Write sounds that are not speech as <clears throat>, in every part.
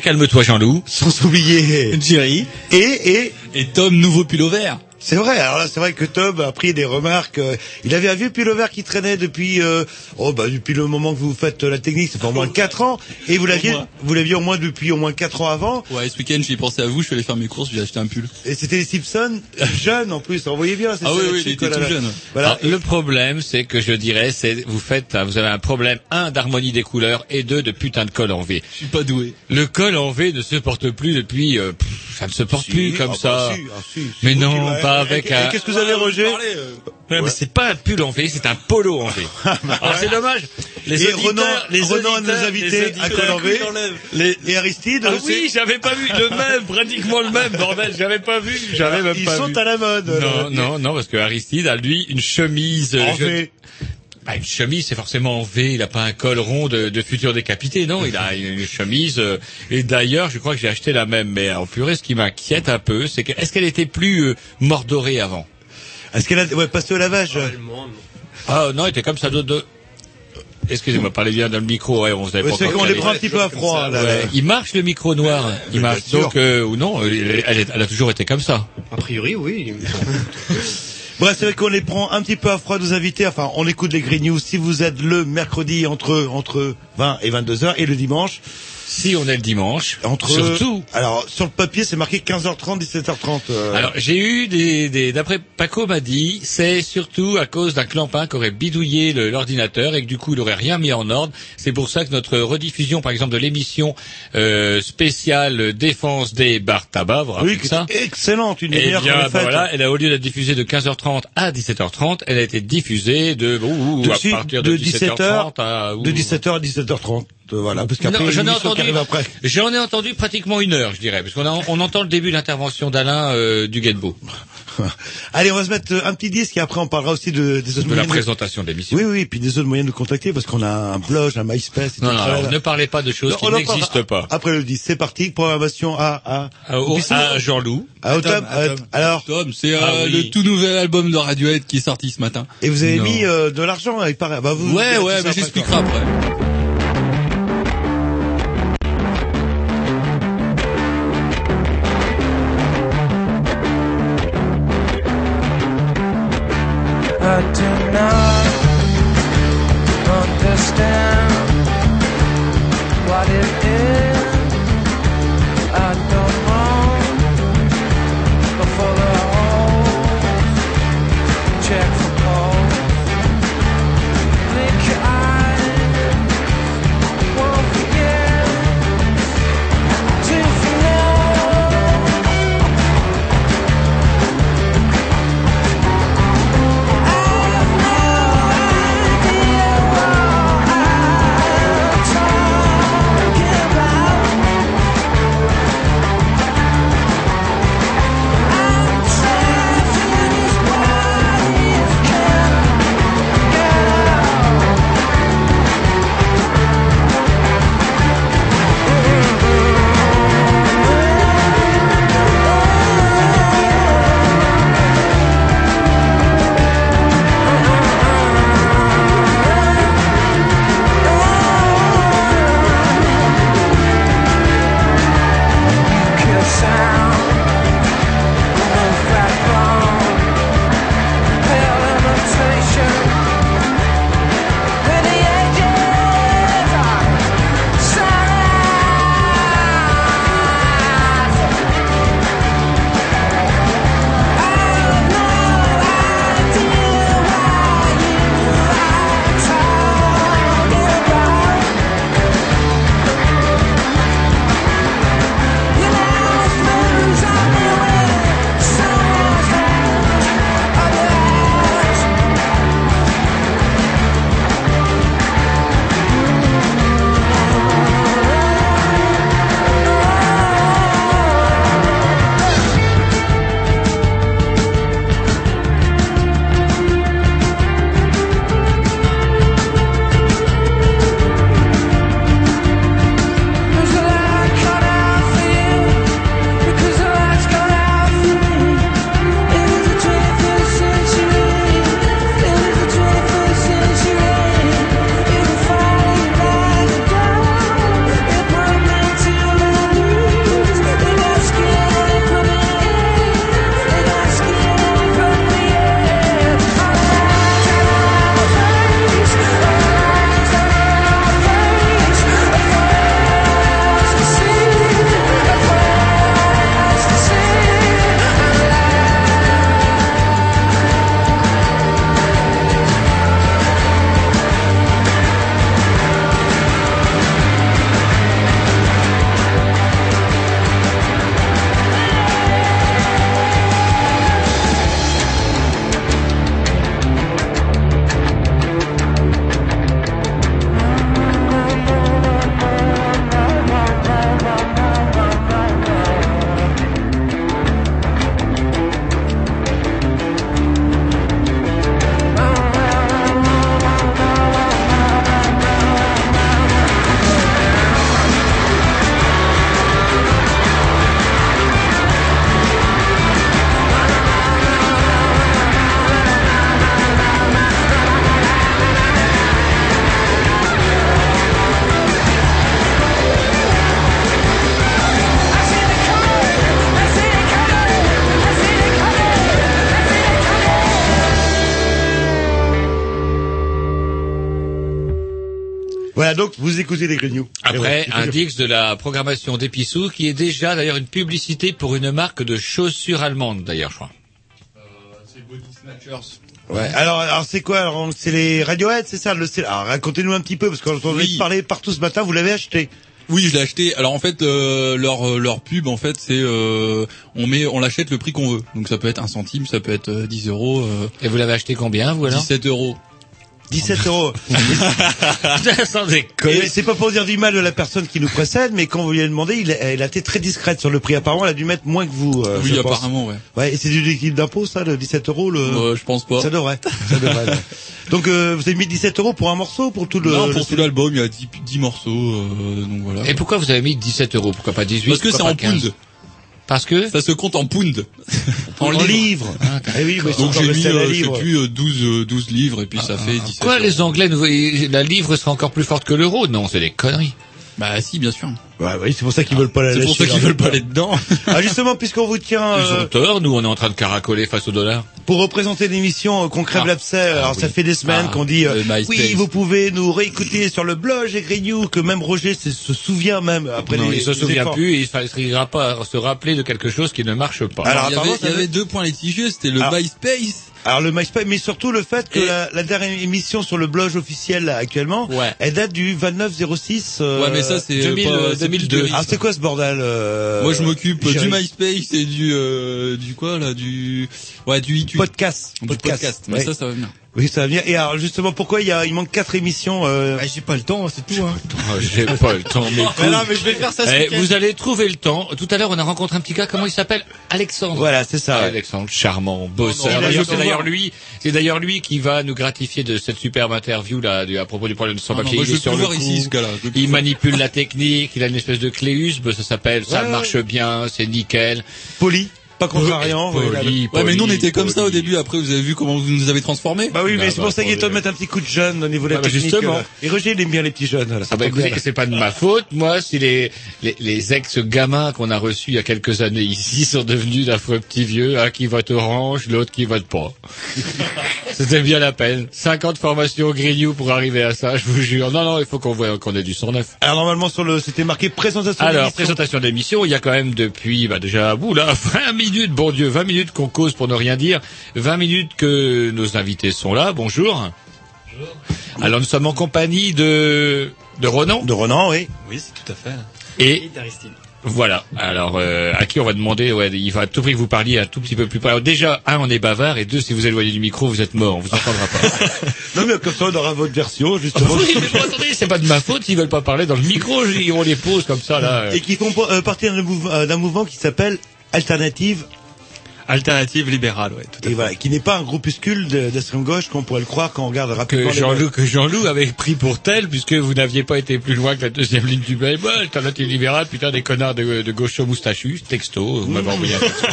Calme-toi Jean-Loup. sans oublier Jerry et et et Tom nouveau pull au vert. C'est vrai. Alors là, c'est vrai que Tom a pris des remarques. euh, il avait un vieux pull vert qui traînait depuis euh, oh bah depuis le moment que vous faites la technique, c'est pour au moins 4 ans et vous l'aviez vous l'aviez au moins depuis au moins 4 ans avant Ouais, ce week-end j'ai pensé à vous, je suis allé faire mes courses, j'ai acheté un pull. et c'était les Simpsons <laughs> jeunes en plus. On voyait bien. c'est Ah ça, oui, oui, il était tout jeune. Voilà. Alors, le problème, c'est que je dirais, c'est vous faites, vous avez un problème un d'harmonie des couleurs et deux de putain de col en V. Je suis pas doué. Le col en V ne se porte plus depuis, euh, pff, ça ne se porte Si, plus comme ah ça. bah si, ah si, Mais vous non, pas avec et- un- Qu'est-ce que vous avez Roger Ouais, mais c'est pas un pull en V, c'est un polo en V. <laughs> Alors c'est dommage. Les Et Renan, les Renan les invités à col en V. Les- Et Aristide Ah aussi. oui, j'avais pas vu le même, pratiquement le même, bordel, j'avais pas vu, j'avais même Ils pas sont vu. à la mode. Non, non, non, parce que Aristide a lui une chemise. euh, En je- V. Bah, une chemise, c'est forcément en V. Il a pas un col rond de, de futur décapité, non? Il a une chemise. euh, et d'ailleurs, je crois que j'ai acheté la même. Mais en purée, ce qui m'inquiète un peu, c'est que est-ce qu'elle était plus euh, mordorée avant? Est-ce qu'elle a ouais, passé au lavage? Ah non, elle était comme ça de. de... Excusez-moi, parlez bien dans le micro. Ouais, on avait Ouais, pas C'est qu'on les prend un petit peu à froid. là. Ouais, il marche le micro noir. Il marche. Donc euh, ou non, elle, elle est- elle a toujours été comme ça. A priori, oui. <laughs> Bref, c'est vrai qu'on les prend un petit peu à froid nos invités. Enfin, on écoute les Green News si vous êtes le mercredi entre entre 20 et 22 heures et le dimanche Si on est le dimanche, entre surtout. Alors sur le papier, c'est marqué 15h30, 17h30. euh, Alors j'ai eu des, des d'après Paco m'a dit c'est surtout à cause d'un clampin qui aurait bidouillé l'ordinateur et que du coup il aurait rien mis en ordre. C'est pour ça que notre rediffusion par exemple de l'émission euh, spéciale défense des bars tabac, vous oui, ça excellente, une eh qu'on bien, bah voilà, elle a au lieu d'être diffusée de 15h30 à 17h30, elle a été diffusée de, ouh, ouh, De- à partir de, de 17h30 à, ouh. de 17h à 17h30. Euh, Voilà, parce qu'après j'en ai entendu, j'en ai entendu pratiquement une heure, je dirais, parce qu'on a- on entend le début de l'intervention d'Alain euh, du Guetbo, <laughs> Allez, on va se mettre euh, un petit disque et après on parlera aussi de, des autres de la moyens. présentation de l'émission. Oui, oui, et puis des autres moyens de nous contacter parce qu'on a un blog, un MySpace. Et Non, tout non, alors, ne parlez pas de choses Non, qui n'existent pas. Après le disque, c'est parti. Programmation à à À, à Jean-Loup. à. Tom, euh, Tom. alors, Tom, c'est euh, Ah oui. le tout nouvel album de Radiohead qui est sorti ce matin. et vous avez Non. mis euh, de l'argent, il paraît. Bah, vous, Ouais, vous ouais, mais j'expliquerai après, Donc vous écoutez les Grignoux. Après, un dix de la programmation d'Épissou qui est déjà d'ailleurs une publicité pour une marque de chaussures allemandes d'ailleurs, je crois. C'est Body Snatchers. Ouais. Alors, alors c'est quoi alors C'est les Radiohead, c'est ça le c'est- Alors racontez-nous un petit peu parce qu'on entendait Oui. parler partout ce matin. Vous l'avez acheté Oui, je l'ai acheté. Alors en fait, euh, leur euh, leur pub, en fait, c'est euh, on met, on l'achète le prix qu'on veut. Donc ça peut être un centime, ça peut être euh, 10 euros, euh, Et vous l'avez acheté combien vous alors? 17 euros. 17 euros. <laughs> Sans déconner. c'est pas pour dire du mal de la personne qui nous précède, mais quand vous lui avez demandé, il a, elle a été très discrète sur le prix. Apparemment, elle a dû mettre moins que vous. euh, oui, je pense. apparemment, ouais. Ouais, et c'est du liquide d'impôt, ça, le 17 euros, le. Euh, je pense pas. Ça devrait. Ça devrait. ouais. Donc, euh, vous avez mis 17 euros pour un morceau, pour tout le. non, le- pour tout l'album, il y a 10, 10 morceaux, euh, donc voilà. Et pourquoi vous avez mis 17 euros? Pourquoi pas 18 Parce que c'est en pas 15? pound. Parce que Ça se compte en pound. <laughs> en, livres. Ah, Eh oui, mais Donc j'ai mis, euh, je sais livre. plus, euh, 12, euh, 12 livres et puis ça fait 17 Quoi, euros. les Anglais, la livre sera encore plus forte que l'euro? Non, c'est des conneries. Bah si, bien sûr. Ouais, oui, c'est pour ça qu'ils veulent pas la C'est pour ça qu'ils veulent pas aller dedans. Ah, justement, puisqu'on vous tient, Ils euh, ont tort, nous on est en train de caracoler face au dollar. pour représenter l'émission euh, qu'on crève Ah. l'abcès, alors ça fait des semaines Ah, qu'on dit, euh, oui, vous pouvez nous réécouter sur le blog et Grignou, que même Roger se, se souvient même après non, les, il se les souvient efforts. plus et il ne pas se rappeler de quelque chose qui ne marche pas. Alors, il y avait, il y avait deux points litigieux, c'était le Alors- MySpace. Alors le MySpace, mais surtout le fait que Et- la, la dernière émission sur le blog officiel là, actuellement, Ouais. elle date du 29-06. euh, Ouais, mais ça c'est 2000, pas- euh, c'est plus 2002. de- Ah, c'est quoi ce bordel euh, Moi je m'occupe du MySpace et du euh, du quoi là du ouais du du, Podcast. du podcast. Mais Ouais. ça ça va venir. Oui, ça va. Et alors justement, pourquoi il y a, il manque quatre émissions euh... Bah, j'ai pas le temps, c'est tout. Hein. Oh, J'ai pas le temps, mais <laughs> Mais non, mais je vais faire ça Eh, vous allez trouver le temps. Tout à l'heure, on a rencontré un petit gars. Comment il s'appelle? Alexandre. Voilà, c'est ça. Ah. Alexandre, charmant, bosseur. c'est eu d'ailleurs lui, c'est d'ailleurs lui qui va nous gratifier de cette superbe interview là, à propos du problème de sans Ah papier. moi, il est sur le coup. ici ce veux plus Il manipule la technique, il a une espèce de clé USB, ça s'appelle, ça Ouais, marche bien, c'est nickel. Poli, pas contrariant. Poli, ouais, poli, Ouais mais nous on était comme ça au début. Après vous avez vu comment vous nous avez transformés. Bah oui, mais Ah, c'est bah, pour ça qu'il est temps de mettre un petit coup de jeune au niveau de la Ah, bah, technique. justement. euh. Et Roger, il aime bien les petits jeunes. Ah bah écoutez, c'est pas de ma faute. Moi, si les, les, les ex-gamins qu'on a reçus il y a quelques années ici <laughs> sont devenus d'affreux petits vieux, un qui vote orange, l'autre qui vote pas. <laughs> C'était bien la peine. 50 formations au Grignou pour arriver à ça, je vous jure. Non, non, il faut qu'on voit qu'on ait du 109. Alors normalement sur le, c'était marqué présentation. Alors, présentation d'émission, il y a quand même depuis, bah déjà, à bout là, <laughs> 20 minutes, bon Dieu, 20 minutes qu'on cause pour ne rien dire, 20 minutes que nos invités sont là, bonjour. Alors, nous sommes en compagnie de, de Ronan. De Ronan, oui. Oui, c'est tout à fait. Et d'Aristide. Voilà. Alors, euh, à qui on va demander Ouais, il va à tout prix que vous parliez un tout petit peu plus près. Alors, déjà, un, on est bavard, et deux, si vous éloignez du micro, vous êtes mort, on vous entendra pas. <laughs> Non mais comme ça on aura votre version justement. oui, mais bon, attendez, c'est pas de ma faute s'ils veulent pas parler dans le micro, je- on les pose comme ça là. Et qui font euh, partie d'un mouvement, euh, d'un mouvement qui s'appelle Alternative Alternative libérale, ouais, tout à et fait. voilà, qui n'est pas un groupuscule de- d'extrême gauche qu'on pourrait le croire quand on regarde rapidement. Que Jean-Loup, que Jean-Loup avait pris pour tel, puisque vous n'aviez pas été plus loin que la deuxième ligne du bail. Bah, alternative libérale, putain, des connards de, de gauchos moustachus, texto, vous m'avez envoyé un texto.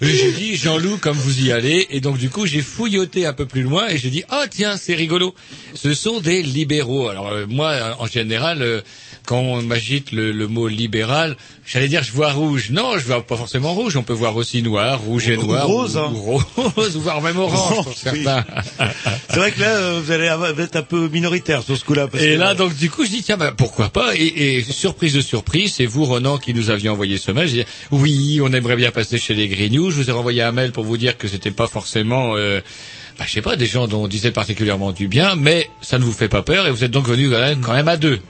Et j'ai dit, Jean-Loup, comme vous y allez, et donc du coup, j'ai fouilloté un peu plus loin, et j'ai dit, oh tiens, c'est rigolo. Ce sont des libéraux. Alors, euh, moi, en général, euh, quand on m'agite le, le mot libéral, j'allais dire, je vois rouge. Non, je vois pas forcément rouge, on peut voir aussi noir, rouge et Ou noir. rose, ou, hein. ou rose, ou voire même orange, pour <laughs> certains. C'est vrai que là euh, vous allez êtes un peu minoritaire sur ce coup-là. Et que- là, donc, du coup, je dis, tiens, bah, pourquoi pas? Et, et surprise de surprise, c'est vous, Ronan, qui nous aviez envoyé ce mail. Dit, oui, on aimerait bien passer chez les Grignoux. Je vous ai renvoyé un mail pour vous dire que c'était pas forcément, euh, bah, je sais pas, des gens dont on disait particulièrement du bien, mais ça ne vous fait pas peur et vous êtes donc venus quand même, quand même à deux.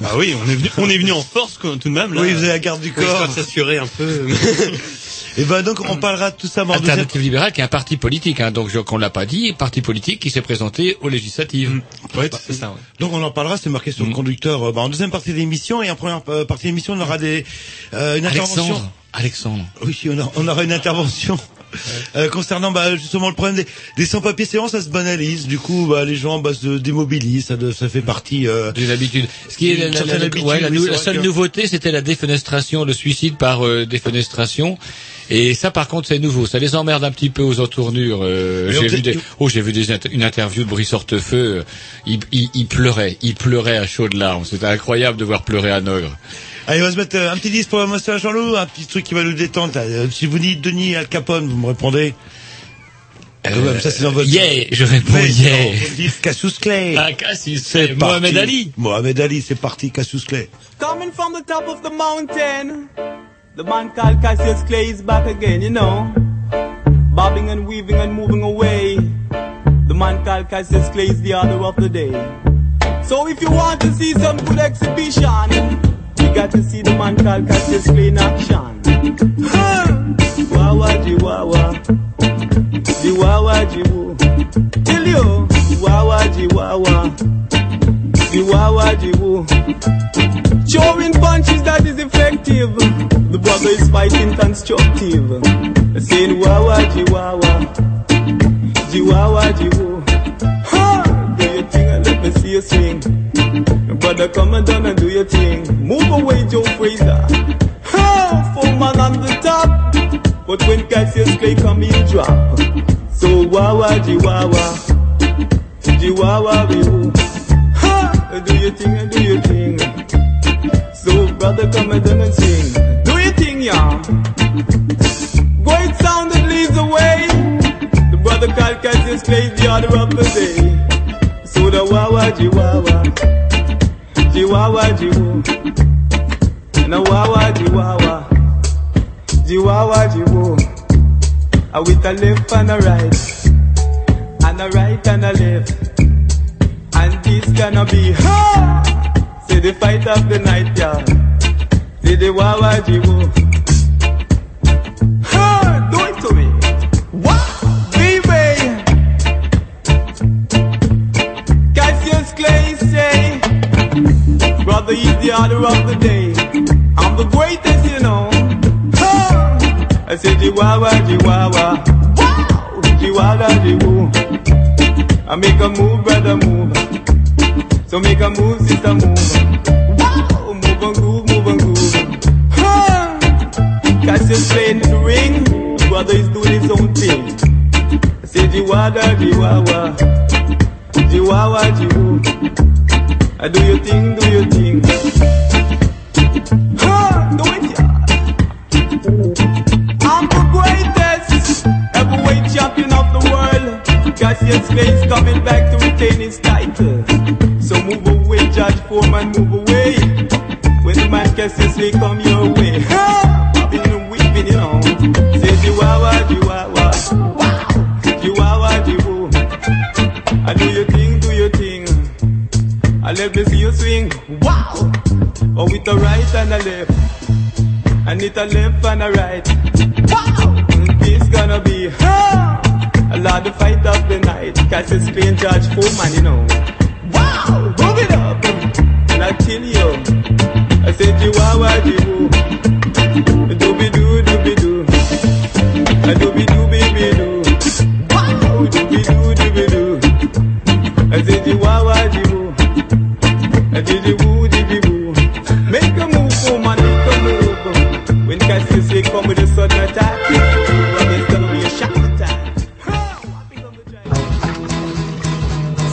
Bah oui, on est venu, on est venu en force quoi, tout de même. Là, Oui, vous avez la garde du corps. de s'assurer un peu. <laughs> Et ben donc on parlera de tout ça deuxième. Alternative libérale, qui est un parti politique, hein, donc je- qu'on l'a pas dit, parti politique qui s'est présenté aux législatives. ouais, c'est ça. Ouais. Donc on en parlera, c'est marqué sur le conducteur. euh, bah, en deuxième partie de l'émission et en première euh, partie de l'émission on aura des euh, une intervention. Alexandre, Alexandre. Oui, on, aura- on aura une intervention euh, concernant bah, justement le problème des, des sans-papiers. C'est ça se banalise. Du coup, bah, les gens bah, se démobilisent. Ça, ça fait partie. Euh, Des habitudes. Ce qui est la, la- la- habitude, ouais, la, oui, seule que- nouveauté, c'était la défenestration, le suicide par euh, défenestration. Et ça, par contre, c'est nouveau. Ça les emmerde un petit peu aux entournures. Euh, j'ai vu des, oh, j'ai vu des inter- une interview de Brice Hortefeux. Il, il, il pleurait, il pleurait à chaudes larmes. C'était incroyable de voir pleurer un ogre. Allez, on va se mettre euh, un petit disque pour monsieur Jean-Loup, un petit truc qui va nous détendre. Euh, Si vous dites Denis Al Capone, vous me répondez. Ah ouais, mais ça c'est dans votre... Yeah, je réponds Mais yeah. Cassius Clay. Ah, Cassis, c'est C'est Mohamed. Ali. Mohamed Ali, c'est parti, Cassius Clay. Coming from the top of the mountain, the man called Cassius Clay is back again, you know. Bobbing and weaving and moving away. The man called Cassius Clay is the order of the day. So if you want to see some good exhibition, got to see the man called Cassius Clay in action. Huh. Wawa jiwawa, jiwawa jiwu. You, wawa jiwawa, jiwawa jiwu. Showing punches that is effective. The brother is fighting constructive. Saying wawa jiwawa, jiwawa jiwu. Ha! Do your thing and let me see you swing. Brother, come and down and do your thing. Move away, Joe Fraser. Ha! Full man on the top. But when Cassius Clay come, he'll drop. So wawa jiwawa, jiwawa jiwu. Ha! Do your thing do your thing. So brother, come and down and sing. Do your thing, y'all. Great sound that leads the way. The brother called Cassius Clay the order of the day. So the wawa jiwawa, jiwawa jiwu, and the wawa jiwawa, jiwawa jiwu. A with a left and a right, and a right and a left, and this gonna be ha. Say the fight of the night, y'all. Say the wawa he's the order of the day. I'm the greatest, you know. Ha! I say, Jiwawa, Jiwawa. Wow, Jiwawa, Jiwu. I make a move, brother, move. So make a move, sister, move. Wow, move and groove, move and groove. Ha! Cassius playing in the ring, brother is doing his own thing. I say Jiwada, Jiwawa, Jiwawa, Jiwu. I do your thing, do your thing. Cassius Clay is coming back to retain his title. So move away, Judge Foreman, move away. When the man Cassius Clay come your way. Ha! Bobbing and weeping, you know. Say Jiwawa. Wow! Jiwawa, Jiwu. I do your thing, do your thing. I let me see you swing. Wow! Oh, with a right and a left. And it a left and a right. Wow! Mm, this gonna be ha! A lot of fight of the night. Cassius Clay and George Foreman, you know. Wow! Move it up! And I tell you, I said Chihuahua, Jibu. Dooby doo, dooby doo. A dooby doo, baby doo. Wow! Dooby doo, dooby doo. I said Chihuahua, Jibu. A diddy woo, diddy woo. Make a move, woman, make a move. When Cassius Clay come with a sudden attack,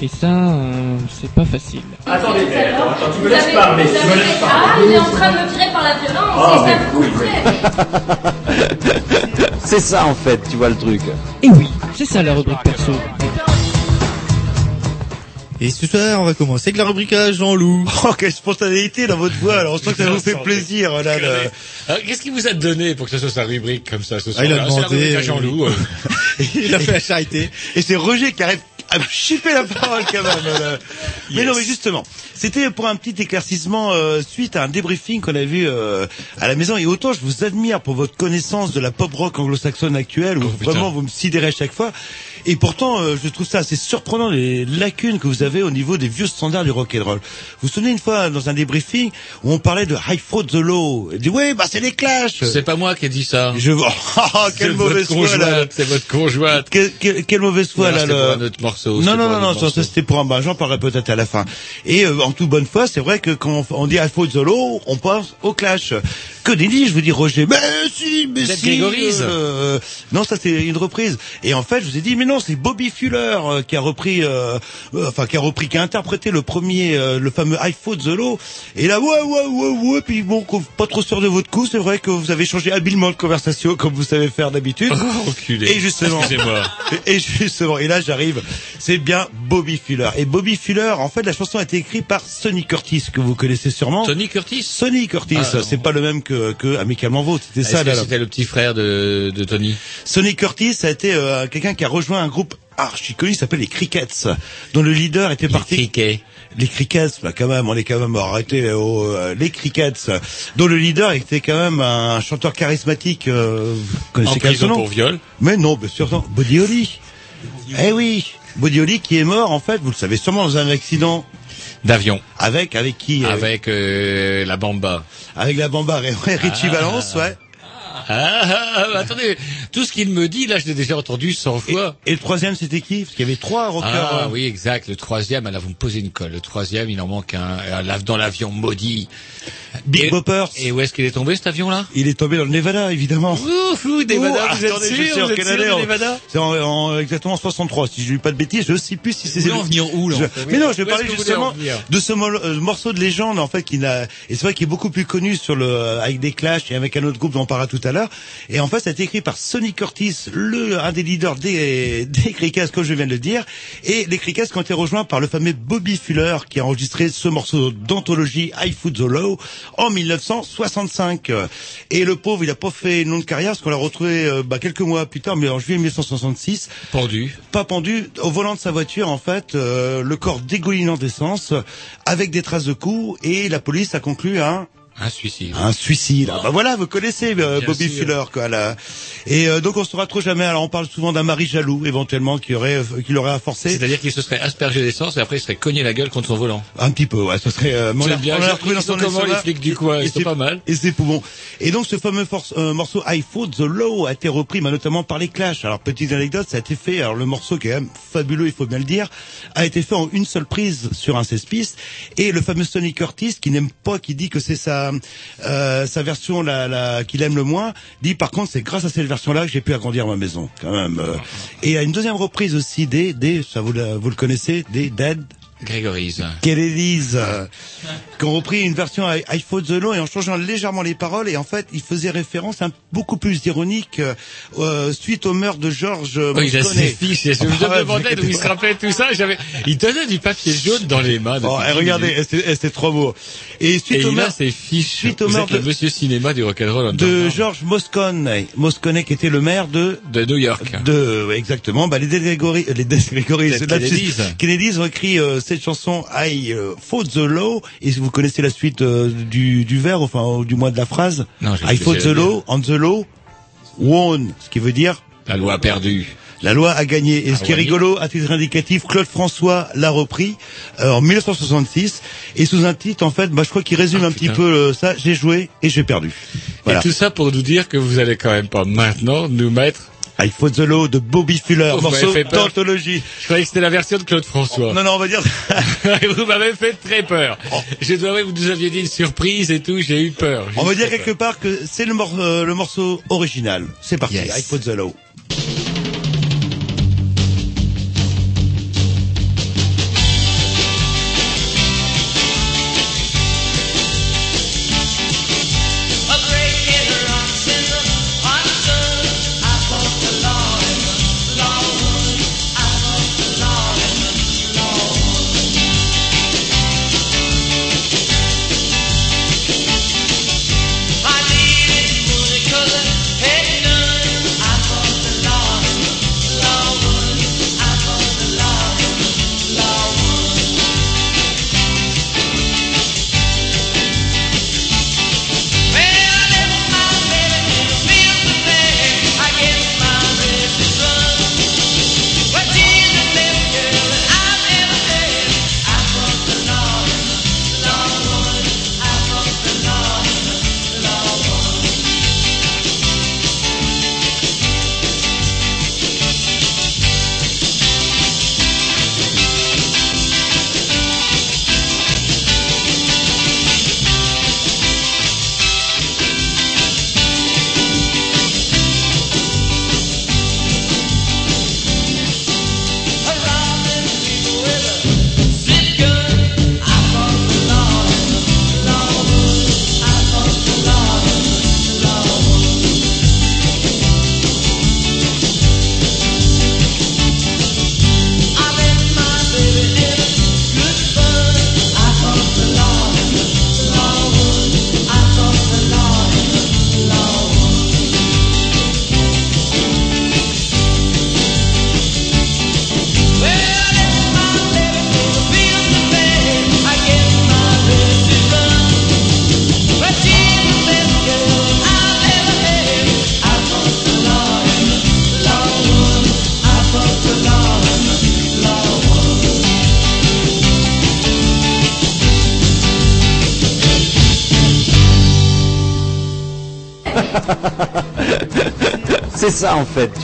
Et ça, euh, c'est pas facile. Attendez, attends, attends, tu me laisses parler, tu me laisses parler. Ah, il est en train de me tirer par la violence, Ah, et ça oui, coûterait. C'est ça en fait, tu vois le truc. Et oui, c'est ça la rubrique perso. Et ce soir, on va commencer avec la rubrique à Jean-Loup. <laughs> Oh, quelle spontanéité dans votre voix. Alors, on sent que ça vous fait plaisir, là, là. Alors, Qu'est-ce qui vous a donné pour que ce soit sa rubrique comme ça ce soir Ah, il a C'est la demandé, rubrique à Jean-Loup. <laughs> <laughs> Il a fait la charité. Et c'est Roger qui arrête à me chipper la parole quand même. là. Mais non, mais justement, c'était pour un petit éclaircissement euh, suite à un débriefing qu'on a vu euh, à la maison. Et autant je vous admire pour votre connaissance de la pop rock anglo-saxonne actuelle, où Oh, putain. vraiment vous me sidérez chaque fois. Et pourtant, euh, je trouve ça assez surprenant les lacunes que vous avez au niveau des vieux standards du rock and roll. Vous vous souvenez une fois dans un débriefing où on parlait de High Fought the Low. Il dit ouais, bah c'est les Clash. C'est pas moi qui ai dit ça. Je Ah, <laughs> C'est quelle mauvaise foi là. C'est votre conjointe. Quelle, quelle- quelle mauvaise foi là. pour un autre morceau. Non, non, non, non, ça, c'était pour un bah, j'en parlerai peut-être à la fin. Et euh, en toute bonne foi, c'est vrai que quand on, on dit Alpha Zolo, on pense au Clash. Que déni, je vous dis Roger. Mais si, mais si. Gregory's. euh, non, ça c'est une reprise. Et en fait, je vous ai dit, mais non, c'est Bobby Fuller euh, qui a repris, euh, euh, enfin qui a repris, qui a interprété le premier, euh, le fameux I Fought the Law. Et là, ouais, ouais, ouais, ouais. Puis bon, pas trop sûr de votre coup, c'est vrai que vous avez changé habilement de conversation comme vous savez faire d'habitude. Oh, enculé. Et justement, Excusez-moi. <laughs> et justement, et là j'arrive, c'est bien Bobby Fuller. Et Bobby Fuller, en fait, la chanson a été écrite par Sonny Curtis, que vous connaissez sûrement. Tony Curtis? Sonny Curtis, Ah, c'est pas le même que, que Amicalement Vôtre, c'était ça. que là, c'était le petit frère de, de Tony? Sonny Curtis a été euh, quelqu'un qui a rejoint un groupe archi connu, qui s'appelle les Crickets, dont le leader était parti. Cricket. Les Crickets, bah quand même, on est quand même arrêté au, euh, les Crickets, dont le leader était quand même un chanteur charismatique. Euh, vous En connaissez son prison nom pour viol? Mais non, bien sûr, non. Holly. Eh oui, Holly qui est mort, en fait, vous le savez sûrement, dans un accident. D'avion. Avec, avec qui euh, Avec euh, la bamba. avec la bamba, ouais, <laughs> Richie Ah. Valence, ouais. Ah, ah, ah, attendez, tout ce qu'il me dit, là, je l'ai déjà entendu 100 Et, fois. et le troisième, c'était qui? Parce qu'il y avait trois rockers. Ah euh, oui, exact. Le troisième, là, vous me posez une colle. Le troisième, il en manque un. euh, là, Dans l'avion maudit. Big Boppers. Et où est-ce qu'il est tombé, cet avion-là? Il est tombé dans le Nevada, évidemment. Ouf, ouf, Nevada, vous êtes attendez, je sûr, sais êtes sûr en- Nevada? C'est en, en- exactement 63, si je dis pas de bêtises, je sais plus si c'est... En venir où, là, en Je- fait? Mais non, je vais parler justement de ce euh, morceau de légende, en fait, qui n'a, et c'est vrai qu'il est beaucoup plus connu sur le, avec des Clash et avec un autre groupe dont on parlera tout à l'heure. Et en fait, ça a été écrit par Sonny Curtis, le, un des leaders des, des Crickets, comme je viens de le dire. Et les Crickets qui ont été rejoints par le fameux Bobby Fuller, qui a enregistré ce morceau d'anthologie I Foot the Low en 1965. Et le pauvre, il a pas fait nom de carrière, parce qu'on l'a retrouvé euh, bah, quelques mois plus tard, mais en juillet 1966 Pendu. pas pendu au volant de sa voiture en fait euh, le corps dégoulinant d'essence avec des traces de coups et la police a conclu un Un suicide. un suicide. bah voilà, vous connaissez euh, Bobby sûr. Fuller quoi là. Et euh, donc on saura trop jamais. Alors on parle souvent d'un mari jaloux éventuellement qui aurait euh, qui l'aurait à forcer C'est-à-dire qu'il se serait aspergé d'essence et après il serait cogné la gueule contre son volant. un petit peu. Ouais, ce serait. euh, mais on l'a- J'aime bien. on l'a Ils retrouvé dans son comment les flics du coin Ils sont pas mal. Et c'est poumons. Et donc ce fameux force- euh, morceau I Fought the Low a été repris bah, notamment par les Clash. Alors petite anecdote, ça a été fait. Alors le morceau qui est quand même fabuleux, il faut bien le dire, a été fait en une seule prise sur un 16 pistes. Et le fameux Sonny Curtis, qui n'aime pas, qui dit que c'est sa euh, sa version la, la qu'il aime le moins, dit par contre c'est grâce à cette version-là que j'ai pu agrandir ma maison quand même. euh. Et à une deuxième reprise aussi des des ça vous vous le connaissez des Dead Grégory's. Kennedys, euh, qui ont repris une version I, I Fought the Law et en changeant légèrement les paroles et en fait il faisait référence un beaucoup plus ironique euh, suite au meurtre de George Oh, il a Moscone. ses fiches. Je me Ah demandais d'où il se rappelait tout ça. J'avais, il tenait du papier jaune dans les mains. Oh, et dix regardez, et et c'est trop beau. Et Et suite au il a meurtre ses fiches. suite au meurtre de- monsieur cinéma du rock'n'roll. de underground. George Moscone, Moscone qui était le maire de de New York. de exactement bah les Dead Gregory les Kennedys. Kennedys ont écrit euh, cette chanson I euh, Fought the Law et si vous connaissez la suite euh, du du vers enfin du moins de la phrase? Non, I Fought the Law on the law won ce qui veut dire? La loi perdue. la loi a gagné. Et ce Ah qui est rigolo, à titre indicatif, Claude François l'a repris euh, en 1966 et sous un titre, en fait, bah, je crois qu'il résume Ah, un petit peu euh, ça. J'ai joué et j'ai perdu. Voilà. Et tout ça pour nous dire que vous allez quand même pas maintenant nous mettre. I Fought the Law de Bobby Fuller, Oh, morceau d'anthologie. Je croyais que c'était la version de Claude François. Non, non, on va dire. <laughs> vous m'avez fait très peur. Je dois avouer, vous nous aviez dit une surprise et tout, j'ai eu peur. On va dire quelque part que c'est le, mor- euh, le morceau original. C'est parti. Yes. I Fought the Law.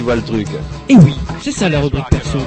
Tu vois le truc. Et oui, c'est ça la rubrique perso.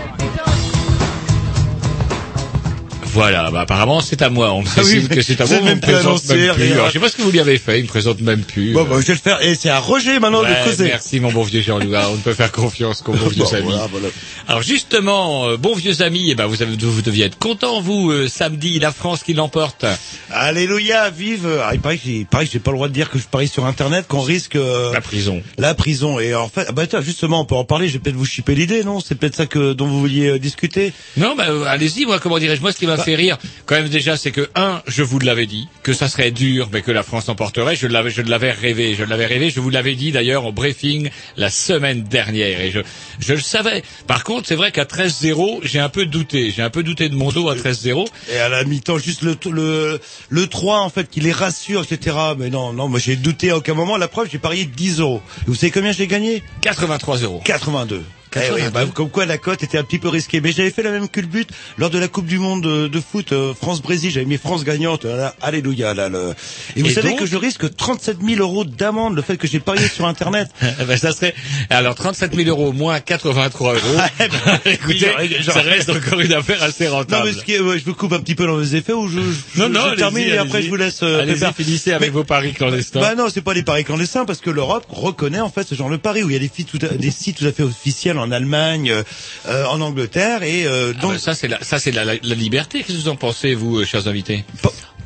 Voilà, bah apparemment c'est à moi. On me Ah oui, que c'est à vous moi. On me présente annoncé, même plus. Alors, je sais pas ce que vous lui avez fait. Il me présente même plus. Bon, bah, je vais le faire. Et c'est à Roger maintenant Ouais, de causer. merci mon bon vieux Jean-Louis. On ne peut faire confiance <laughs> vieux Bon, voilà, voilà. Alors justement, euh, bons vieux amis, eh ben vous, avez, vous deviez être contents vous euh, samedi, la France qui l'emporte. Alléluia, vive. Ah, il paraît que j'ai, il paraît que j'ai pas le droit de dire que je parie sur Internet, qu'on risque euh, La prison. la prison. Et en fait, ah bah tiens, justement, on peut en parler. Je vais peut-être vous chipper l'idée, non? C'est peut-être ça que dont vous vouliez euh, discuter. Non, bah, euh, allez-y, moi, comment dirais-je? Moi, ce qui m'a fait rire, quand même, déjà, c'est que, un, je vous l'avais dit, que ça serait dur, mais que la France emporterait. Je l'avais, je l'avais rêvé, je l'avais rêvé. Je vous l'avais dit, d'ailleurs, au briefing, la semaine dernière. Et je, je le savais. Par contre, c'est vrai qu'à 13-0, j'ai un peu douté. J'ai un peu douté de mon dos à 13-0. Et à la mi-temps, juste le le le 3 en fait, qui les rassure, etc. Mais non, non, moi j'ai douté à aucun moment. La preuve, j'ai parié 10 euros. Et vous savez combien j'ai gagné? 83 euros. 82. Eh oui, 82. bah, comme quoi la cote était un petit peu risquée. Mais j'avais fait la même culbute lors de la Coupe du Monde de, de foot euh, France-Brésil. J'avais mis France gagnante. Là, alléluia. Là, le... Et vous Et savez donc que je risque 37 000 euros d'amende le fait que j'ai parié sur Internet. <laughs> Eh ben, ça serait, alors 37 000 euros moins 83 euros. <laughs> Ben, <laughs> Écoutez, ça reste encore une affaire assez Non, rentable. mais ce qui est- ouais, je me coupe un petit peu dans les effets ou je, je, Non, non, je termine et après je vous laisse euh, Pépère. finissez avec Mais- vos paris clandestins. Bah non, c'est pas des paris clandestins parce que l'Europe reconnaît en fait ce genre de paris où il y a des, sites tout à, des sites tout à fait officiels en Allemagne, euh, euh, en Angleterre et euh, Ah donc bah, ça c'est la, ça c'est la, la, la liberté. Qu'est-ce que vous en pensez, vous, euh, chers invités?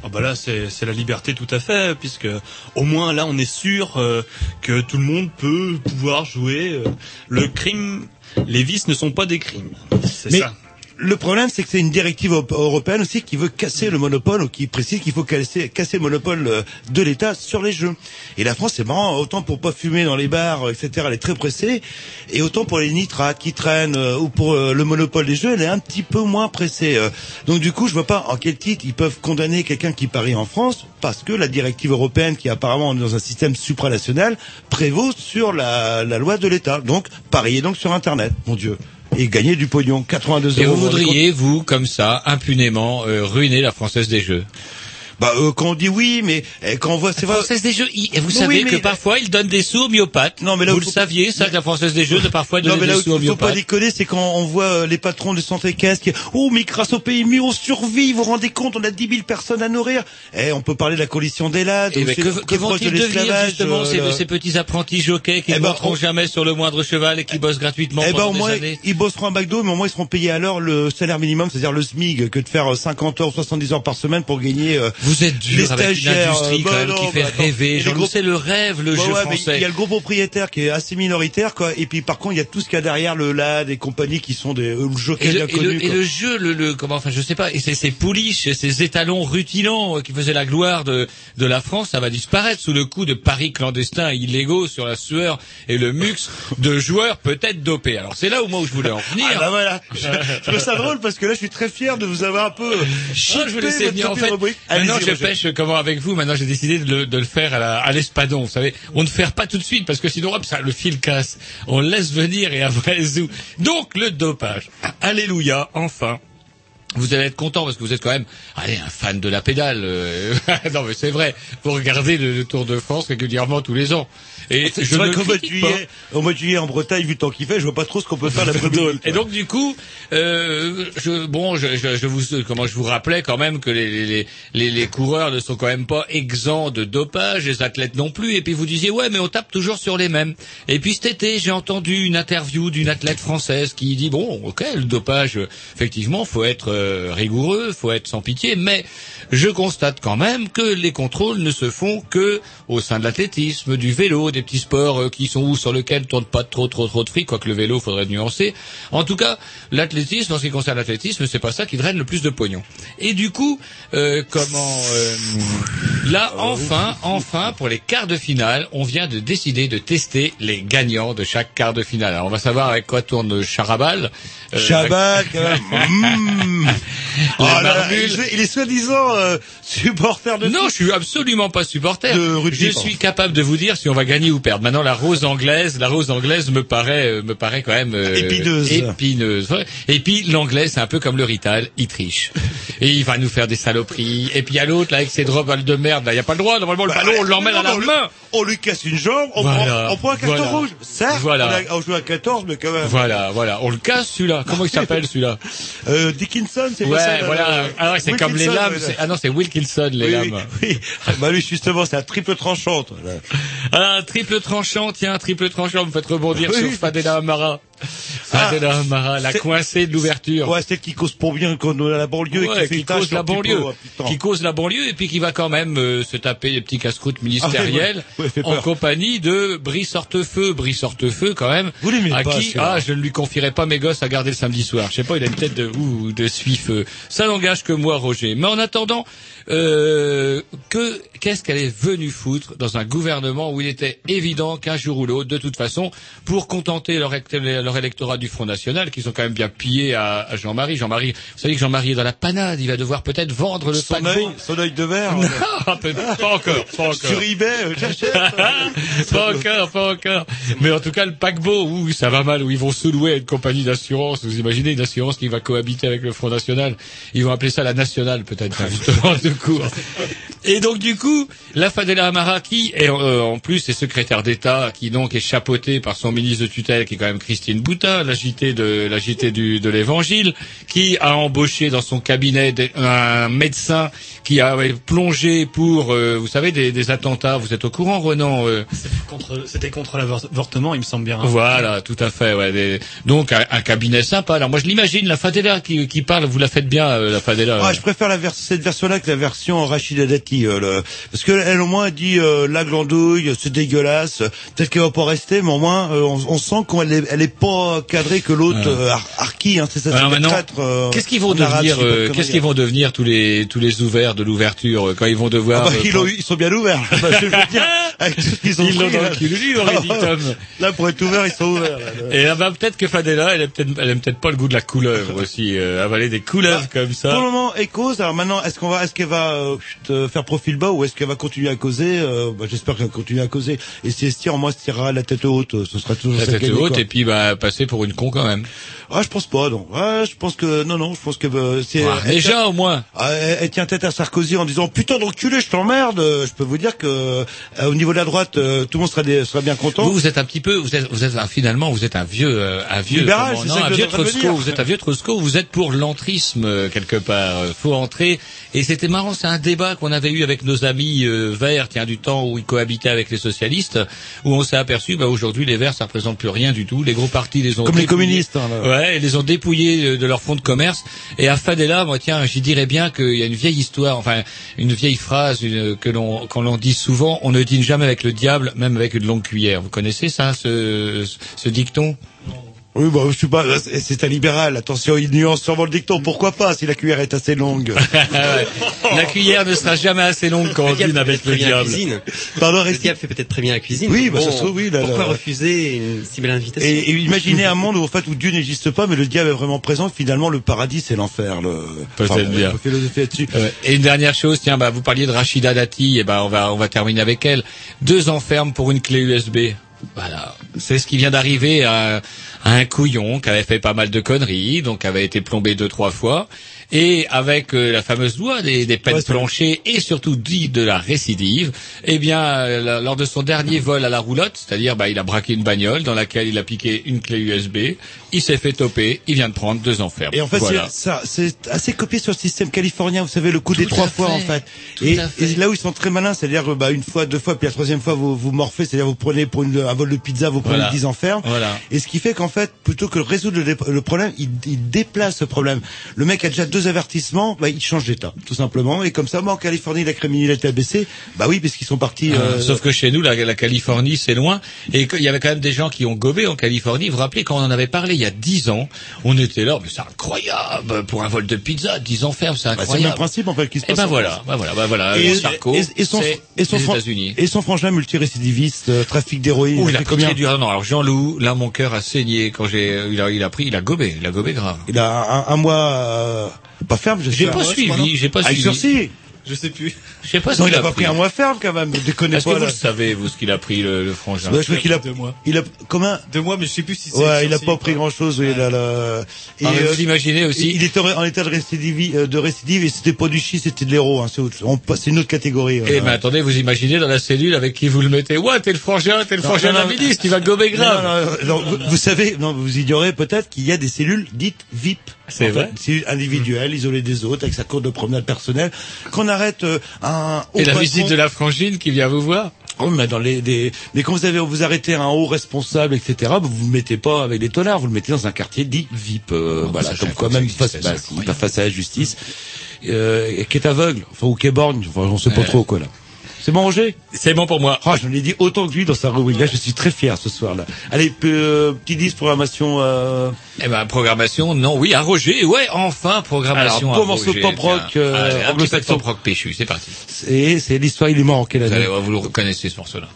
Ah bah là c'est c'est la liberté tout à fait puisque au moins là on est sûr euh, que tout le monde peut pouvoir jouer euh, le crime. Les vices ne sont pas des crimes. C'est ça le problème, c'est que c'est une directive op- européenne aussi qui veut casser le monopole, ou qui précise qu'il faut casser, le monopole euh, de l'État sur les jeux. Et la France, c'est marrant, autant pour pas fumer dans les bars, euh, etc., elle est très pressée, et autant pour les nitrates qui traînent, euh, ou pour le monopole des jeux, elle est un petit peu moins pressée. Donc du coup, je vois pas en quel titre ils peuvent condamner quelqu'un qui parie en France, parce que la directive européenne, qui apparemment est dans un système supranational, prévaut sur la, la loi de l'État. Donc, parier donc sur Internet, mon Dieu. Et gagner du pognon, 82 Et euros. vous voudriez, vous, comme ça, impunément, euh, ruiner la Française des Jeux? Bah, euh, quand on dit oui, mais eh, quand on voit, c'est La. Française des Jeux, il- et vous Oui, savez mais- que parfois, ils donnent des sous aux myopathes. Non, mais là, vous le faut- saviez, ça, que la Française des Jeux, de parfois, Non, donner là des où sous aux il faut pas myopathes. déconner, c'est quand on voit euh, les patrons de santé caisse qui, oh, mais grâce au PMU, on survit, vous vous rendez compte, on a 10 000 personnes à nourrir. Eh, on peut parler de la coalition des lades, Et ou ben, c'est- que, que proche vont-ils de devenir l'esclavage, justement euh, ces, le- ces petits apprentis jockeys qui Eh ne ben, monteront on- jamais sur le moindre cheval et qui bossent gratuitement Eh ben, pendant au des années ils bosseront à McDo, mais au moins, ils seront payés à l'heure le salaire minimum, c'est-à-dire le SMIG, que de faire euh, 50 heures, 70 heures par semaine pour gagner, euh, Vous êtes dur avec une industrie euh, quand bah même non, qui bah fait. Et rêver. gros- sais le rêve, le Bah jeu ouais, français. Il y a le gros propriétaire qui est assez minoritaire, quoi. Et puis, par contre, il y a tout ce qu'il y a derrière le LAD et compagnie qui sont des euh, jockeys Et le, et, le, et le jeu, le, le comment, enfin, je sais pas, et ces, ces pouliches, ces étalons rutilants euh, qui faisaient la gloire de, de la France, ça va disparaître sous le coup de paris clandestins illégaux sur la sueur et le mux de joueurs peut-être dopés. Alors c'est là où moi où je voulais en venir. Ah bah voilà, je, <laughs> je trouve ça drôle parce que là je suis très fier de vous avoir un peu Ah, je laisser votre venir. En fait, rubrique. Maintenant je pêche comment avec vous. Maintenant j'ai décidé de le, de le faire à l'espadon. Vous savez, on ne fait pas tout de suite parce que sinon hop, ça, le fil casse. On le laisse venir et après zou. Donc le dopage. Alléluia, enfin. Vous allez être content parce que vous êtes quand même, allez, un fan de la pédale. euh, <laughs> non mais c'est vrai. Vous regardez le, le Tour de France régulièrement tous les ans. Et je vrai qu'au mois de juillet, au mois de juillet en Bretagne, vu le temps qu'il fait, je vois pas trop ce qu'on peut faire l'après-midi. <laughs> Et donc du coup, euh, je, bon, je, je, je vous, comment je vous rappelais quand même que les, les, les, les coureurs ne sont quand même pas exempts de dopage, les athlètes non plus. Et puis vous disiez ouais, mais on tape toujours sur les mêmes. Et puis cet été, j'ai entendu une interview d'une athlète française qui dit bon, ok, le dopage, effectivement, faut être euh, rigoureux, faut être sans pitié, mais je constate quand même que les contrôles ne se font que au sein de l'athlétisme, du vélo, des petits sports euh, qui sont où sur lesquels tourne pas trop trop trop de fric, quoique le vélo faudrait nuancer. En tout cas, l'athlétisme, en ce qui concerne l'athlétisme, c'est pas ça qui draine le plus de pognon. Et du coup, euh, comment euh, là enfin, enfin pour les quarts de finale, on vient de décider de tester les gagnants de chaque quart de finale. Alors, on va savoir avec quoi tourne Charabal. Euh, Chabal. <laughs> Mmh. Oh il est- soi-disant supporter de Non, foot. je suis absolument pas supporter. De rugby, je suis capable de vous dire si on va gagner ou perdre. Maintenant, la rose anglaise, la rose anglaise me paraît, euh, me paraît quand même euh, Épineuse. Et puis l'anglais, c'est un peu comme le Rital, il triche. <laughs> Et il va nous faire des saloperies. Et puis il y a l'autre là avec ses drops de merde. Là, il y a pas le droit. Normalement, le Bah, ballon, on l'emmène à la main. on lui casse une jambe, on, Voilà, prend, on prend un carton voilà. rouge. Certes, Voilà. on, a, on joue à 14, mais quand même. Voilà, voilà. On le casse celui-là. Comment il <laughs> s'appelle celui-là Euh, Dickinson, c'est Ouais, ça, voilà. euh, Ah c'est comme les lames. Ah non, c'est Wilkinson les Oui, lames. oui, oui. Ah, Bah lui, justement, c'est un triple tranchante. Ah, triple tranchant, tiens, triple tranchant, vous me faites rebondir Oui. sur Fadela Amara. Fadela Amara, la coincée de l'ouverture. Ouais, c'est qui cause pour bien qu'on a la banlieue et Ouais, qui fait qui cause la peu, banlieue, qui cause la banlieue et puis qui va quand même euh, se taper des petits casse-croûtes ministériels Ah, ouais, ouais, fait en compagnie de Brice Hortefeux. Brice Hortefeux quand même. Vous l'aimez à pas, qui ah je ne lui confierai pas mes gosses à garder le samedi soir. Je sais pas, il a une tête de ou de suif. Ça n'engage que moi, Roger. Mais en attendant, euh, que qu'est-ce qu'elle est venue foutre dans un gouvernement où il était évident qu'un jour ou l'autre, de toute façon, pour contenter leur, leur électorat du Front National, qui sont quand même bien pillés à, à Jean-Marie. Jean-Marie, vous savez que Jean-Marie est dans la panade. Il va devoir peut-être vendre le Son paquebot. œil, son œil de verre. <laughs> Peut- pas encore, pas encore. Sur eBay, euh, j'achète. <laughs> pas encore, pas encore. Mais en tout cas, le paquebot, où ça va mal, où ils vont se louer à une compagnie d'assurance. Vous imaginez une assurance qui va cohabiter avec le Front National Ils vont appeler ça la nationale, peut-être, <laughs> hein. Et donc, du coup, la Fadela Amara, qui est, euh, en plus, est secrétaire d'État, qui donc est chapeautée par son ministre de tutelle, qui est quand même Christine Boutin, la JT de, la JT du, de l'Évangile, qui a embauché dans son cabinet un médecin qui a ouais, plongé pour, euh, vous savez, des, des attentats. Vous êtes au courant, Renan euh, Contre- C'était contre l'avortement, il me semble bien. voilà, tout à fait. Ouais, des- Donc un, un cabinet sympa. Alors moi je l'imagine, la Fadela qui, qui parle, vous la faites bien, euh, la Fadela. Ah, je préfère la vers- cette version-là que la version Rachida Dati, euh, le- parce que elle au moins dit euh, la glandouille, c'est dégueulasse. Peut-être qu'elle va pas rester, mais au moins euh, on, on sent qu'elle est, elle est pas cadrée que l'autre Ar- Arki, hein, c'est ça. Qu'est-ce qu'ils vont devenir Qu'est-ce qu'ils vont devenir tous les tous les ouverts de l'ouverture quand ils vont Ah devoir bah, euh, ils, sont bien ouverts. <laughs> Bah, je veux dire, avec tout ce qu'ils ont Ils l'ont dans là. le cul, lui, aurait dit Tom. Là, pour être ouvert, ils sont ouverts. là. Et là, bah, peut-être que Fadela, elle aime peut-être, elle aime peut-être pas le goût de la couleuvre aussi, euh, avaler des couleuvres comme ça. Pour le moment, cause. Alors maintenant, est-ce qu'on va, est-ce qu'elle va chut, euh, faire profil bas ou est-ce qu'elle va continuer à causer euh, bah, J'espère qu'elle va continuer à causer. Et si elle se tire, au moins, se tirera la tête haute. euh, Ce sera toujours La tête haute quoi. et puis bah passer pour une con quand même. Ah, je pense pas, non. Ah, je pense que non, non. Je pense que euh, c'est. Ah, elle tient- déjà au moins. Ah, elle, elle tient tête à Sarkozy en disant putain d'enculé, je t'emmerde. Je peux vous dire que euh, au niveau de la droite, euh, tout le monde sera, des- sera bien content. Vous, vous êtes un petit peu, vous êtes, vous êtes un- finalement, vous êtes un vieux, euh, un vieux, Libéral, comment- non, un vieux en Trosco. Vous êtes un vieux Trosco. Vous êtes pour l'entrisme quelque part. Faut entrer. Et c'était marrant, c'est un débat qu'on avait eu avec nos amis euh, verts, tiens, du temps où ils cohabitaient avec les socialistes, où on s'est aperçu, bah aujourd'hui les verts, ça représente plus rien du tout. Les gros partis les ont Comme les communistes. hein, là. Ouais, ils les ont dépouillés de- leur fonds de commerce. Et à Fadela, moi, tiens, j'y dirais bien qu'il y a une vieille histoire, enfin, une vieille phrase une- que l'on, qu'on l'on dit souvent, on ne dîne jamais avec le diable, même avec une longue cuillère. Vous connaissez ça, ce, ce dicton? Oui, bah, je suis pas. c'est- un libéral. Attention, il nuance sûrement le dicton. Pourquoi pas si la cuillère est assez longue. <laughs> La cuillère ne sera jamais assez longue quand on dîne fait avec très le bien la diable. cuisine. Pardon, Le diable fait peut-être très bien la cuisine. Oui, bah, ça Bon, se trouve, oui, là, Pourquoi là. refuser une si belle invitation Et, et imaginez un monde où, en fait, où Dieu n'existe pas, mais le diable est vraiment présent. Finalement, le paradis, c'est l'enfer. Le... Peut-être bien. On peut philosopher là-dessus. Ouais. Et une dernière chose, tiens, bah, vous parliez de Rachida Dati, et ben on va on va terminer avec elle. Deux enfermes pour une clé USB. Voilà, c'est ce qui vient d'arriver à, un couillon qui avait fait pas mal de conneries, donc avait été plombé deux trois fois, et avec euh, la fameuse loi des, des peines Ouais, planchées et surtout dit de la récidive, eh bien euh, lors de son dernier vol à la roulotte, c'est-à-dire bah, il a braqué une bagnole dans laquelle il a piqué une clé USB, il s'est fait toper, il vient de prendre deux enfermes. Et en fait, Voilà. ça, c'est assez copié sur le système californien. Vous savez, le coup des trois fois, en fait. Et, à fait. et là où ils sont très malins, c'est-à-dire, euh, bah, une fois, deux fois, puis la troisième fois, vous vous morfez, c'est-à-dire, vous prenez pour une, un vol de pizza, vous prenez Voilà. 10 enfermes. Voilà. Et ce qui fait qu'en fait, plutôt que résoudre le, le problème, il, il déplace ce problème. Le mec a déjà deux avertissements, bah, il change d'état, tout simplement. Et comme ça, moi, en Californie, la criminalité a baissé. Bah oui, parce qu'ils sont partis. Ah, euh, Sauf que chez nous, la, la Californie, c'est loin. Et qu'il y avait quand même des gens qui ont gobé en Californie. Vous vous rappelez, quand on en avait parlé il y a dix ans, on était là, mais c'est incroyable, pour un vol de pizza, 10 enfermes, c'est bah, c'est le même incroyable. principe, en fait, qui se et passe. ben en voilà, ben voilà, ben voilà. Et, Sarko, et- et son, et son fran- et son frangin multirécidiviste, euh, trafic d'héroïne. Ouh, il il a combien dur. Non, alors Jean-Loup, là, mon cœur a saigné quand j'ai, il a, il a pris, il a gobé, il a gobé grave. Il a un, un mois, euh, pas ferme, J'ai pas suivi, j'ai pas suivi. Je sais plus. Je sais pas ce Non, qu'il il a pas pris un mois ferme quand même. Déconnez Est-ce que pas vous là. le savez, vous, ce qu'il a pris, le, le frangin? Ouais, je crois qu'il a, Deux mois. il a, comment? Deux mois, mais je sais plus si c'est. Ouais, il a pas pris grand chose, oui, là, là. Et, Ah, mais euh, vous imaginez aussi il était en état de récidive, euh, de récidive et c'était pas du shit, c'était de l'héros, hein. C'est autre, on passe- c'est une autre catégorie. Eh mais attendez, vous imaginez dans la cellule avec qui vous le mettez Ouais, t'es le frangin, t'es le frangin non, ministre, tu vas gober grave. Non, non, non, vous, vous savez, non, vous ignorez peut-être qu'il y a des cellules dites VIP. C'est vrai cellules individuelles, isolées des autres, avec sa cour de promenade personnelle. Qu'on arrête euh, un haut Et la patron- visite de la frangine qui vient vous voir Oh, mais dans les, des, mais quand vous avez, vous arrêtez un haut responsable, etc., vous vous le mettez pas avec des tonards, vous le mettez dans un quartier dit VIP, euh, Oh, voilà, comme quoi même face, à la justice, euh, qui est aveugle, enfin, ou qui est borgne, enfin, on sait pas Ouais. trop, quoi, là. C'est bon, Roger? C'est bon pour moi. Oh, j'en ai dit autant que lui dans sa rubrique. Là, je suis très fier ce soir-là. Allez, euh, petit 10 programmation. Euh... Eh ben, programmation, non, oui, à Roger, ouais, enfin, programmation Alors, à commence Roger. au pop rock, euh, anglo-saxon. pop rock péchu, c'est parti. C'est c'est l'histoire. Il est mort en quelle Vous, année allez, vous le reconnaissez, ce morceau-là.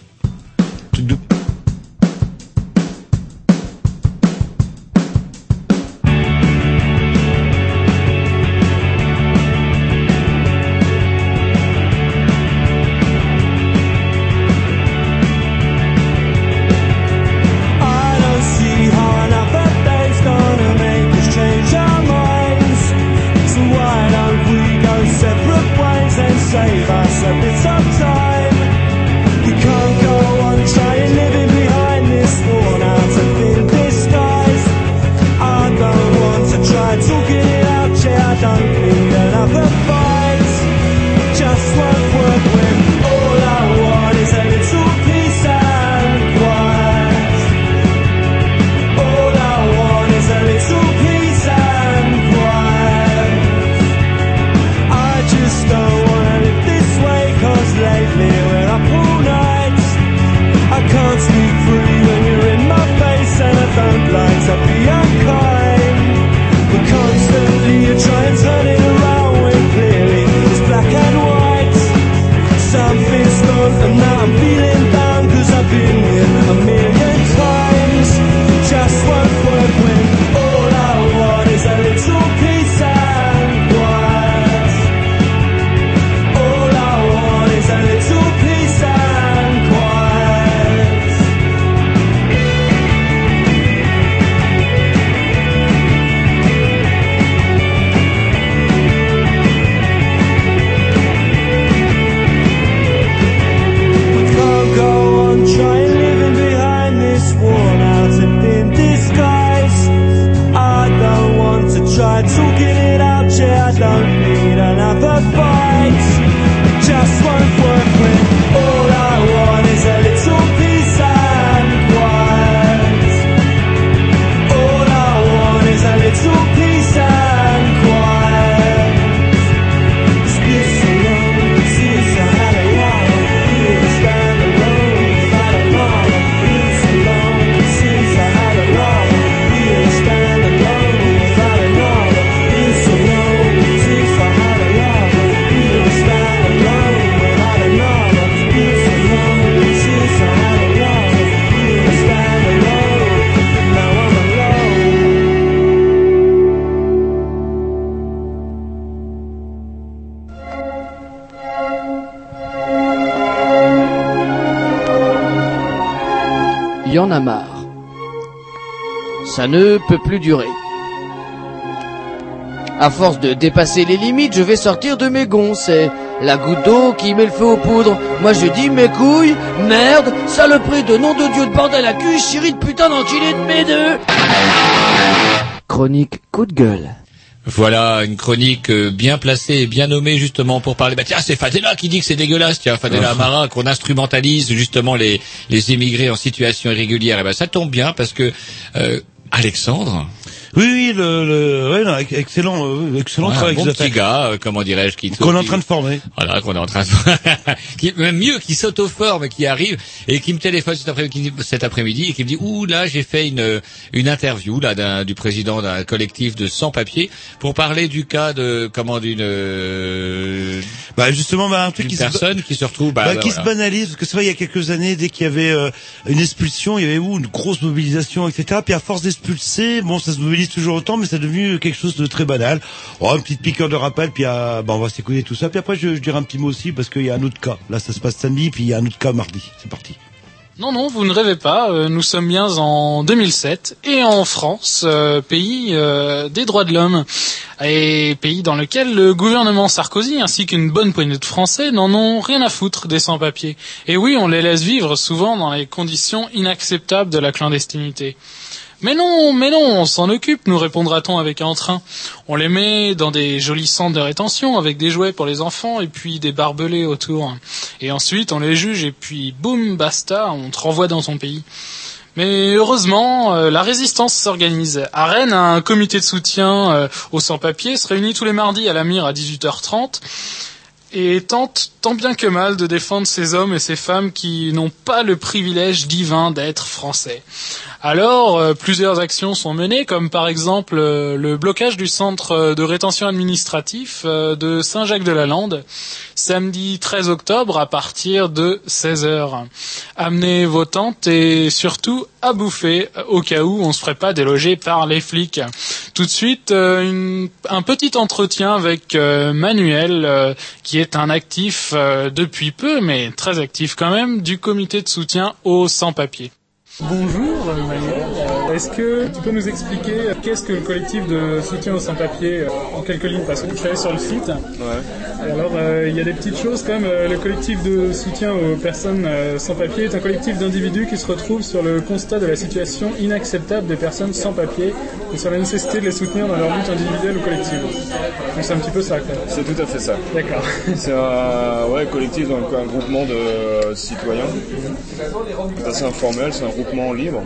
Ne peut plus durer. À force de dépasser les limites, je vais sortir de mes gonds. C'est la goutte d'eau qui met le feu aux poudres. Moi je dis mes couilles, merde, saloperie de nom de Dieu de bordel à cul, chérie de putain d'enculé de mes deux. Chronique coup de gueule. Voilà une chronique euh, bien placée et bien nommée justement pour parler. Bah tiens, c'est Fadela qui dit que c'est dégueulasse. Tiens, Fadela Amara, qu'on instrumentalise justement les les immigrés en situation irrégulière. Et ben ça tombe bien parce que euh, Alexandre, Oui, oui, le, le ouais, non, excellent, euh, excellent Ouais, travail un bon petit gars, euh, comment dirais-je, qui Qu'on est en train de former. Voilà, qu'on est en train de <laughs> qui même mieux, qui s'auto-forme, qui arrive et qui me téléphone cet après-midi, cet après-midi et qui me dit ouh là j'ai fait une une interview là d'un du président d'un collectif de sans papiers pour parler du cas de comment d'une euh, Bah justement, bah, un truc qui se personne qui se retrouve bah, bah, bah, qui voilà. se banalise parce que c'est vrai il y a quelques années dès qu'il y avait euh, une expulsion il y avait où une grosse mobilisation etc puis à force d'expulser bon ça se mobilise culpabilise toujours autant, mais c'est devenu quelque chose de très banal. Oh, une petite piqûre de rappel, puis euh, bah, on va s'écouter tout ça. Puis après, je, je dirai un petit mot aussi parce qu'il y a un autre cas. Là, ça se passe samedi, puis il y a un autre cas mardi. C'est parti. Non, non, vous ne rêvez pas. euh, nous sommes bien en 2007 et en France, euh, pays euh, des droits de l'homme, et pays dans lequel le gouvernement Sarkozy ainsi qu'une bonne poignée de Français n'en ont rien à foutre des sans-papiers. Et oui, on les laisse vivre souvent dans les conditions inacceptables de la clandestinité. Mais non, mais non, on s'en occupe, nous répondra-t-on avec un train. On les met dans des jolis centres de rétention avec des jouets pour les enfants et puis des barbelés autour. Et ensuite, on les juge et puis boum, basta, on te renvoie dans ton pays. Mais heureusement, euh, la résistance s'organise. À Rennes, un comité de soutien euh, aux sans-papiers se réunit tous les mardis à la Mire à 18h30 et tente tant bien que mal de défendre ces hommes et ces femmes qui n'ont pas le privilège divin d'être français. Alors, euh, plusieurs actions sont menées, comme par exemple euh, le blocage du centre euh, de rétention administratif de Saint-Jacques-de-la-Lande, samedi 13 octobre à partir de 16h. Amenez vos tentes et surtout à bouffer au cas où on se ferait pas déloger par les flics. Tout de suite, un petit entretien avec Manuel, qui est un actif depuis peu, mais très actif quand même, du comité de soutien aux sans-papiers. Bonjour Manuel, est-ce que tu peux nous expliquer euh, qu'est-ce que le collectif de soutien aux sans-papiers euh, en quelques lignes Parce que je suis allé sur le site. Alors euh, il y a des petites choses même. Euh, Le collectif de soutien aux personnes euh, sans papier est un collectif d'individus qui se retrouvent sur le constat de la situation inacceptable des personnes sans papier et sur la nécessité de les soutenir dans leur lutte individuelle ou collective. Donc c'est un petit peu ça. C'est tout à fait ça. D'accord. <laughs> C'est un ouais, collectif, donc un groupement de citoyens. C'est assez informel, c'est un groupement libre.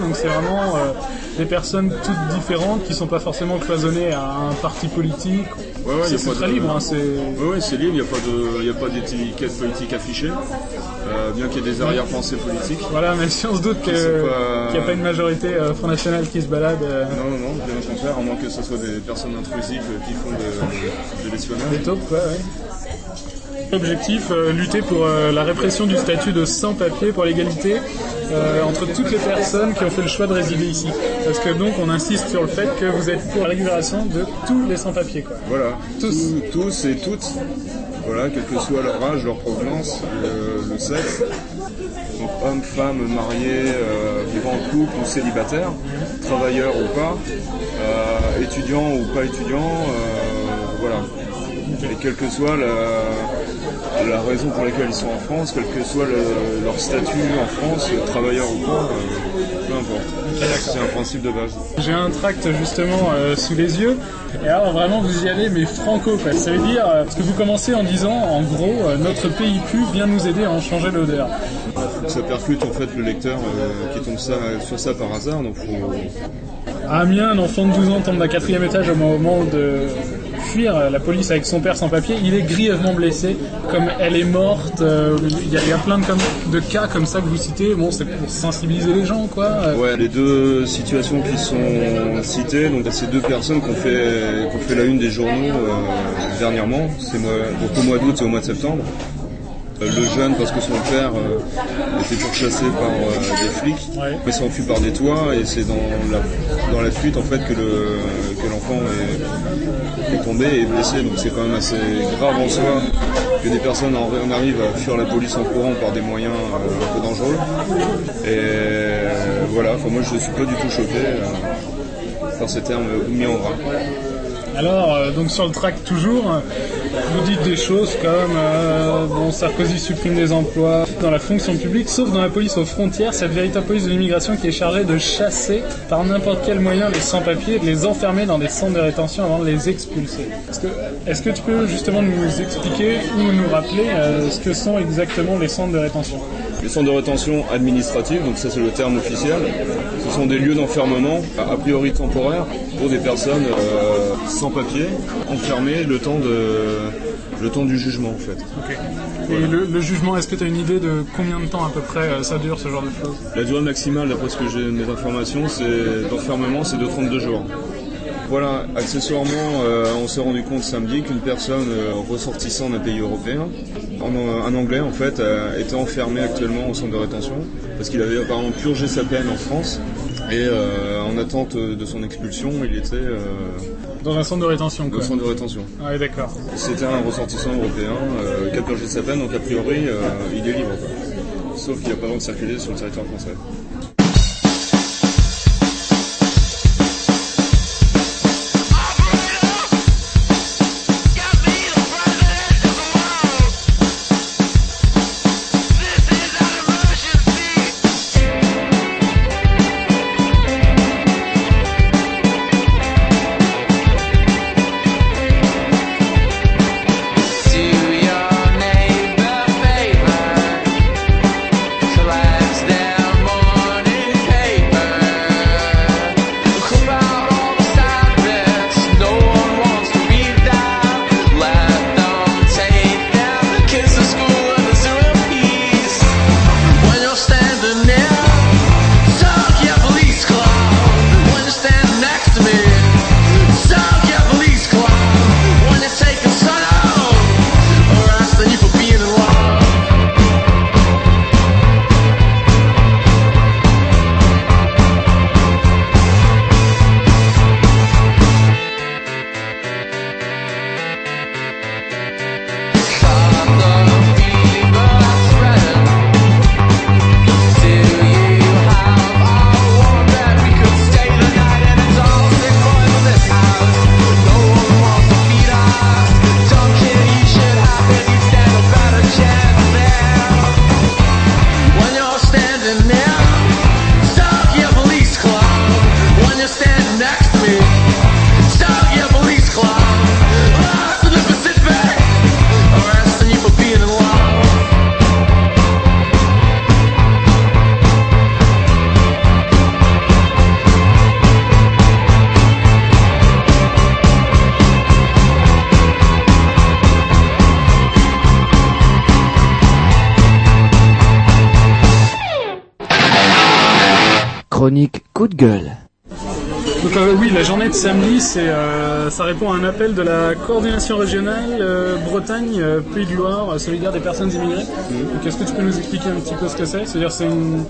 Donc c'est vraiment euh, des personnes toutes différentes qui sont pas forcément cloisonnées à un parti politique. Ouais, ouais, c'est très de- libre. Hein, c'est... Ouais, c'est libre, il n'y a pas de, il y a pas d'étiquette politique affichée, euh, bien qu'il y ait des arrière-pensées politiques. Voilà, même si on se doute qu'il pas- n'y a pas une majorité euh, Front National qui se balade. euh, Non, non, non, bien au contraire, à moins que ce soit des personnes intrusives qui font de, de l'espionnage. Des taupes, ouais, ouais. Objectif, euh, lutter pour euh, la répression du statut de sans-papier pour l'égalité euh, entre toutes les personnes qui ont fait le choix de résider ici. Parce que donc on insiste sur le fait que vous êtes pour la régulation de tous les sans-papiers. Voilà, tous. tous et toutes, voilà, quel que soit leur âge, leur provenance, le, le sexe. Donc hommes, femmes, mariés, euh, vivant en couple ou célibataires, travailleurs ou pas, euh, étudiants ou pas étudiants, euh, voilà. Et quelle que soit la, la raison pour laquelle ils sont en France, quel que soit le- leur statut en France, travailleur ou pas, euh, peu importe. C'est un principe de base. J'ai un tract justement euh, sous les yeux, et alors vraiment vous y allez mais franco quoi. Ça veut dire, euh, parce que vous commencez en disant en gros euh, notre pays pue, viens nous aider à en changer l'odeur. Ça percute en fait le lecteur euh, qui tombe ça, sur ça par hasard, donc faut, À Amiens, un enfant de 12 ans tombe d'un quatrième étage au moment de euh, la police avec son père sans papier. Il est grièvement blessé, comme elle est morte. euh, Il y, a- plein de, cas comme ça que vous citez. Bon, c'est pour sensibiliser les gens, quoi. Euh, Ouais, les deux situations qui sont citées, donc ces deux personnes qui ont fait, fait la une des journaux dernièrement, c'est donc au mois d'août et au mois de septembre. Euh, Le jeune, parce que son père euh, était pourchassé par euh, des flics, s'est enfui par des toits et c'est dans la, dans la fuite en fait que le que l'enfant est, est tombé et est blessé. Donc c'est quand même assez grave en soi que des personnes en, en arrivent à fuir la police en courant par des moyens euh, un peu dangereux. Et voilà, enfin moi je ne suis pas du tout choqué par ces termes mis en gras. Alors, euh, donc sur le tract toujours, vous dites des choses comme euh, bon, Sarkozy supprime des emplois dans la fonction publique, sauf dans la police aux frontières, cette véritable police de l'immigration qui est chargée de chasser par n'importe quel moyen les sans-papiers et de les enfermer dans des centres de rétention avant de les expulser. Est-ce que, est-ce que tu peux justement nous expliquer ou nous rappeler euh, ce que sont exactement les centres de rétention? Les centres de rétention administratifs, donc ça c'est le terme officiel, ce sont des lieux d'enfermement a a priori temporaires pour des personnes euh, sans papier, enfermées le temps, de, le temps du jugement en fait. Et le, le jugement, est-ce que tu as une idée de combien de temps à peu près euh, ça dure ce genre de choses? La durée maximale, d'après ce que j'ai mes informations, c'est d'enfermement, c'est de 32 jours. Voilà, accessoirement, euh, on s'est rendu compte samedi qu'une personne euh, ressortissant d'un pays européen, en- un Anglais en fait, euh, était enfermé actuellement au centre de rétention parce qu'il avait apparemment purgé sa peine en France Et euh, en attente de son expulsion, il était euh, Dans un centre de rétention, dans quoi. le centre de rétention. Ah Ouais, d'accord. C'était un ressortissant européen euh, qui a purgé sa peine, donc a priori, euh, il est libre. quoi. Sauf qu'il n'a pas le droit de circuler sur le territoire français. De gueule. Donc euh, oui, la journée de samedi, c'est, euh, ça répond à un appel de la coordination régionale euh, Bretagne, euh, Pays de Loire, euh, solidaire des personnes immigrées. Donc est-ce que tu peux nous expliquer un petit peu ce que c'est? C'est-à-dire c'est une,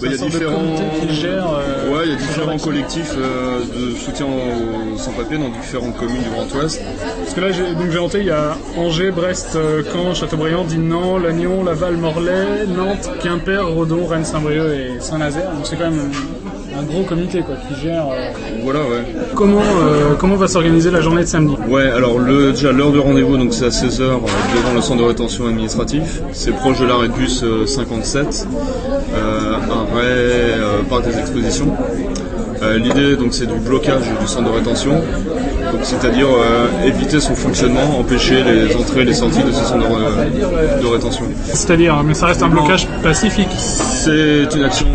il y a sorte de différents, comité qui gère. euh, ouais, il y a différents collectifs euh, de soutien aux sans-papiers dans différentes communes du Grand Ouest. Parce que là, j'ai, donc j'ai noté, il y a Angers, Brest, euh, Caen, Châteaubriand, Dinan, Lannion, Laval, Morlaix, Nantes, Quimper, Redon, Rennes, Saint-Brieuc et Saint-Nazaire. Donc c'est quand même un, gros comité quoi, qui gère. euh, Voilà, ouais. Comment, euh, comment va s'organiser la journée de samedi Ouais, alors le, déjà l'heure de rendez-vous, donc c'est à 16h devant le centre de rétention administratif. C'est proche de l'arrêt de bus euh, 57, euh, arrêt euh, parc des expositions. Euh, L'idée donc c'est du blocage du centre de rétention, c'est-à-dire euh, éviter son fonctionnement, empêcher les entrées et les sorties de ce centre de, ré- de rétention. C'est-à-dire, mais ça reste un blocage pacifique. C'est une action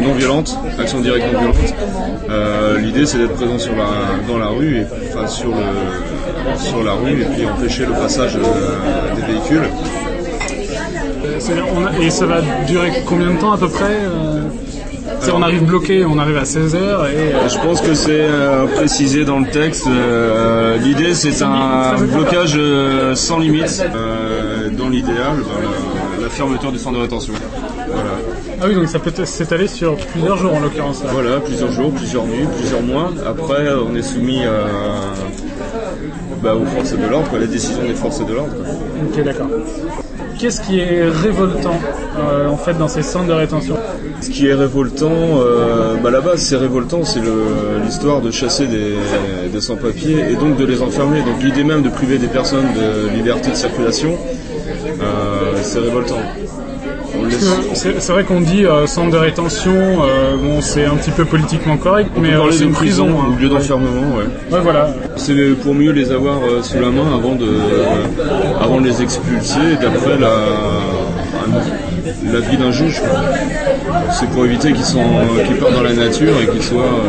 non violente, action directe non violente. Euh, L'idée c'est d'être présent sur la, dans la rue, et, enfin sur, le, sur la rue et puis empêcher le passage euh, des véhicules. On a- et ça va durer combien de temps à peu près c'est- On arrive bloqué, on arrive à 16h et. euh, Je pense que c'est euh, précisé dans le texte. euh, L'idée c'est un blocage sans limite. Dans l'idéal, ben, la, la fermeture du centre de rétention. Voilà. Ah oui, donc ça peut s'étaler sur plusieurs jours en l'occurrence. là. Voilà, plusieurs jours, plusieurs nuits, plusieurs mois. Après, on est soumis à, bah, aux forces de l'ordre, quoi, la décision des forces de l'ordre. Ok, d'accord. Qu'est-ce qui est révoltant euh, en fait dans ces centres de rétention Ce qui est révoltant, euh, bah, la base c'est révoltant, c'est l'histoire de chasser des, des sans-papiers et donc de les enfermer. Donc l'idée même de priver des personnes de liberté de circulation, euh, c'est révoltant. On Parce laisse- que C'est vrai qu'on dit euh, centre de rétention, euh, bon c'est un petit peu politiquement correct, On mais euh, c'est une prison. prison hein. ou lieu d'enfermement, ouais. Ouais, voilà. C'est pour mieux les avoir euh, sous la main avant de, avant de les expulser d'après la, la vie d'un juge. C'est pour éviter qu'ils sont, qu'ils partent dans la nature et qu'ils soient,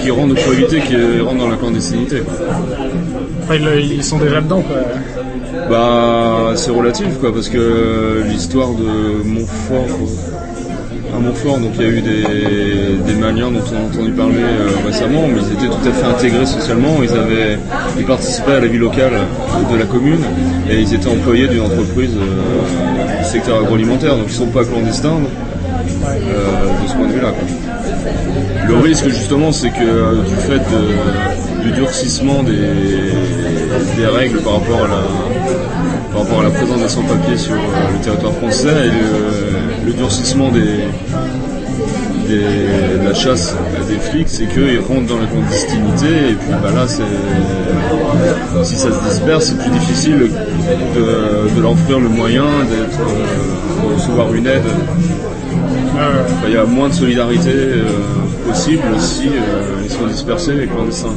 qu'ils rentrent, pour éviter qu'ils rentrent dans la clandestinité. Enfin, ils, ils sont déjà dedans quoi. Bah, c'est relatif quoi, parce que l'histoire de Montfort, à Montfort, donc il y a eu des, des Maliens dont on a entendu parler euh, récemment, mais ils étaient tout à fait intégrés socialement, ils avaient, ils participaient à la vie locale de la commune et ils étaient employés d'une entreprise euh, du secteur agroalimentaire, donc ils sont pas clandestins euh, de ce point de vue-là. Le risque justement, c'est que euh, du fait de- du durcissement des, des règles par rapport à la, rapport à la présence des sans-papiers sur euh, le territoire français et le, le durcissement des, des- de la chasse des flics, c'est qu'ils rentrent dans la clandestinité et puis bah là, si ça se disperse, c'est plus difficile de, de leur offrir le moyen d'être, euh, de recevoir une aide. Enfin, Il y a moins de solidarité euh, possible si euh, ils sont dispersés les clandestins.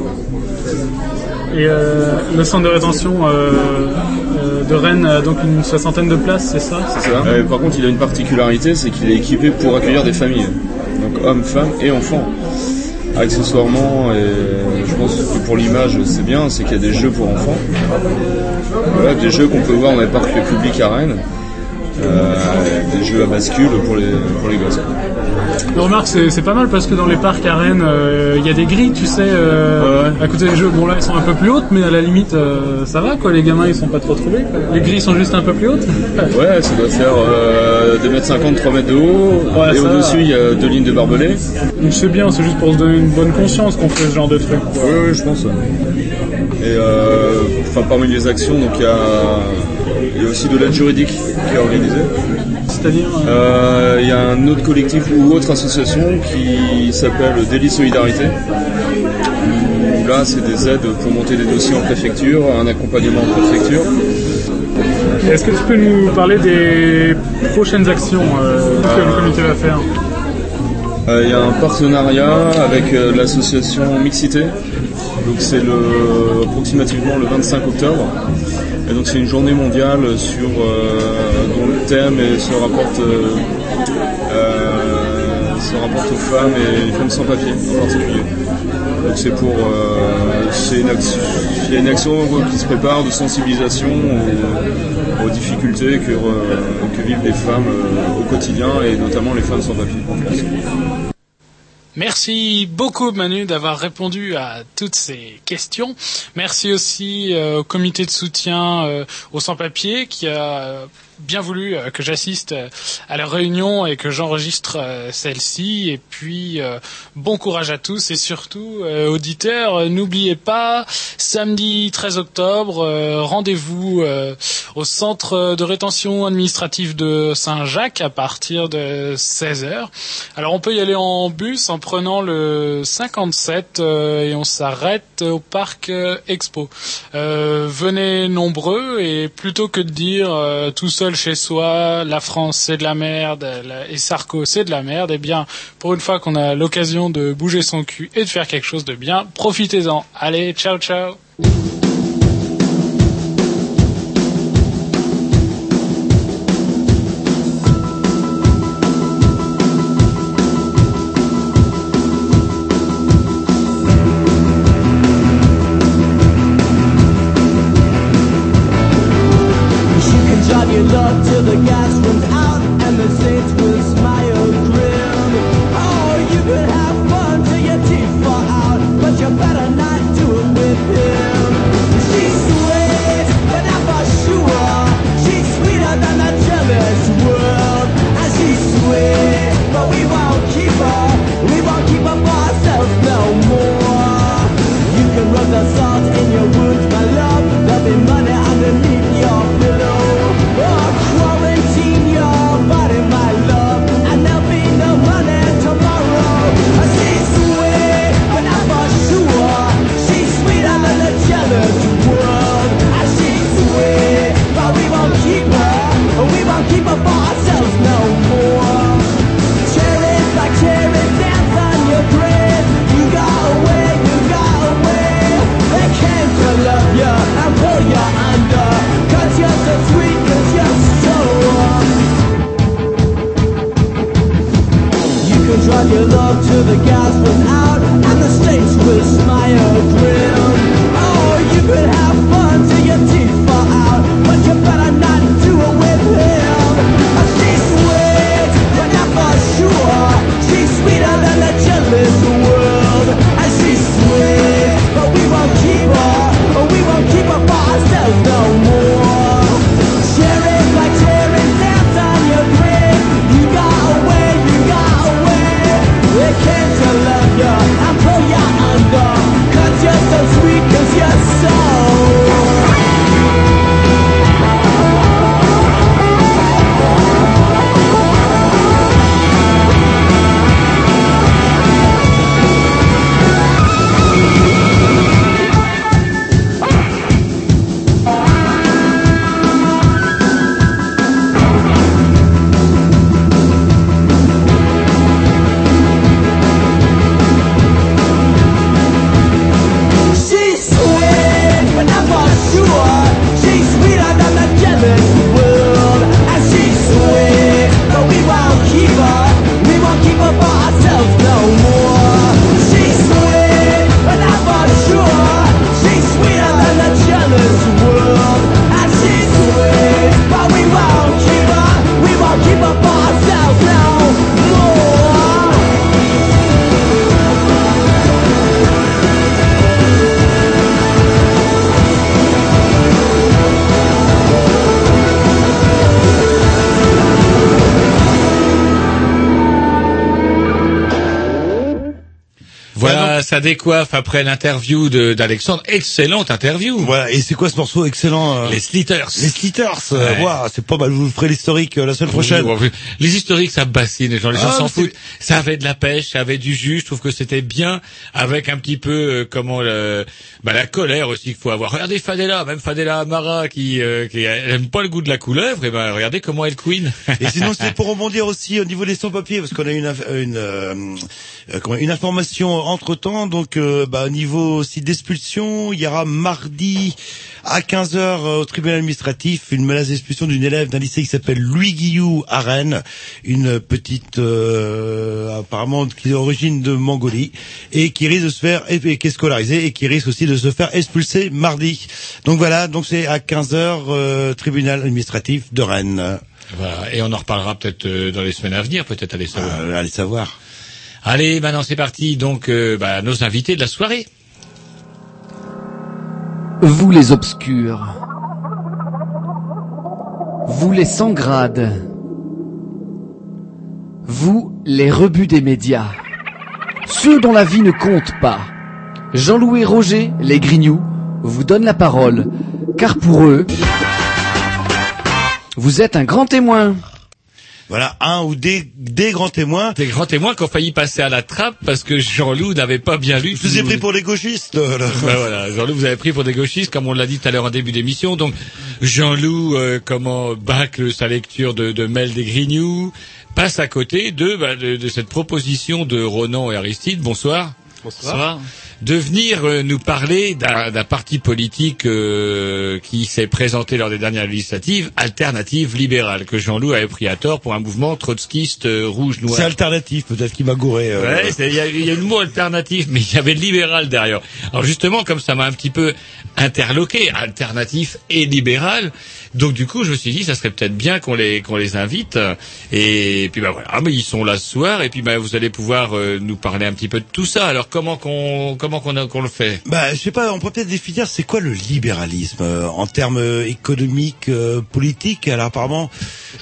Et euh, le centre de rétention euh, euh, de Rennes a donc une soixantaine de places, c'est ça C'est ça. Euh, par contre, il a une particularité, c'est qu'il est équipé pour accueillir des familles, donc hommes, femmes et enfants. Accessoirement, et je pense que pour l'image c'est bien, c'est qu'il y a des jeux pour enfants. Voilà, des jeux qu'on peut voir dans les parcs publics à Rennes. Euh, des jeux à bascule pour les, pour les gosses. Mais Remarque, c'est c'est pas mal parce que dans les parcs à Rennes, euh, il y a des grilles, tu sais, euh, à côté des jeux. Bon là, elles sont un peu plus hautes, mais à la limite, euh, ça va quoi. Les gamins, ils sont pas trop trouvés. quoi. Les grilles sont juste un peu plus hautes. <laughs> Ouais, ça doit faire euh, 2 mètres 50, 3 mètres de haut. Ouais, et au-dessus, il y a deux lignes de barbelés. Donc c'est bien, c'est juste pour se donner une bonne conscience qu'on fait ce genre de truc. Oui, je pense. Et euh, enfin, parmi les actions, donc il y a, il y a aussi de l'aide juridique qui est organisée. C'est-à-dire Euh, Il y a un autre collectif ou autre association qui s'appelle Délit Solidarité. Où là, c'est des aides pour monter des dossiers en préfecture, un accompagnement en préfecture. Est-ce que tu peux nous parler des prochaines actions euh, que le comité va faire Euh, Il y a un partenariat avec euh, l'association Mixité. Donc c'est le, approximativement le 25 octobre. Et donc c'est une journée mondiale sur, euh, dont le thème se, rapporte, euh, euh, se rapporte aux femmes et les femmes sans papier en particulier. Donc c'est pour euh, une action, il y a une action qui se prépare de sensibilisation aux, difficultés que, que vivent les femmes au quotidien et notamment les femmes sans papier. Merci beaucoup Manu d'avoir répondu à toutes ces questions. Merci aussi au comité de soutien aux sans-papiers qui a bien voulu euh, que j'assiste euh, à leur réunion et que j'enregistre euh, celle-ci. Et puis bon courage à tous et surtout auditeurs, n'oubliez pas samedi 13 octobre, rendez-vous au centre de rétention administrative de Saint-Jacques à partir de 16h. Alors on peut y aller en bus en prenant le 57 euh, et on s'arrête au parc Expo. Venez nombreux et plutôt que de dire tout seul chez soi, la France c'est de la merde et Sarko c'est de la merde, eh bien pour une fois qu'on a l'occasion de bouger son cul et de faire quelque chose de bien, profitez-en. Allez, ciao ciao ça décoiffe après l'interview d'Alexandre. Excellente interview. Voilà, et c'est quoi ce morceau excellent euh, Les Slitters. Les Slitters, euh, Ouais. c'est pas mal, je vous ferai l'historique euh, la semaine prochaine. Oui, Les historiques, ça bassine les gens. Les gens Ah, s'en foutent. Ça avait de la pêche, ça avait du jus. Je trouve que c'était bien avec un petit peu euh, comment bah, la colère aussi qu'il faut avoir. Regardez Fadela, même Fadela Amara qui, euh, qui aime pas le goût de la couleuvre. Et ben regardez comment elle queen. Et sinon, c'était pour rebondir aussi au niveau des sans-papiers, parce qu'on a une, une, euh, euh, une information entre-temps. Donc, euh, bah, au niveau aussi d'expulsion, il y aura mardi à 15h euh, au tribunal administratif une menace d'expulsion d'une élève d'un lycée qui s'appelle Louis Guillou à Rennes, une petite euh, apparemment qui est d'origine de Mongolie et qui risque de se faire et, et qui est scolarisée et qui risque aussi de se faire expulser mardi. Donc voilà, donc c'est à 15h tribunal administratif de Rennes. Voilà. Et on en reparlera peut-être euh, dans les semaines à venir. Peut-être allez savoir. Euh, allez savoir. Allez, maintenant c'est parti. Donc, euh, bah, nos invités de la soirée. Vous les obscurs. Vous les sans grades. Vous les rebuts des médias. Ceux dont la vie ne compte pas. Jean-Louis Roger, les grignoux, vous donnent la parole, car pour eux, vous êtes un grand témoin. Voilà, un ou des, des grands témoins. Des grands témoins qui ont failli passer à la trappe parce que Jean-Loup n'avait pas bien lu. Je vous ai pris pour les gauchistes. là. Ouais, voilà, Jean-Loup, vous avez pris pour des gauchistes, comme on l'a dit tout à l'heure en début d'émission. Donc, Jean-Loup, euh, comment bâcle sa lecture de, de Mel des Grignoux, passe à côté de, bah, de, de cette proposition de Ronan et Aristide. Bonsoir. Bonsoir. De venir euh, nous parler d'un parti politique euh, qui s'est présenté lors des dernières législatives, Alternative Libérale, que Jean-Loup avait pris à tort pour un mouvement trotskiste euh, rouge-noir. C'est alternatif, peut-être qui m'a gouré. euh. Ouais, il y, a- il y a le mot alternatif, mais il y avait libéral derrière. Alors justement, comme ça m'a un petit peu interloqué, alternatif et libéral, donc du coup, je me suis dit, ça serait peut-être bien qu'on les qu'on les invite. Et puis bah voilà, Ah, mais ils sont là ce soir, et puis bah vous allez pouvoir euh, nous parler un petit peu de tout ça. Alors comment qu'on comment qu'on qu'on le fait? Bah, je sais pas, on peut peut-être définir c'est quoi le libéralisme euh, en termes euh, économiques, euh, politiques? Alors apparemment,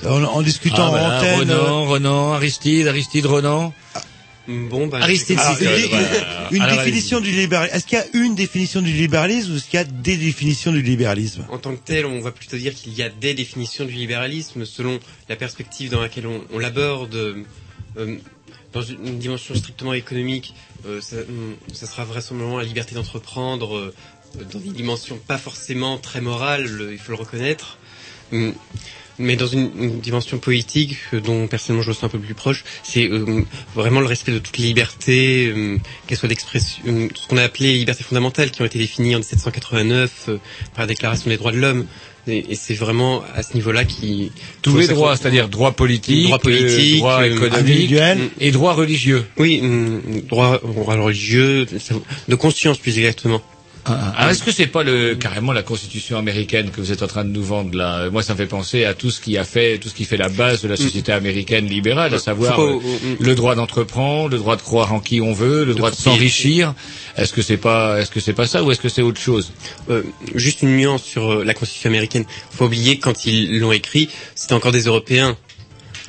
en, en discutant Ah, en voilà, antenne. euh, Ronan, Ronan, Aristide, Aristide, Ronan. Bon, bah, Aristide, alors, c'est- une, euh, une- Alors, définition du libéralisme. Est-ce qu'il y a une définition du libéralisme ou est-ce qu'il y a des définitions du libéralisme? En tant que tel, on va plutôt dire qu'il y a des définitions du libéralisme selon la perspective dans laquelle on, on l'aborde. euh, dans une, une dimension strictement économique, euh, ça, hum, ça sera vraisemblablement la liberté d'entreprendre euh, dans des dimensions pas forcément très morales, le- il faut le reconnaître. Hum, Mais dans une, une dimension politique euh, dont personnellement je me sens un peu plus proche, c'est euh, vraiment le respect de toute liberté, euh, qu'elle soit d'expression, ce qu'on a appelé les libertés fondamentales qui ont été définies en 1789 euh, par la Déclaration des droits de l'homme. Et, et c'est vraiment à ce niveau-là qui Tous les droits, c'est-à-dire droit politique, droit politique, euh, droit euh, économique et droit religieux. Oui, droit, droit religieux, de conscience plus exactement. Ah, est-ce que c'est pas le carrément la constitution américaine que vous êtes en train de nous vendre là? Moi, ça me fait penser à tout ce qui a fait, tout ce qui fait la base de la société américaine libérale, à savoir euh, le droit d'entreprendre, le droit de croire en qui on veut, le droit de s'enrichir. Est-ce que c'est pas, est-ce que c'est pas ça ou est-ce que c'est autre chose? Euh, juste une nuance sur euh, la Constitution américaine. Faut oublier que quand ils l'ont écrit, c'était encore des Européens.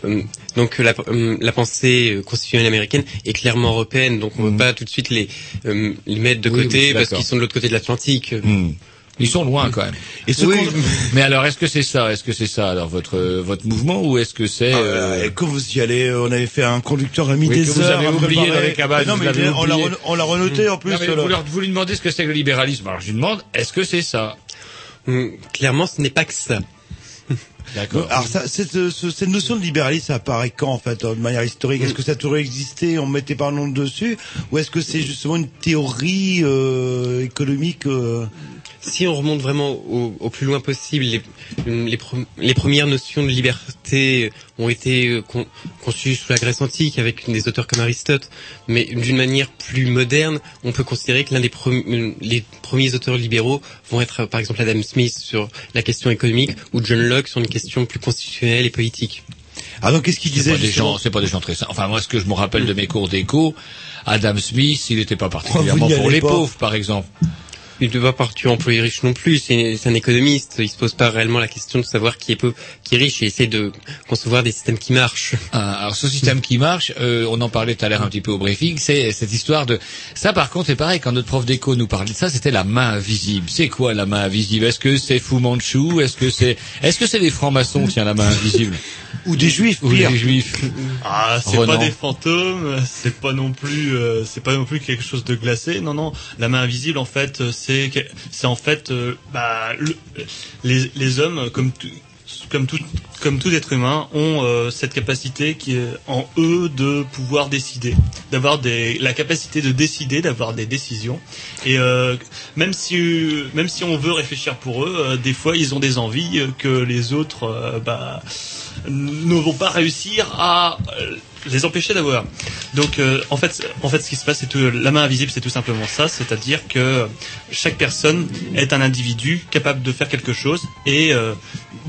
Euh, donc la, euh, la pensée euh, constitutionnelle américaine est clairement européenne. Donc on ne peut pas tout de suite les, euh, les mettre de Oui, côté oui, parce qu'ils sont de l'autre côté de l'Atlantique. Ils sont loin quand même. Et ce Oui. qu'on- Mais alors, est-ce que c'est ça? Est-ce que c'est ça alors votre votre mouvement ou est-ce que c'est euh, Et quand vous y allez, euh, on avait fait un conducteur a mis Oui, des que vous heures avez à oublié dans les cabanes, non, mais on l'a on renoté en plus. Non, mais euh, vous, leur, vous lui demandez ce que c'est que le libéralisme. Alors je lui demande, est-ce que c'est ça? Clairement, ce n'est pas que ça. <laughs> D'accord. Alors ça, cette, euh, ce- cette notion de libéralisme, ça apparaît quand en fait, de manière historique? Est-ce que ça a toujours existé, on mettait pas un nom dessus, ou est-ce que c'est justement une théorie euh, économique euh, Si on remonte vraiment au, au plus loin possible, les, les, pre- les premières notions de liberté ont été euh, con- conçues sous la Grèce antique avec des auteurs comme Aristote, mais d'une manière plus moderne, on peut considérer que l'un des premi- les premiers auteurs libéraux vont être euh, par exemple Adam Smith sur la question économique ou John Locke sur une question plus constitutionnelle et politique. Ah donc qu'est-ce qu'il C'est disait pas des justement? gens, c'est pas des gens très simples. Enfin moi, ce que je me rappelle de mes cours d'éco, Adam Smith, il n'était pas particulièrement Vous n'y pour les pas. pauvres, par exemple. Il ne doit pas tu employer riche non plus. C'est c'est un économiste. Il se pose pas réellement la question de savoir qui est peu, qui est riche et essaie de concevoir des systèmes qui marchent. Ah, alors ce système qui marche, euh, on en parlait tout à l'heure un petit peu au briefing, c'est cette histoire de ça. Par contre, c'est pareil quand notre prof d'éco nous parlait de ça, c'était la main invisible. C'est quoi la main invisible? Est-ce que c'est Fu Manchu? Est-ce que c'est est-ce que c'est les francs-maçons? Tiens la main invisible <laughs> Ou des juifs, Ou pire. des juifs Ah, c'est Renan. pas des fantômes, c'est pas non plus, euh, c'est pas non plus quelque chose de glacé. Non, non, la main invisible, en fait, euh, c'est, c'est en fait, euh, bah, le- les, les hommes, comme tout, comme tout, comme tout être humain, ont euh, cette capacité qui est en eux de pouvoir décider, d'avoir la capacité de décider, d'avoir des décisions. Et euh, même si, même si on veut réfléchir pour eux, euh, des fois, ils ont des envies que les autres, bah, ne vont pas réussir à les empêcher d'avoir. Donc en fait, en fait, ce qui se passe, c'est que la main invisible, c'est tout simplement ça, c'est-à-dire que chaque personne est un individu capable de faire quelque chose et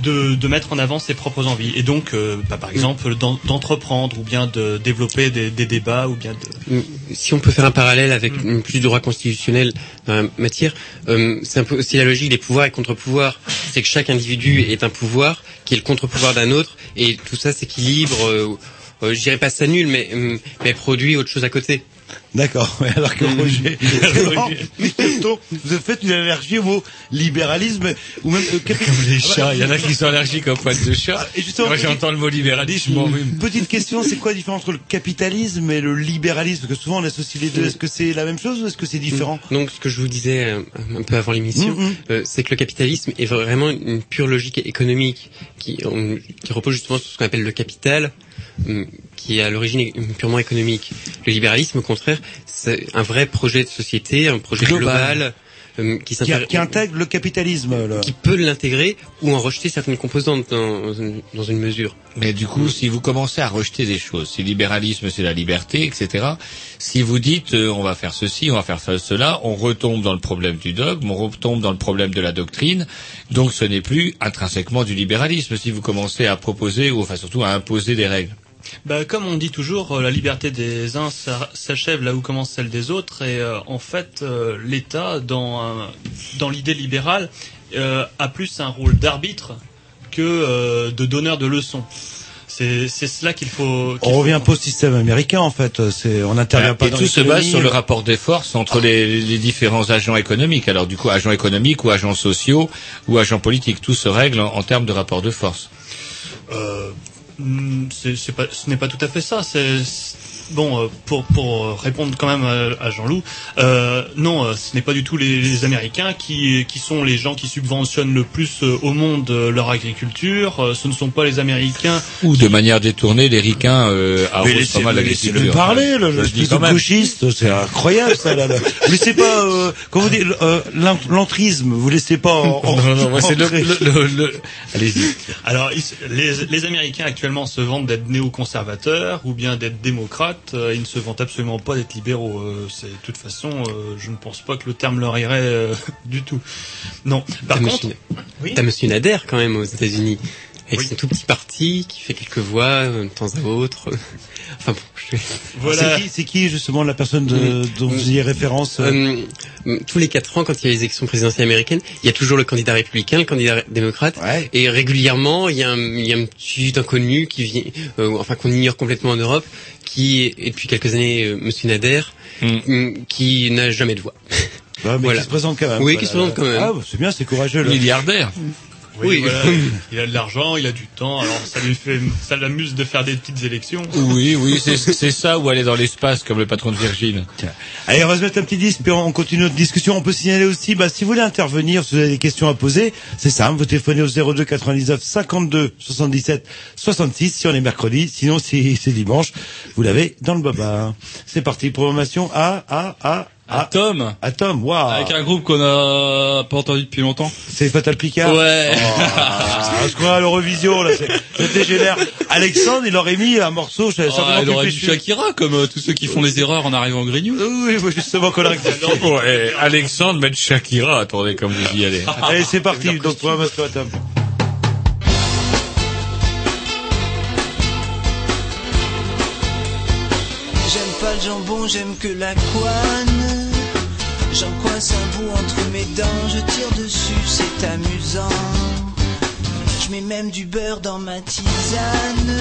de, de mettre en avant ses propres envies. Et donc, euh, bah, par exemple, d'en- d'entreprendre ou bien de développer des, des débats ou bien de Si on peut faire un parallèle avec une plus du droit constitutionnel dans la matière, euh, c'est un peu aussi la logique des pouvoirs et contre-pouvoirs. C'est que chaque individu est un pouvoir qui est le contre-pouvoir d'un autre, et tout ça s'équilibre. Euh, euh, je dirais pas ça nul, mais mais produit autre chose à côté. D'accord, alors que <laughs> Roger, <laughs> Non, vous avez fait une allergie au mot libéralisme ou même euh, Comme les Ah bah, chats, il y en a qui sont allergiques aux poils de chat. Et justement, Moi j'entends le mot libéralisme. Petite question, c'est quoi la différence entre le capitalisme et le libéralisme? Parce que souvent on associe les deux. Est-ce que c'est la même chose ou est-ce que c'est différent? Donc, ce que je vous disais euh, un peu avant l'émission, Mhm. euh, c'est que le capitalisme est vraiment une pure logique économique qui, on- qui repose justement sur ce qu'on appelle le capital, qui est à l'origine é- purement économique. Le libéralisme, au contraire, c'est un vrai projet de société, un projet Global. global, hum, qui, qui, qui intègre le capitalisme là. qui peut l'intégrer ou en rejeter certaines composantes dans, une- dans une mesure. Mais du coup, si vous commencez à rejeter des choses, si libéralisme c'est la liberté, etc., si vous dites euh, on va faire ceci, on va faire cela, on retombe dans le problème du dogme, on retombe dans le problème de la doctrine, donc ce n'est plus intrinsèquement du libéralisme si vous commencez à proposer, ou enfin surtout à imposer des règles. Bah, comme on dit toujours, euh, la liberté des uns s'a- s'achève là où commence celle des autres, et euh, en fait, euh, l'État, dans, dans l'idée libérale, euh, a plus un rôle d'arbitre que euh, de donneur de leçons. C'est c'est cela qu'il faut. qu'il On faut revient pas au système américain en fait. C'est on n'intervient pas Et dans tout se base sur le rapport des forces entre les, les différents agents économiques. Alors du coup, agents économiques ou agents sociaux ou agents politiques, tout se règle en, en termes de rapport de force. Euh, c'est c'est pas, ce n'est pas tout à fait ça. C'est c'est- bon euh, pour pour répondre quand même à, à Jean-Loup. Euh, non, euh, ce n'est pas du tout les, les Américains qui qui sont les gens qui subventionnent le plus euh, au monde euh, leur agriculture. Euh, ce ne sont pas les Américains. Ou de manière détournée, les ricains euh, Mais arrosent pas mal l'agriculture. parler, le, Je le le dis quand gauchiste, c'est incroyable ça. Là, là. <laughs> Vous laissez pas, euh, comment vous dites, euh, l'en- l'entrisme, vous laissez pas. En, en- <laughs> Non, non, moi, c'est le, le, le, le- Allez-y. Alors les, les Américains actuellement se vantent d'être néoconservateurs ou bien d'être démocrates. Euh, ils ne se vantent absolument pas d'être libéraux. Euh, c'est de toute façon, euh, je ne pense pas que le terme leur irait euh, <laughs> du tout. Non. Par T'as contre, monsieur, oui. t'as monsieur Nader quand même aux États-Unis, avec Oui. son tout petit parti qui fait quelques voix de temps à autre. <laughs> enfin bon, je... Voilà. C'est qui, c'est qui justement la personne de, dont vous y référence Euh, tous les quatre ans, quand il y a les élections présidentielles américaines, il y a toujours le candidat républicain, le candidat démocrate, Ouais. et régulièrement, il y a un, il y a un petit inconnu qui vient, euh, enfin qu'on ignore complètement en Europe, qui est et depuis quelques années euh, Monsieur Nader, mm, qui n'a jamais de voix. Ouais, mais voilà. qui se présente quand même. Oui, quoi, qui se présente quand même. Ah, bah, c'est bien, c'est courageux. Là. Milliardaire. Oui, Oui. voilà, <laughs> il a de l'argent, il a du temps, alors ça lui fait, ça l'amuse de faire des petites élections. Oui, oui, c'est c'est ça ou aller dans l'espace comme le patron de Virgin. Tiens. Allez, on va se mettre un petit disque, puis on continue notre discussion. On peut signaler aussi, bah, si vous voulez intervenir, si vous avez des questions à poser, c'est simple, vous téléphonez au 02 99 52 77 66 si on est mercredi, sinon si c'est dimanche, vous l'avez dans le baba. C'est parti, programmation A, A, A, A. Atom. Atom, waouh. Avec un groupe qu'on a pas entendu depuis longtemps. C'est Fatal Picard Ouais. <laughs> Ah, je crois à l'Eurovision, là, c'est c'est dégénère. Alexandre, il aurait mis un morceau, je Ah, simplement il aurait dessus. Shakira, comme euh, tous ceux qui font des erreurs en arrivant en grignou. Oui, oui, justement qu'on a rectifié. Ouais, Alexandre met Shakira, attendez comme vous y allez. <laughs> Allez, c'est parti, donc programmation Atom. J'aime pas le jambon, j'aime que la couenne. J'en coince un bout entre mes dents, je tire dessus, c'est amusant. Je mets même du beurre dans ma tisane.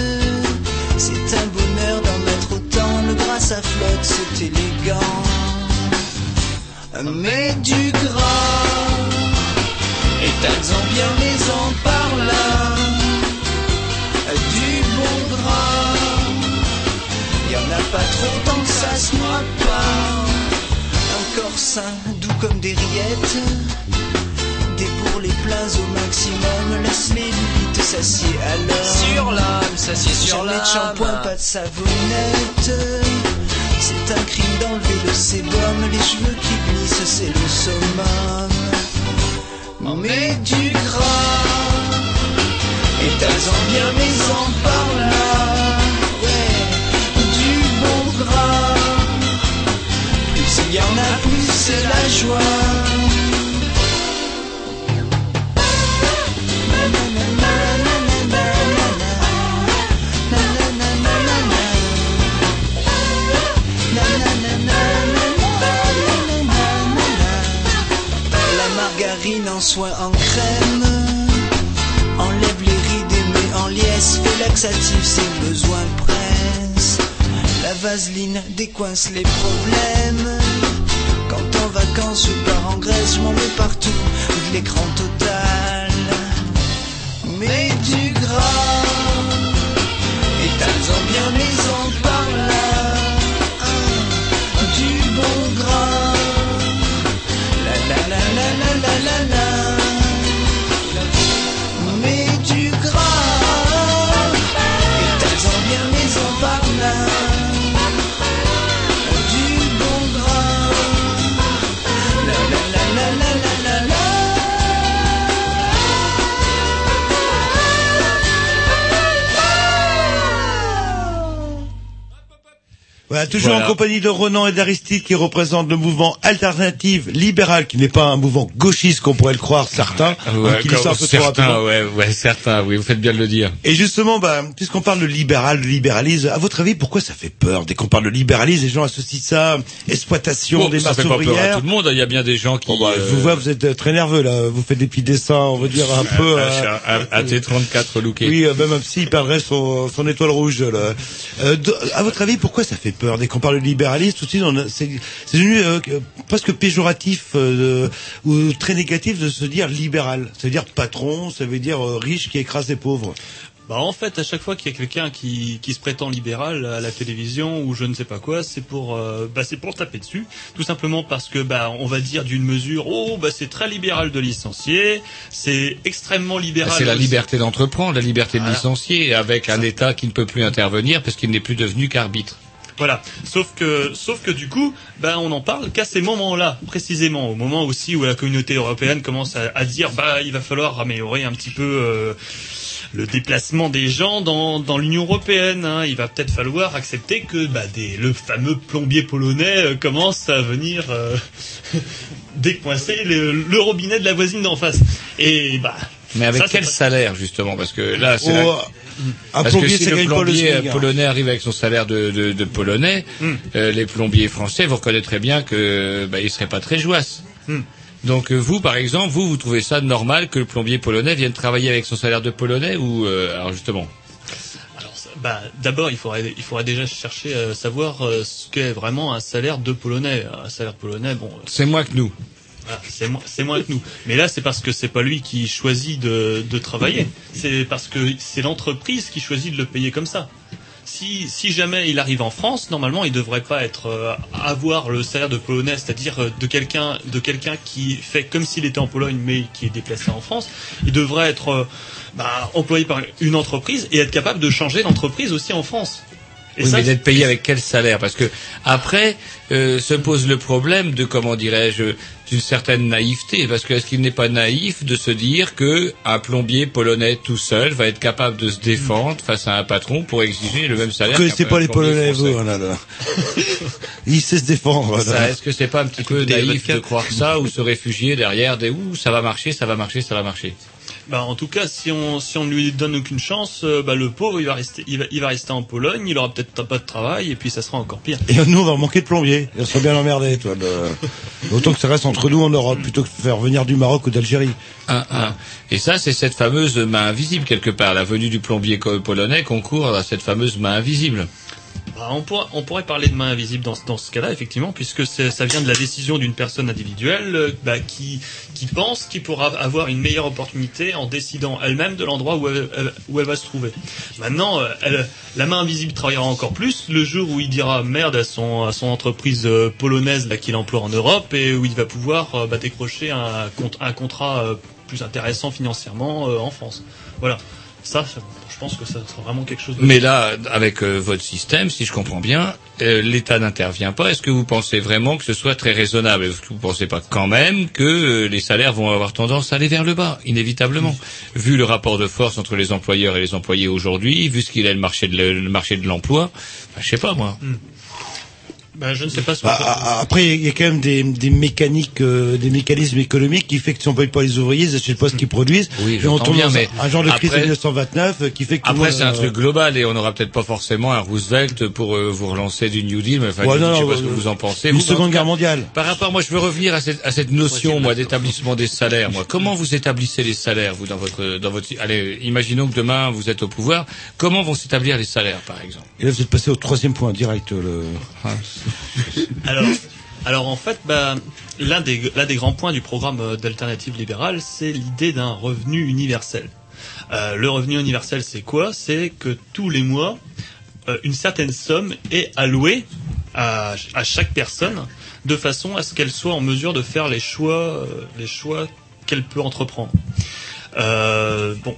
C'est un bonheur d'en mettre autant, le gras ça flotte, c'est élégant. Mais du gras, étale-en bien mais en par là. Du bon gras, y en a pas trop tant que ça se noie pas. Doux comme des rillettes. Des pour les plats au maximum, laisse les limites s'assied à l'heure. Sur l'âme, s'assied sur Jamais de l'âme. shampoing, pas de savonnette. C'est un crime d'enlever le sébum, les cheveux qui glissent, c'est le summum. Mais du gras, étale-en bien, mais en par là. Ouais, du bon gras. Y en a, plus c'est la joie. En soin en crème Enlève les rides et met en liesse Fait laxatif si le besoin presse La vaseline décoince les problèmes vacances je pars en Grèce Je m'en mets partout de l'écran total. Mais du gras Étale-en bien mais en par Voilà, toujours Voilà. en compagnie de Ronan et d'Aristide qui représentent le mouvement alternative libéral, qui n'est pas un mouvement gauchiste qu'on pourrait le croire, certains, Ah Ouais, hein, qui ça un peu certains, ouais, ouais, certains, oui, vous faites bien de le dire. Et justement, bah, puisqu'on parle de libéral, de libéralisme, à votre avis, pourquoi ça fait peur Dès qu'on parle de libéralisme, les gens associent ça, exploitation Bon, des ça masses fait pas peur à ouvrières. tout le monde, il y a bien des gens qui... Bah, Je vous vois, vous êtes très nerveux là. Vous faites des petits dessins, on va dire un peu. Un T34 looké. Oui, euh, même psy il perdrait son, son étoile rouge. Là. Euh, à votre avis, pourquoi ça fait peur Dès qu'on parle de libéralisme, tout de suite, c'est devenu euh, que- presque péjoratif euh, ou très négatif de se dire libéral. Ça veut dire patron, ça veut dire euh, riche qui écrase les pauvres. Bah en fait, à chaque fois qu'il y a quelqu'un qui, qui se prétend libéral à la télévision ou je ne sais pas quoi, c'est pour euh, bah c'est pour taper dessus, tout simplement parce que bah on va dire d'une mesure, oh bah c'est très libéral de licencier, c'est extrêmement libéral. C'est la liberté d'entreprendre, la liberté de licencier, avec un État qui ne peut plus intervenir parce qu'il n'est plus devenu qu'arbitre. Voilà. Sauf que, sauf que du coup, ben on en parle qu'à ces moments-là, précisément, au moment aussi où la communauté européenne commence à, dire, bah il va falloir améliorer un petit peu euh, le déplacement des gens dans, dans l'Union européenne. hein. Il va peut-être falloir accepter que bah, des, le fameux plombier polonais euh, commence à venir euh, <laughs> décoincer le, le robinet de la voisine d'en face. Et bah. Mais avec ça, quel salaire justement? Parce que là, c'est Oh, la- un Parce que plombier, si le plombier hein. polonais arrive avec son salaire de, de, de polonais, Hmm. euh, les plombiers français, vous reconnaîtrez bien que bah, ils seraient pas très joasses. Hmm. Donc euh, vous, par exemple, vous, vous trouvez ça normal que le plombier polonais vienne travailler avec son salaire de polonais ou euh, alors justement? Bah, d'abord, il faudrait, il faudrait déjà chercher à savoir ce qu'est vraiment un salaire de polonais. Un salaire polonais, bon. C'est moins que nous. Ah, c'est moins, c'est moins que nous. Mais là, c'est parce que c'est pas lui qui choisit de, de travailler. C'est parce que c'est l'entreprise qui choisit de le payer comme ça. Si, si jamais il arrive en France, normalement, il devrait pas être euh, avoir le salaire de polonais, c'est-à-dire euh, de quelqu'un de quelqu'un qui fait comme s'il était en Pologne mais qui est déplacé en France. Il devrait être euh, bah, employé par une entreprise et être capable de changer d'entreprise aussi en France. Et oui, ça, mais d'être payé avec quel salaire Parce que après euh, se pose le problème de comment dirais-je d'une certaine naïveté. Parce que est-ce qu'il n'est pas naïf de se dire que un plombier polonais tout seul va être capable de se défendre face à un patron pour exiger le même Vous salaire connaissez qu'un pas les Polonais, vous, oh là là. <laughs> Il sait se défendre. Ça, là. Est-ce que c'est pas un petit peu naïf de croire ça ou se réfugier derrière des ouh ça va marcher, ça va marcher, ça va marcher Bah, en tout cas, si on si on ne lui donne aucune chance, euh, bah, le pauvre, il va rester, il va, il va rester en Pologne, il aura peut-être pas de travail, et puis ça sera encore pire. Et nous, on va manquer de plombier. On serait bien emmerdés, toi. le- <laughs> Autant que ça reste entre nous en Europe, plutôt que de faire venir du Maroc ou d'Algérie. Ah, ah. Et ça, c'est cette fameuse main invisible quelque part. La venue du plombier polonais concourt à cette fameuse main invisible. Bah, on, pourra- on pourrait parler de main invisible dans, ce- cas-là, effectivement, puisque ça vient de la décision d'une personne individuelle euh, bah, qui, pense qu'il pourra avoir une meilleure opportunité en décidant elle-même de l'endroit où elle, va se trouver. Maintenant, euh, la main invisible travaillera encore plus le jour où il dira merde à son, entreprise euh, polonaise qu'il emploie en Europe et où il va pouvoir bah, décrocher un, un contrat plus intéressant financièrement en France. Voilà. Ça, je pense que ça sera vraiment quelque chose de... Mais là, avec euh, votre système, si je comprends bien, euh, l'État n'intervient pas. Est-ce que vous pensez vraiment que ce soit très raisonnable? Est-ce que vous ne pensez pas quand même que euh, les salaires vont avoir tendance à aller vers le bas, inévitablement? Vu le rapport de force entre les employeurs et les employés aujourd'hui, vu ce qu'il est le marché de le, le marché de l'emploi, bah, je sais pas moi. Ben, je ne sais pas ce Bah, a- a- après, il y a quand même des, des mécaniques, euh, des mécanismes économiques qui fait que si on paye pas les ouvriers, ils achètent pas ce qu'ils produisent. Oui, et on tombe bien, dans un- mais un genre de crise de après- 1929 euh, qui fait que Après, c'est un euh, truc global et on n'aura peut-être pas forcément un Roosevelt pour euh, vous relancer du New Deal. Mais enfin, Ouais, je, non, je sais pas ce que euh, vous en pensez. une Vous, seconde guerre mondiale. Par rapport, moi, je veux revenir à cette, à cette notion, moi, d'établissement des salaires. Moi, comment vous établissez les salaires, vous, dans votre, dans votre, allez, imaginons que demain vous êtes au pouvoir. Comment vont s'établir les salaires, par exemple? Et là, vous êtes passé au troisième point direct. euh, Le... <laughs> Alors, alors en fait, bah, l'un des, grands points du programme euh, d'alternative libérale, c'est l'idée d'un revenu universel. Euh, le revenu universel, c'est quoi? C'est que tous les mois, euh, une certaine somme est allouée à, chaque personne de façon à ce qu'elle soit en mesure de faire les choix, les choix qu'elle peut entreprendre. Bon,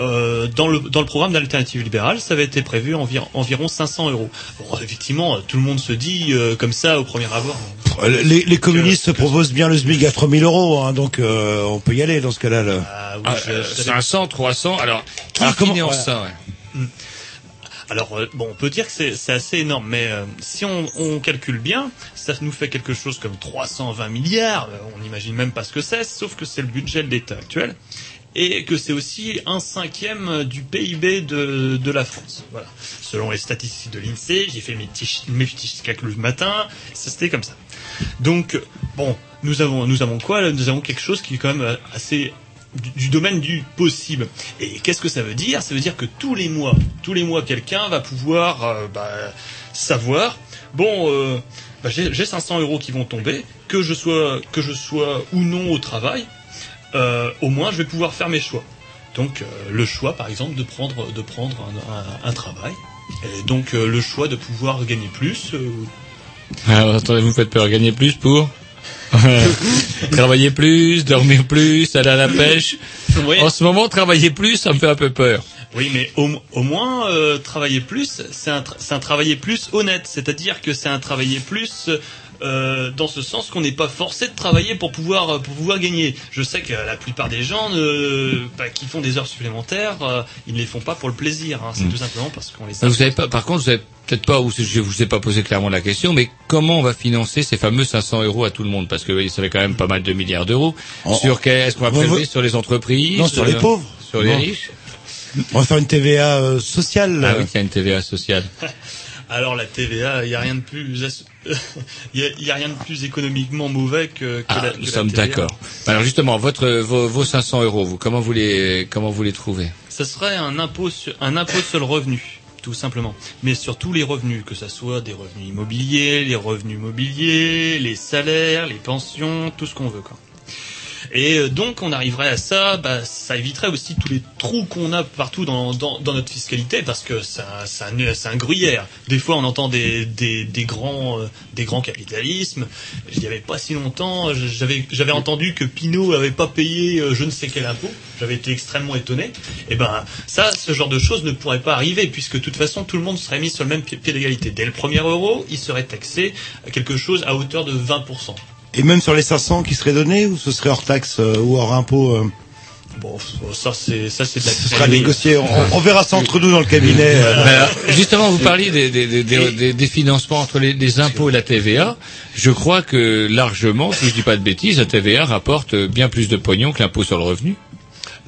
euh, dans le dans le programme d'alternative libérale, ça avait été prévu environ environ 500 euros. Bon, effectivement, tout le monde se dit euh, comme ça au premier abord. Euh, Les, les communistes se proposent bien le SMIC à 3000 euros, hein, donc euh, on peut y aller dans ce cas-là. là. Ah, oui, Ah, je- euh, je- 500, 300. Alors, qui Alors, comment- finance voilà. ça ouais Alors euh, bon, on peut dire que c'est c'est assez énorme, mais euh, si on, on calcule bien, ça nous fait quelque chose comme 320 milliards. Euh, On n'imagine même pas ce que c'est, sauf que c'est le budget de l'État actuel et que c'est aussi un cinquième du PIB de, de la France. Voilà. Selon les statistiques de l'INSEE, j'ai fait mes petits, mes petits calculs le matin, c'était comme ça. Donc bon, nous avons nous avons quoi Nous avons quelque chose qui est quand même euh, assez du, domaine du possible. Et qu'est-ce que ça veut dire? Ça veut dire que tous les mois, tous les mois, quelqu'un va pouvoir euh, bah, savoir. Bon, euh, bah, j'ai 500 euros qui vont tomber, que je sois que je sois ou non au travail. Euh, au moins, je vais pouvoir faire mes choix. Donc, euh, le choix, par exemple, de prendre de prendre un, un- un travail. Et donc, euh, le choix de pouvoir gagner plus. Alors, attendez, vous me faites peur. Gagner plus pour <laughs> Travailler plus, dormir plus, aller à la pêche. Oui. En ce moment, travailler plus, ça me fait un peu peur. Oui, mais au, au moins, euh, travailler plus, c'est un, tra- c'est un travailler plus honnête. C'est-à-dire que c'est un travailler plus euh, dans ce sens qu'on n'est pas forcé de travailler pour pouvoir, pour pouvoir gagner. Je sais que la plupart des gens ne, bah, qui font des heures supplémentaires, euh, ils ne les font pas pour le plaisir. hein. C'est Mm. tout simplement parce qu'on les Vous savez pas, par contre, vous avez peut-être pas, ou je vous ai pas posé clairement la question, mais comment on va financer ces fameux 500 euros à tout le monde? Parce que oui, ça fait quand même pas mal de milliards d'euros. Oh. Sur quel, est-ce qu'on va prélever sur les entreprises Non, sur les euh, pauvres. Sur les Non. riches? On va faire une TVA euh, sociale. Ah oui, <laughs> il y a une TVA sociale. Alors la TVA, il n'y a rien de plus, il y a, rien de plus économiquement mauvais que, que Ah, la, que nous la sommes d'accord. Alors justement, votre, vos, vos 500 euros, vous, comment vous les, comment vous les trouvez? Ce serait un impôt sur, un impôt sur le revenu, tout simplement. Mais sur tous les revenus, que ce soit des revenus immobiliers, les revenus mobiliers, les salaires, les pensions, tout ce qu'on veut. Quoi. Et euh, donc on arriverait à ça, bah, ça éviterait aussi tous les trous qu'on a partout dans, notre fiscalité, parce que c'est un, gruyère. Des fois on entend des, grands, euh, des grands capitalismes. Il n'y avait pas si longtemps, j'avais entendu que Pinot avait pas payé euh, je ne sais quel impôt. J'avais été extrêmement étonné. Et ben ça, ce genre de choses ne pourrait pas arriver, puisque de toute façon tout le monde serait mis sur le même pied d'égalité. Dès le premier euro, il serait taxé à quelque chose à hauteur de 20%. Et même sur les 500 qui seraient donnés, ou ce serait hors taxe euh, ou hors impôt euh, Bon, ça c'est ça c'est de la Ce sera négocié. On, on verra ça entre nous dans le cabinet. euh. Justement, vous parliez des, des, des, des, des- des financements entre les, les impôts et la TVA. Je crois que largement, si je dis pas de bêtises, la TVA rapporte bien plus de pognon que l'impôt sur le revenu.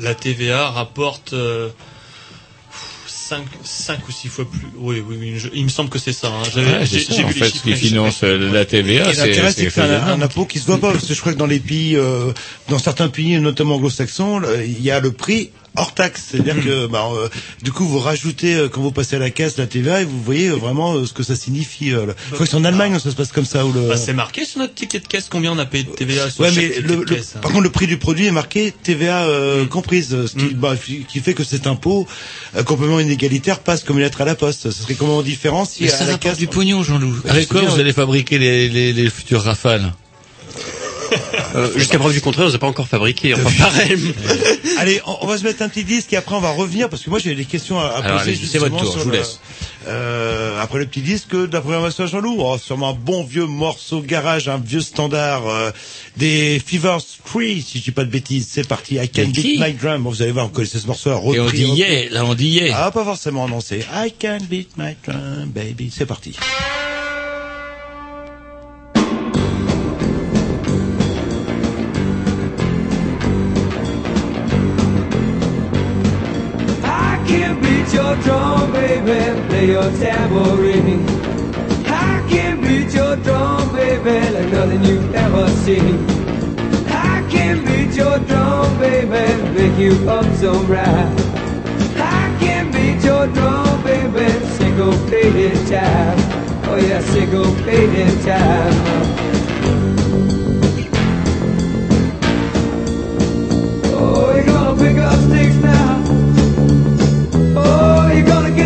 la TVA rapporte euh, 5, ou 6 fois plus. Oui, oui, oui, je- il me semble que c'est ça. hein. J'avais- c'est J'ai en vu les fait, chiffres. ce qui finance euh, la TVA, c'est l'intérêt, c'est que c'est un, un impôt qui se voit pas, parce que je crois que dans les pays, euh, dans certains pays, notamment anglo-saxons, il y a le prix hors taxe. C'est-à-dire que, bah, euh, du coup, vous rajoutez, euh, quand vous passez à la caisse, la TVA, et vous voyez euh, vraiment euh, ce que ça signifie. euh, là. Je crois que c'est en Allemagne où ça se passe comme ça. Où le... Bah, c'est marqué sur notre ticket de caisse combien on a payé de TVA sur Ouais, chaque mais ticket le, de le- caisse. hein. par contre, le prix du produit est marqué TVA euh, comprise, ce qui, bah, fi- qui fait que cet impôt euh, complètement inégalitaire passe comme une lettre à la poste. Ce serait complètement différent si Mais à ça la rapporte caisse du pognon, Jean-Loup. Bah, Avec quoi vous allez fabriquer les, les, les futurs rafales? Euh, Jusqu'à preuve du contraire, on a pas encore fabriqués. Enfin, <laughs> pareil. Allez, on, on va se mettre un petit disque et après on va revenir parce que moi j'ai des questions à, à Alors, poser. c'est votre tour, sur je vous laisse. Euh, après le petit disque de la première à Jean-Loup, oh, sûrement un bon vieux morceau garage, un vieux standard euh, des Fever Street, si je dis pas de bêtises. C'est parti, I Can Beat My Drum. Bon, vous allez voir, on connaissait ce morceau. Et on dit yeah, là on dit yeah. Ah, pas forcément, non, c'est I Can Beat My Drum, baby. C'est parti. Your drum, baby, play your tambourine. I can beat your drum, baby, like nothing you've ever seen. I can beat your drum, baby, make you up some ride. I can beat your drum, baby, syncopated time. Oh yeah, syncopated time. Oh, you're gonna pick up sticks now.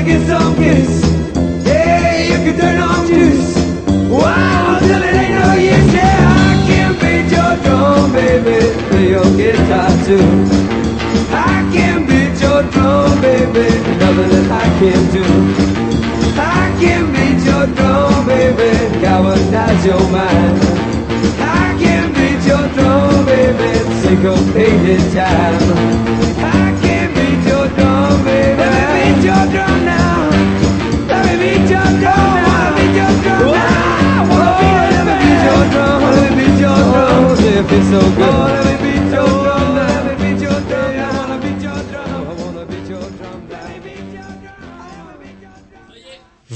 Gonna get some kicks. Yeah, you can turn on juice. Wow, till it ain't no use. Yeah, I can beat your drum, baby. Play your guitar too. I can beat your drum, baby. Nothing that I can do. I can beat your drum, baby. Galvanize your mind. I can beat your drum, baby. Syncopated time. I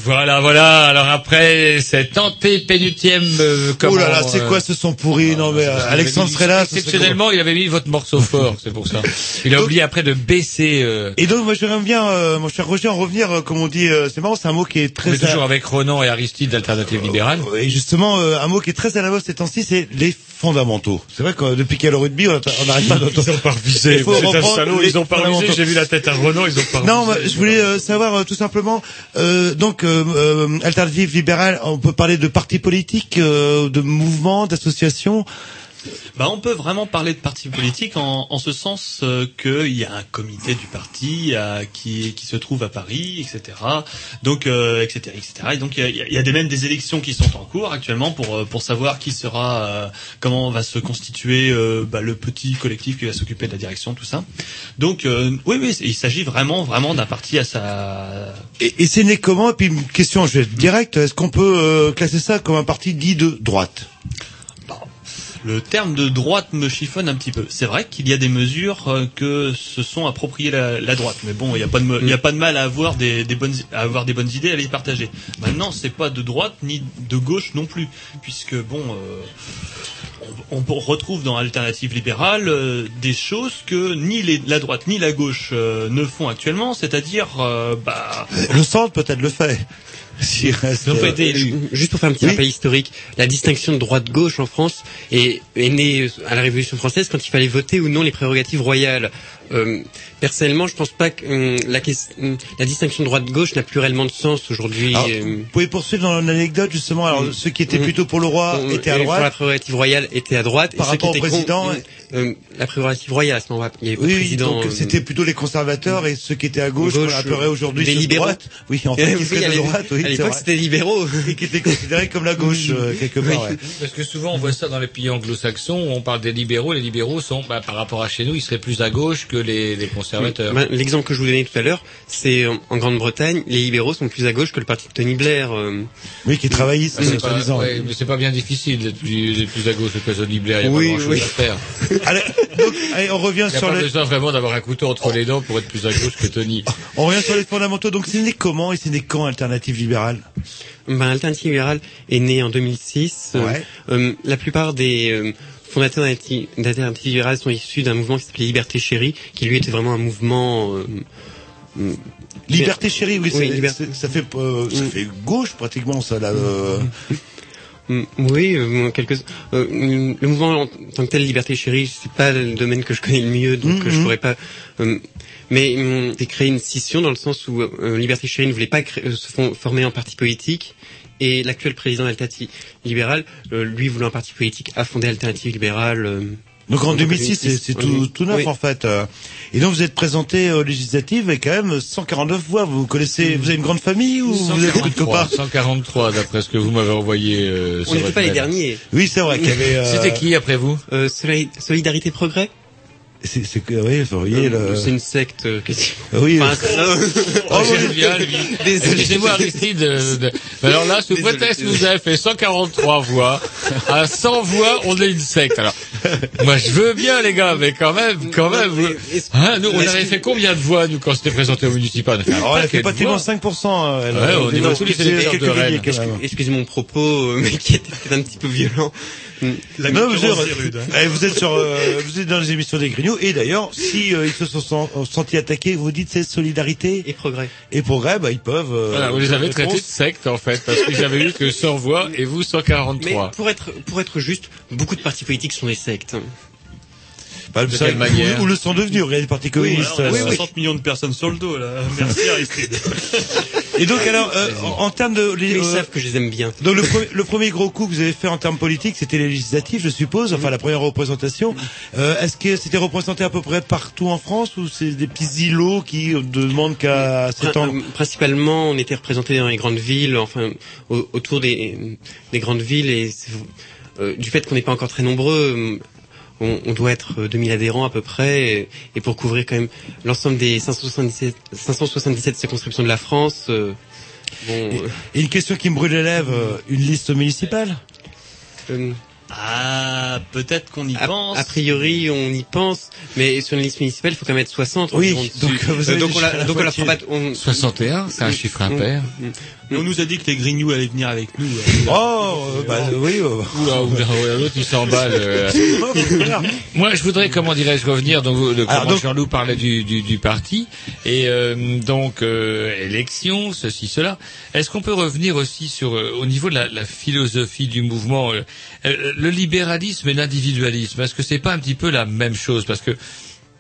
Voilà, voilà. Alors après cette antépénultième, euh, Oh comment, là là, c'est euh, quoi ce son pourri Non mais euh, Alexandre serait là. Exceptionnellement, il avait mis votre morceau <laughs> fort, c'est pour ça. Il a oublié après de baisser. euh, Et donc moi j'aimerais bien, euh, mon cher Roger, en revenir, euh, comme on dit, euh, c'est marrant, c'est un mot qui est On très... est toujours avec Ronan et Aristide d'Alternative Libérale. Et justement, euh, un mot qui est très à la mode ces temps-ci, c'est les fondamentaux. C'est vrai que euh, depuis qu'il y a le rugby, on on n'arrête pas d'entendre... Ils ont pas revisé. C'est un salaud, ils ont pas revisé. J'ai vu la tête à Renault, ils ont pas Non, je voulais euh, savoir euh, tout simplement, euh, donc euh, euh, alternative on peut parler de partis politiques, euh, de mouvements, d'associations. Bah, on peut vraiment parler de parti politique en, ce sens euh, qu'il y a un comité du parti euh, qui, se trouve à Paris, etc. Donc, euh, etc., etc. Et donc, il y a, des, même des élections qui sont en cours actuellement pour pour savoir qui sera, comment va se constituer bah, le petit collectif qui va s'occuper de la direction, tout ça. Donc, oui, oui, il s'agit vraiment, vraiment d'un parti à sa Et, et c'est né comment? Et puis une question, je vais être direct, est-ce qu'on peut classer ça comme un parti dit de droite? Le terme de droite me chiffonne un petit peu. C'est vrai qu'il y a des mesures euh, que se sont appropriées la, droite, mais bon, il n'y a pas de mal à avoir des, bonnes à avoir bonnes idées, à les partager. Maintenant, c'est pas de droite ni de gauche non plus, puisque bon, euh, on, retrouve dans Alternative libérale euh, des choses que ni les- la droite ni la gauche euh, ne font actuellement, c'est-à-dire, bah, Le centre peut-être le fait. Euh, été. Juste pour faire un petit Oui. rappel historique, la distinction de droite-gauche en France est, est née à la Révolution française quand il fallait voter ou non les prérogatives royales. Euh, personnellement, je pense pas que hum, la, ques- hum, la distinction de droite-gauche n'a plus réellement de sens aujourd'hui. Euh, Vous pouvez poursuivre dans l'anecdote justement. Alors ceux qui étaient plutôt pour le roi Hum, étaient à et pour la droite. prérogative royale était à droite. Par et ceux qui rapport au étaient président, con- euh, la prérogative royale à ce moment-là. Il y avait pas de Oui, président. donc euh, c'était plutôt les conservateurs et ceux qui étaient à gauche, Gauche, qu'on appellerait aujourd'hui de libéraux. droite. Oui, <laughs> en fait, Oui, de l'époque- droite, oui, à l'époque, c'était libéraux. <laughs> Et qui étaient considérés comme la gauche, euh, quelque part, ouais. Parce que souvent on voit ça dans les pays anglo-saxons, où on parle des libéraux. Les libéraux sont, bah, par rapport à chez nous, ils seraient plus à gauche que les, les conservateurs. Ben, L'exemple que je vous donnais tout à l'heure, c'est en, Grande-Bretagne, les libéraux sont plus à gauche que le parti de Tony Blair. euh. Oui, qui travaillissent, Ah, c'est pas, ouais, mais c'est pas bien difficile d'être plus, à gauche que Tony Blair. Il y a Oui, pas oui. à faire. <laughs> Allez, donc, allez, on revient Il n'y a sur pas le, besoin vraiment d'avoir un couteau entre les dents pour être plus à gauche que Tony. <laughs> on revient sur les fondamentaux. Donc, c'est né comment et c'est né quand Alternative Libérale? Ben, Alternative Libérale est né en 2006. Euh, Ouais. euh, la plupart des euh, fondateurs Libérale sont issus d'un mouvement qui s'appelait Liberté Chérie, qui lui était vraiment un mouvement... euh, euh, Liberté chérie, oui, Oui, ça fait, euh, ça fait gauche pratiquement, ça, là. euh. Mm, Oui, euh, quelques. euh, le mouvement en tant que tel, Liberté Chérie, c'est pas le domaine que je connais le mieux, donc euh, je pourrais pas. euh, mais c'est créé une scission dans le sens où euh, Liberté Chérie ne voulait pas euh, se former en parti politique. Et l'actuel président d'Alternative Libérale, euh, lui voulant un parti politique, a fondé Alternative Libérale. euh, Donc en en 2006, c'est c'est tout, tout neuf Oui. en fait. euh. Et donc vous êtes présenté aux législatives avec quand même 149 voix. Vous connaissez, vous avez une grande famille ou vous êtes beaucoup de 143, copains 143 d'après ce que vous m'avez envoyé. Euh, On n'était pas les derniers. Oui, c'est vrai qu'il y avait. euh, C'était qui après vous? Euh, Solid- Solidarité Progrès? C'est c'est que oui, vous voyez le. C'est une secte. euh, quasiment. Oui. Enfin, Oh, j'aime bien, lui. Excusez-moi, Aristide. euh, de- Alors là, sous prétexte que vous avez fait 143 voix, à 100 voix, on est une secte. Alors, moi, je veux bien, les gars, mais quand même, quand même. vous- Hein, nous, on avait fait combien de voix, nous, quand c'était présenté au municipal On a Alors, elle a paquet fait pratiquement voix. 5%. euh, Ouais, euh, au niveau non, de tous les de. Excusez mon propos, euh, <laughs> mais qui était peut-être un petit peu violent. La Non, vous êtes, rude, hein. vous êtes sur, euh, vous êtes dans les émissions des Grignoux et d'ailleurs, si euh, ils se sont sen- sentis attaqués, vous dites c'est solidarité et progrès. Et progrès, bah ils peuvent. euh, Voilà, vous les avez traités de secte, en fait, parce que j'avais eu que 100 voix et vous Mais 143. pour être, pour être juste, beaucoup de partis politiques sont des sectes. Bah, De ça, quelle manière Ou le sont devenus, regardez communistes. Alors, on a euh, 60 millions de personnes sur le dos, là. <laughs> Merci, Aristide. Et donc alors, euh, en, en termes de, les, ils euh, savent que je les aime bien. donc le, premier- le premier gros coup que vous avez fait en termes politiques, c'était les législatives, je suppose, enfin la première représentation. Euh, Est-ce que c'était représenté à peu près partout en France ou c'est des petits îlots qui demandent qu'à s'étendre euh, Principalement, on était représentés dans les grandes villes, enfin, au- autour des, des grandes villes, et euh, du fait qu'on n'est pas encore très nombreux, euh, on, on doit être euh, 2000 adhérents à peu près, et, et pour couvrir quand même l'ensemble des 577, 577 circonscriptions de la France, euh, bon, euh, Et une question qui me brûle les lèvres, euh, une liste municipale euh, Ah, peut-être qu'on y a, pense. a priori, on y pense, mais sur une liste municipale, il faut quand même être 60 Oui, donc, vous Euh, avez donc on la, donc on la moitié. fera pas- on- 61, c'est un chiffre impair. On nous a dit que les Grignoux allaient venir avec nous. <laughs> Oh, euh, bah oui. euh, Oula, oula, oula, l'autre il s'emballe. euh. <laughs> Moi, je voudrais, comment dirais-je, revenir. Donc, de comment donc- Jean-Loup parlait du, du, du parti et euh, donc euh, élection, ceci, cela. Est-ce qu'on peut revenir aussi sur euh, au niveau de la, la philosophie du mouvement, euh, euh, le libéralisme et l'individualisme Est-ce que c'est pas un petit peu la même chose? Parce que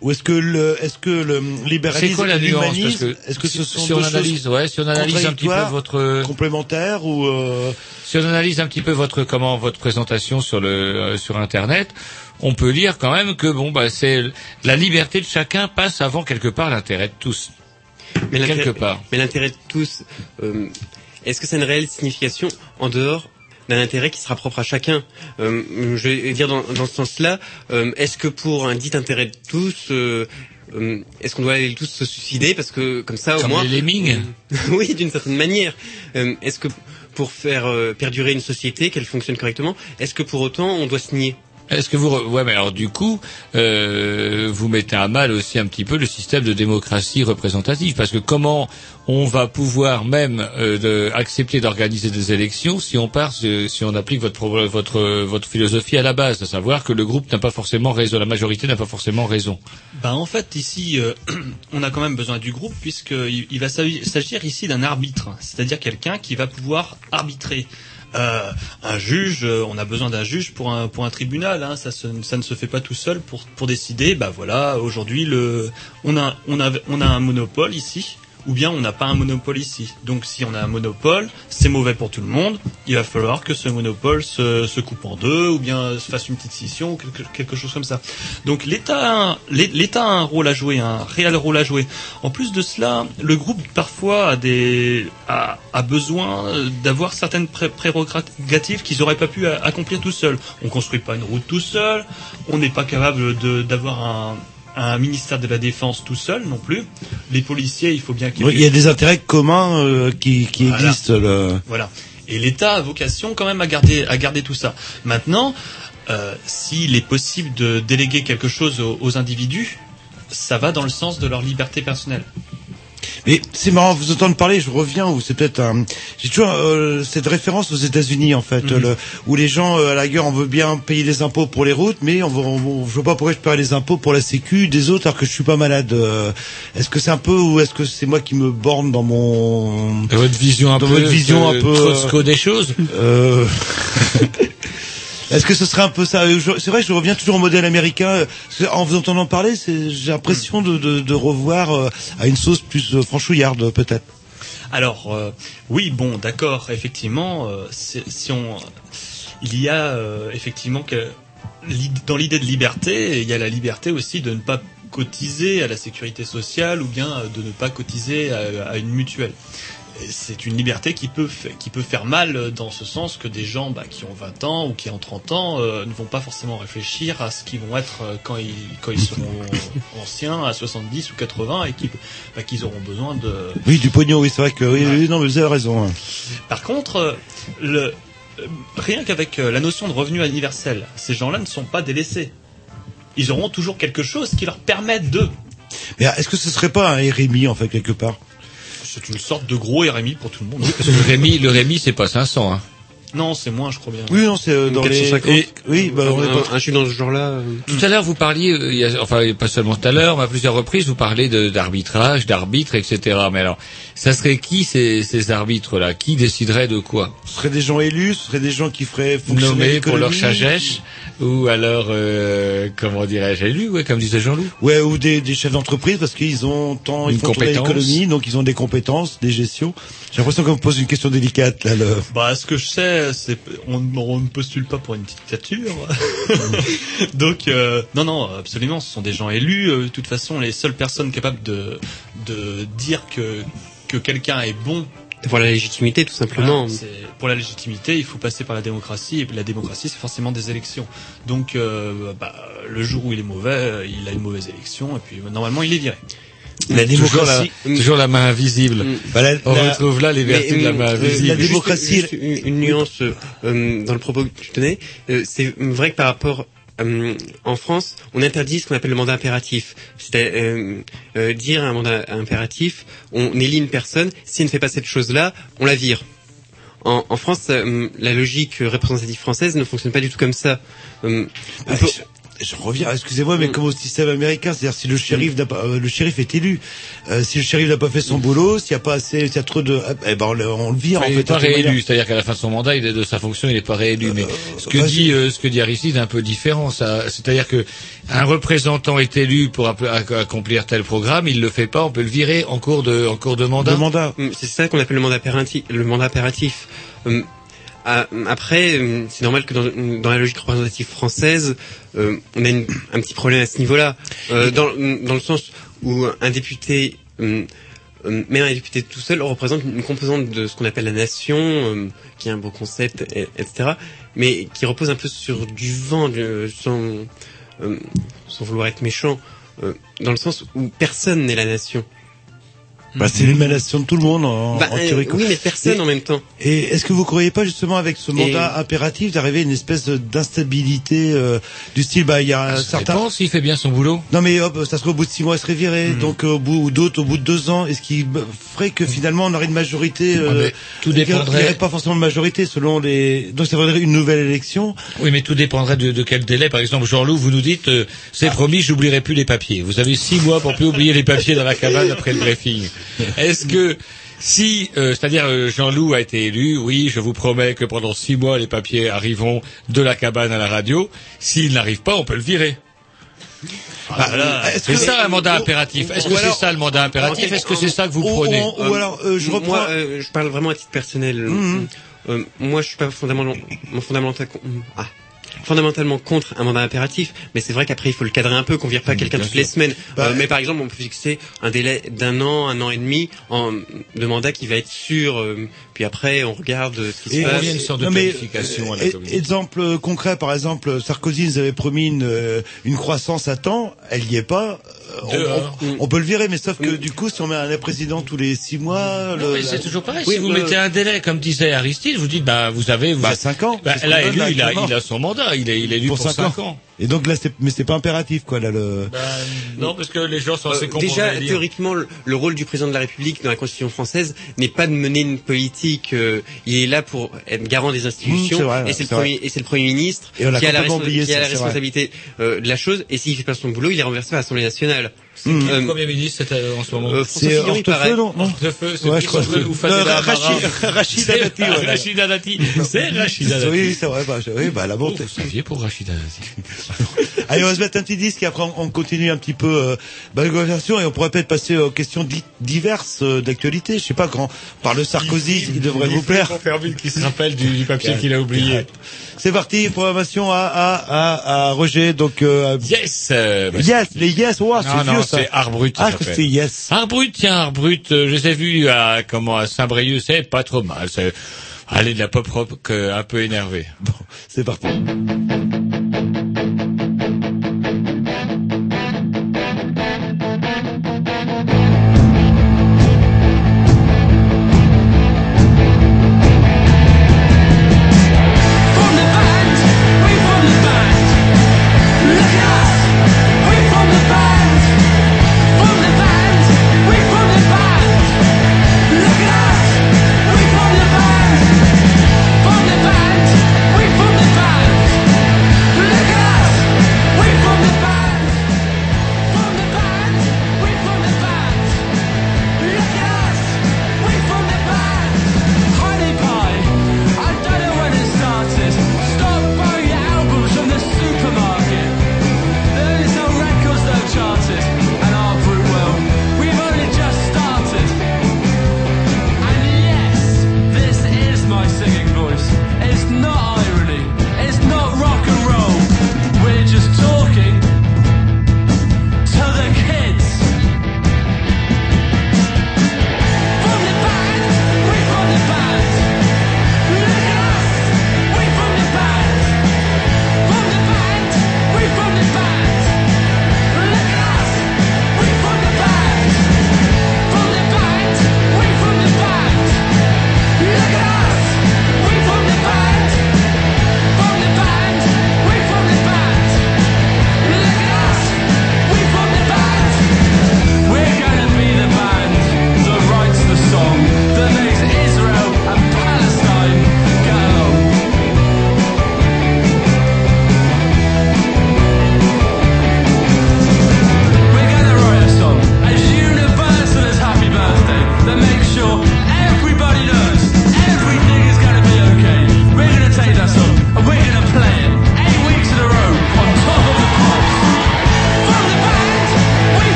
Ou est-ce que le, est-ce que le libéralisme c'est quoi la et l'humanisme, que est-ce que ce si- sont si on deux analyse, choses ouais, si on analyse un petit peu votre complémentaires ou euh, Si on analyse un petit peu votre comment votre présentation sur le euh, sur internet, on peut lire quand même que bon bah c'est la liberté de chacun passe avant quelque part l'intérêt de tous. Mais l'intérêt- quelque part. Mais l'intérêt de tous, euh, est-ce que c'est une réelle signification en dehors d'un intérêt qui sera propre à chacun. Euh, Je vais dire dans, dans ce sens-là, euh, est-ce que pour un dit intérêt de tous, euh, euh, est-ce qu'on doit aller tous se suicider parce que comme ça au Comme moins les lemmings. <laughs> Oui, d'une certaine manière. Euh, est-ce que pour faire euh, perdurer une société, qu'elle fonctionne correctement, est-ce que pour autant on doit signer Est-ce que vous re- ouais mais alors du coup euh, vous mettez à mal aussi un petit peu le système de démocratie représentative, parce que comment on va pouvoir même euh, accepter d'organiser des élections si on part, si si on applique votre votre votre philosophie à la base, à savoir que le groupe n'a pas forcément raison, la majorité n'a pas forcément raison? Ben en fait ici euh, <clears throat> on a quand même besoin du groupe puisqu'il il va s'agir ici d'un arbitre, c'est-à-dire quelqu'un qui va pouvoir arbitrer. Euh, un juge, euh, on a besoin d'un juge pour un pour un tribunal, hein, ça, se- ça ne se fait pas tout seul pour pour décider. Bah voilà, aujourd'hui le on a on a on a un monopole ici. Ou bien on n'a pas un monopole ici. Donc si on a un monopole, c'est mauvais pour tout le monde. Il va falloir que ce monopole se, se coupe en deux, ou bien se fasse une petite scission, ou quelque, quelque chose comme ça. Donc l'État, l'État a un rôle à jouer, un réel rôle à jouer. En plus de cela, le groupe parfois a des a, a besoin d'avoir certaines pré- prérogatives qu'ils n'auraient pas pu accomplir tout seul. On construit pas une route tout seul, on n'est pas capable d'avoir un un ministère de la défense tout seul non plus. Les policiers, il faut bien qu'ils Oui, Il y a des intérêts communs euh, qui, qui Voilà. existent. Voilà. Et l'État a vocation quand même à garder, à garder tout ça. Maintenant, euh, s'il est possible de déléguer quelque chose aux, aux individus, ça va dans le sens de leur liberté personnelle. Mais c'est marrant, vous entendre parler, je reviens, ou c'est peut-être un... J'ai toujours euh, cette référence aux États-Unis, en fait, Mhm. le- où les gens, euh, à la guerre, on veut bien payer les impôts pour les routes, mais on, veut, on, je vois pas pourquoi je paye les impôts pour la sécu des autres alors que je suis pas malade. euh. Est-ce que c'est un peu, ou est-ce que c'est moi qui me borne dans mon... Dans votre vision un dans peu, votre vision euh, un peu... Des choses Euh, <laughs> <laughs> Est-ce que ce serait un peu ça C'est vrai je reviens toujours au modèle américain. En vous entendant parler, j'ai l'impression de, revoir euh, à une sauce plus euh, franchouillarde, peut-être. Alors, euh, oui, bon, d'accord, effectivement, si on, il y a effectivement que dans l'idée de liberté, il y a la liberté aussi de ne pas cotiser à la sécurité sociale ou bien de ne pas cotiser à une mutuelle. C'est une liberté qui peut, qui peut faire mal euh, dans ce sens que des gens bah, qui ont 20 ans ou qui ont 30 ans euh, ne vont pas forcément réfléchir à ce qu'ils vont être euh, quand ils, quand ils seront <laughs> anciens, à 70 ou 80, et bah, qu'ils auront besoin de, Oui, du pognon, oui, c'est vrai que... Oui, oui, non, mais vous avez raison. hein. par contre, le, rien qu'avec la notion de revenu universel, ces gens-là ne sont pas délaissés. Ils auront toujours quelque chose qui leur permette de. Mais est-ce que ce serait pas un RMI, en fait, quelque part? C'est une sorte de gros RMI pour tout le monde. Parce que le Rémi, le Rémi, c'est pas 500. Hein. Non, c'est moins, je crois bien. Oui, non, c'est euh, dans les... 450. Et- oui, bah, on est pas- un, un, je suis dans ce genre-là. euh, Tout à l'heure, vous parliez, euh, il y a, enfin pas seulement tout à l'heure, mais à plusieurs reprises, vous parlez de- d'arbitrage, d'arbitre, etc. Mais alors, ça serait qui ces, ces arbitres-là? Qui déciderait de quoi? Ce seraient des gens élus, ce seraient des gens qui feraient fonctionner Nommés pour leur sagesse ou alors, euh, comment dirais-je, élus, ouais, comme disait Jean-Loup. Ouais, ou des, des chefs d'entreprise parce qu'ils ont tant, ils Une font l'économie, donc ils ont des compétences, des gestions. J'ai l'impression qu'on me pose une question délicate là. Le... Bah, ce que je sais, c'est on, on ne postule pas pour une dictature. <laughs> Donc, euh, non, non, absolument, ce sont des gens élus. euh, De toute façon, les seules personnes capables de de dire que que quelqu'un est bon D'avoir la légitimité, tout simplement. Voilà, pour la légitimité, il faut passer par la démocratie, et la démocratie, c'est forcément des élections. Donc, euh, bah, le jour où il est mauvais, il a une mauvaise élection, et puis normalement, il est viré. La Toujours la, démocratie, toujours la main invisible. Bah, la- On la- retrouve là les vertus Mais, de la euh, main euh, invisible. la démocratie- juste une, une nuance euh, dans le propos que tu tenais. Euh, c'est vrai que par rapport euh, en France, on interdit ce qu'on appelle le mandat impératif. C'est euh, euh, dire un mandat impératif, on élit une personne, si elle ne fait pas cette chose-là, on la vire. En, en France, euh, la logique représentative française ne fonctionne pas du tout comme ça. Euh, on Bah, peut- je, reviens, excusez-moi, mais comme au système américain, c'est-à-dire si le shérif n'a pas, euh, le shérif est élu, euh, si le shérif n'a pas fait son boulot, s'il y a pas assez, s'il y a trop de, eh ben on, le- on le vire en il fait. n'est pas réélu, c'est-à-dire qu'à la fin de son mandat, il est de sa fonction, il n'est pas réélu. Mais ce que dit, euh, ce que dit Aristide est un peu différent. Ça, c'est-à-dire que un représentant est élu pour accomplir tel programme, il le fait pas, on peut le virer en cours de, en cours de mandat. Le mandat. Mm, C'est ça qu'on appelle le mandat impératif. Le mandat impératif. Ah, Après, hum, c'est normal que dans, dans la logique représentative française, euh, on a une- un petit problème à ce niveau-là, Euh, dans, dans le sens où un député, même un député tout seul, représente une composante de ce qu'on appelle la nation, qui est un beau concept, et- etc., mais qui repose un peu sur du vent, du- sans, sans vouloir être méchant, euh, dans le sens où personne n'est la nation. Bah, c'est l'émanation de tout le monde en, Bah, en euh, oui, mais personne Et- en même temps. Et est-ce que vous croyez pas justement avec ce mandat Et- impératif d'arriver à une espèce d'instabilité euh, du style bah il y a Ça certains dépend s'il fait bien son boulot. non mais hop ça serait au bout de six mois il serait viré Mhm. donc euh, au bout ou d'autres au bout de deux ans est-ce qui bah, ferait que finalement on aurait une majorité euh, Ah, mais tout dépendrait- il y aurait pas forcément de majorité selon les donc ça voudrait une nouvelle élection Oui, mais tout dépendrait de, de quel délai. Par exemple, Jean-Loup, vous nous dites, euh, c'est promis, j'oublierai plus les papiers. Vous avez six mois pour plus oublier les papiers dans la cabane après le briefing. <laughs> Est-ce que si, euh, c'est-à-dire euh, Jean-Loup a été élu, oui, je vous promets que pendant six mois les papiers arriveront de la cabane à la radio. S'il n'arrive pas, on peut le virer. Ah, est-ce C'est que- ça un mandat impératif. Est-ce que c'est ça le mandat impératif? Est-ce que c'est ça que vous ou, prenez? ou- ou alors euh, je reprends Moi, euh, je parle vraiment à titre personnel. Mhm. Euh, moi, je suis pas fondamentalement, fondamental, ah, fondamentalement contre un mandat impératif, mais c'est vrai qu'après il faut le cadrer un peu, qu'on vire pas quelqu'un toutes les semaines. Bah, Euh, mais par exemple, on peut fixer un délai d'un an, un an et demi en, de mandat qui va être sûr. euh, puis après, on regarde euh, ce qui se Et- passe. Il y a une sorte de Non, mais, planification à la euh. Exemple concret, par exemple, Sarkozy nous avait promis une, euh, une croissance à temps, elle y est pas. on- Dehors. on, on peut le virer, mais sauf que du coup, si on met un président tous les six mois, Non, le- mais c'est toujours pareil. Oui, si vous mettez un délai, comme disait Aristide, vous dites, bah, vous avez, vous bah, êtes- cinq ans. bah, là, élu, il a, il a son mandat, il est, il est élu pour, Pour cinq 5 ans. Et donc là, c'est, mais c'est pas impératif, quoi, là, le. Ben, non, parce que les gens sont Euh, assez pour déjà, théoriquement, le, le rôle du président de la République dans la Constitution française n'est pas de mener une politique. euh, il est là pour être garant des Mmh, institutions, vrai, et c'est le premier, et c'est le premier ministre Et on a qui a la, qui a responsabilité euh, de la chose. Et s'il fait pas son boulot, il est renversé à l'Assemblée nationale. C'est qui Euh, le Premier ministre euh, en ce moment euh, C'est. Hortefeux, non, Hortefeux, c'est Ouais, ou Fadela Non, Amara. Rachid- Rachida C'est- Dati, voilà. Rachida Dati. C'est Rachida Dati. Oui, c'est vrai, bah, oui, bah, la bonté. vous saviez pour Rachida Dati. <laughs> Allez, on va se mettre un petit disque et après on, on continue un petit peu euh, la conversation et on pourrait peut-être passer aux questions di- diverses euh, d'actualité. Je sais pas quand par le Sarkozy, il devrait vous plaire. Qui se rappelle du, du papier qu'il a oublié. C'est parti, programmation à, à, à, à Roger. Donc euh, Yes. euh, bah, yes, les yes, wow, c'est vieux c'est Arbrut. ça Ah, c'est yes. Arbrut, tiens, Arbrut, euh, je les ai vus à, comment, à Saint-Brieuc, c'est pas trop mal. C'est, allez, de la pop rock euh, un peu énervée. Bon, c'est parti.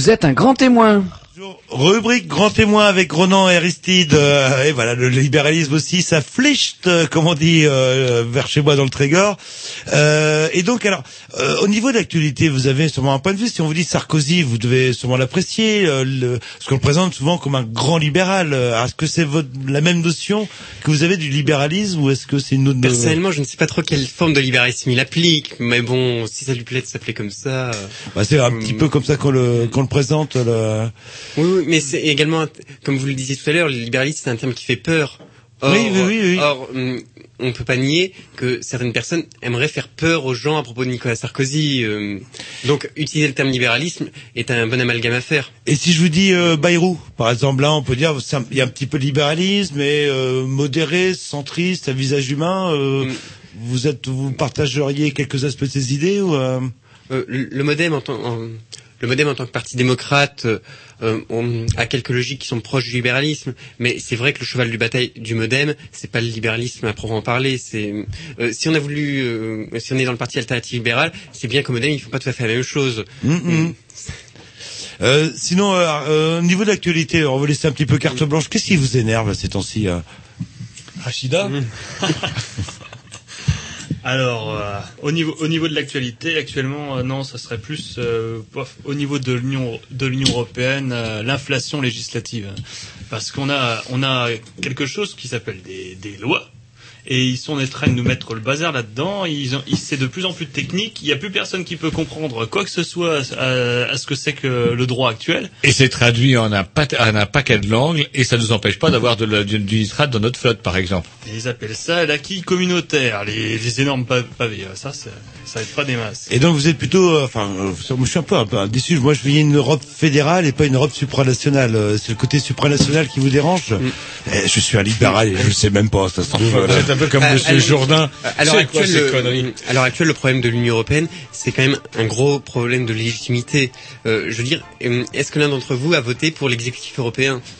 Vous êtes un grand témoin. Rubrique grand témoin avec Ronan et Aristide. euh, et voilà, le libéralisme aussi, ça fliche, euh, comme on dit, euh, vers chez moi dans le Trégor. Euh, et donc, alors, euh, au niveau de l'actualité, vous avez sûrement un point de vue. Si on vous dit Sarkozy, vous devez sûrement l'apprécier, euh, parce qu'on le présente souvent comme un grand libéral. Euh, Est-ce que c'est votre, la même notion que vous avez du libéralisme ou est-ce que c'est une autre Personnellement, je ne sais pas trop quelle forme de libéralisme il applique, mais bon, si ça lui plaît de s'appeler comme ça. euh, Bah, c'est un petit peu comme ça qu'on le, qu'on le présente. Le... Oui, oui, mais c'est également, comme vous le disiez tout à l'heure, le libéralisme c'est un terme qui fait peur. Or, Oui, oui, oui, oui. Or, hum, on peut pas nier que certaines personnes aimeraient faire peur aux gens à propos de Nicolas Sarkozy. euh, donc, utiliser le terme libéralisme est un bon amalgame à faire. Et si je vous dis euh, Bayrou, par exemple, là, on peut dire il y a un petit peu de libéralisme, mais euh, modéré, centriste, à visage humain. euh, Vous êtes, vous partageriez quelques aspects de ces idées ou le le MoDem en en- le MoDem en tant que parti démocrate euh, on a quelques logiques qui sont proches du libéralisme, mais c'est vrai que le cheval du bataille du MoDem, c'est pas le libéralisme à proprement parler. C'est euh, si on a voulu, euh, si on est dans le parti alternatif libéral, c'est bien qu'au MoDem ils font pas tout à fait la même chose. hum, hum. Euh, sinon, euh, euh, au niveau de l'actualité, on va laisser un petit peu carte blanche. Qu'est-ce qui vous énerve ces temps-ci euh? Rachida? <laughs> Alors, euh, au niveau au niveau de l'actualité, actuellement, euh, non, ça serait plus euh, au niveau de l'Union de l'Union européenne, l'inflation législative, parce qu'on a on a quelque chose qui s'appelle des, des lois. Et ils sont en train de nous mettre le bazar là-dedans. Ils ont, ils- c'est de plus en plus technique. Il n'y a plus personne qui peut comprendre quoi que ce soit à, à ce que c'est que le droit actuel. Et c'est traduit en un, pat- en un paquet de langues et ça nous empêche pas d'avoir de la- du, du nitrate dans notre flotte, par exemple. Et ils appellent ça l'acquis communautaire, les, les énormes pa- pavés. Ça, c'est- ça aide pas des masses. Et donc vous êtes plutôt, euh, enfin, euh, je suis un peu, un peu déçu. Moi, je voyais une Europe fédérale et pas une Europe supranationale. Euh, C'est le côté supranational qui vous dérange? Eh, Je suis un libéral et je le sais même pas. Ça se trouve. <laughs> euh, C'est un peu comme À- Monsieur Jourdain. À l'heure actuelle, actuelle, le problème de l'Union européenne, c'est quand même un gros problème de légitimité. Euh, je veux dire, euh, est-ce que l'un d'entre vous a voté pour l'exécutif européen? Euh,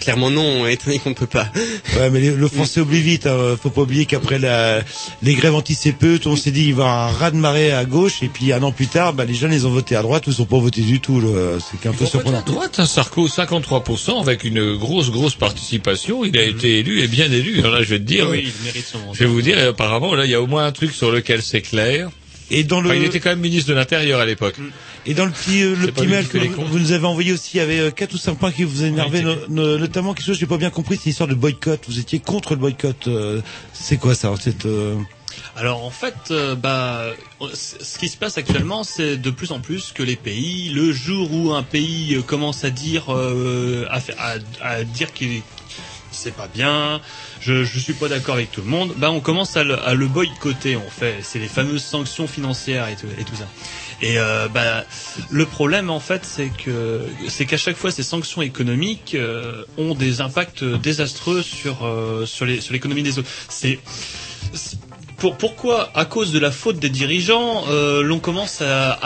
Clairement non, étant donné qu'on ne peut pas. Ouais, mais le le français oublie vite. Hein. Faut pas oublier qu'après la, les grèves anti-CPE, tout on s'est dit il va un raz de marée à gauche, et puis un an plus tard, bah, les jeunes ils ont voté à droite, ou ils ont pas voté du tout. là. C'est qu'un peu surprenant. À droite, hein, Sarko, 53% avec une grosse, grosse participation. Il a été élu et bien élu. Alors là, je vais te dire, Oui, il mérite son je vais vous dire, apparemment, là, il y a au moins un truc sur lequel c'est clair. Et dans le, Enfin, il était quand même ministre de l'Intérieur à l'époque. Et dans le petit, euh, le petit mail que vous, nous avez envoyé aussi, il y avait euh, quatre ou cinq points qui vous énervaient, no- no- notamment quelque chose que j'ai pas bien compris, c'est l'histoire de boycott. Vous étiez contre le boycott. euh, c'est quoi ça cette, euh, Alors en fait, euh, bah, ce qui se passe actuellement, c'est de plus en plus que les pays, le jour où un pays commence à dire, euh, à, à, à dire qu'il c'est pas bien, je, je suis pas d'accord avec tout le monde, bah on commence à le, boycotter. On fait, c'est les fameuses sanctions financières et tout, et tout ça. Et euh, bah, le problème en fait, c'est que c'est qu'à chaque fois ces sanctions économiques euh, ont des impacts désastreux sur euh, sur les sur l'économie des autres. C'est pour, pourquoi, à cause de la faute des dirigeants, euh, l'on commence à,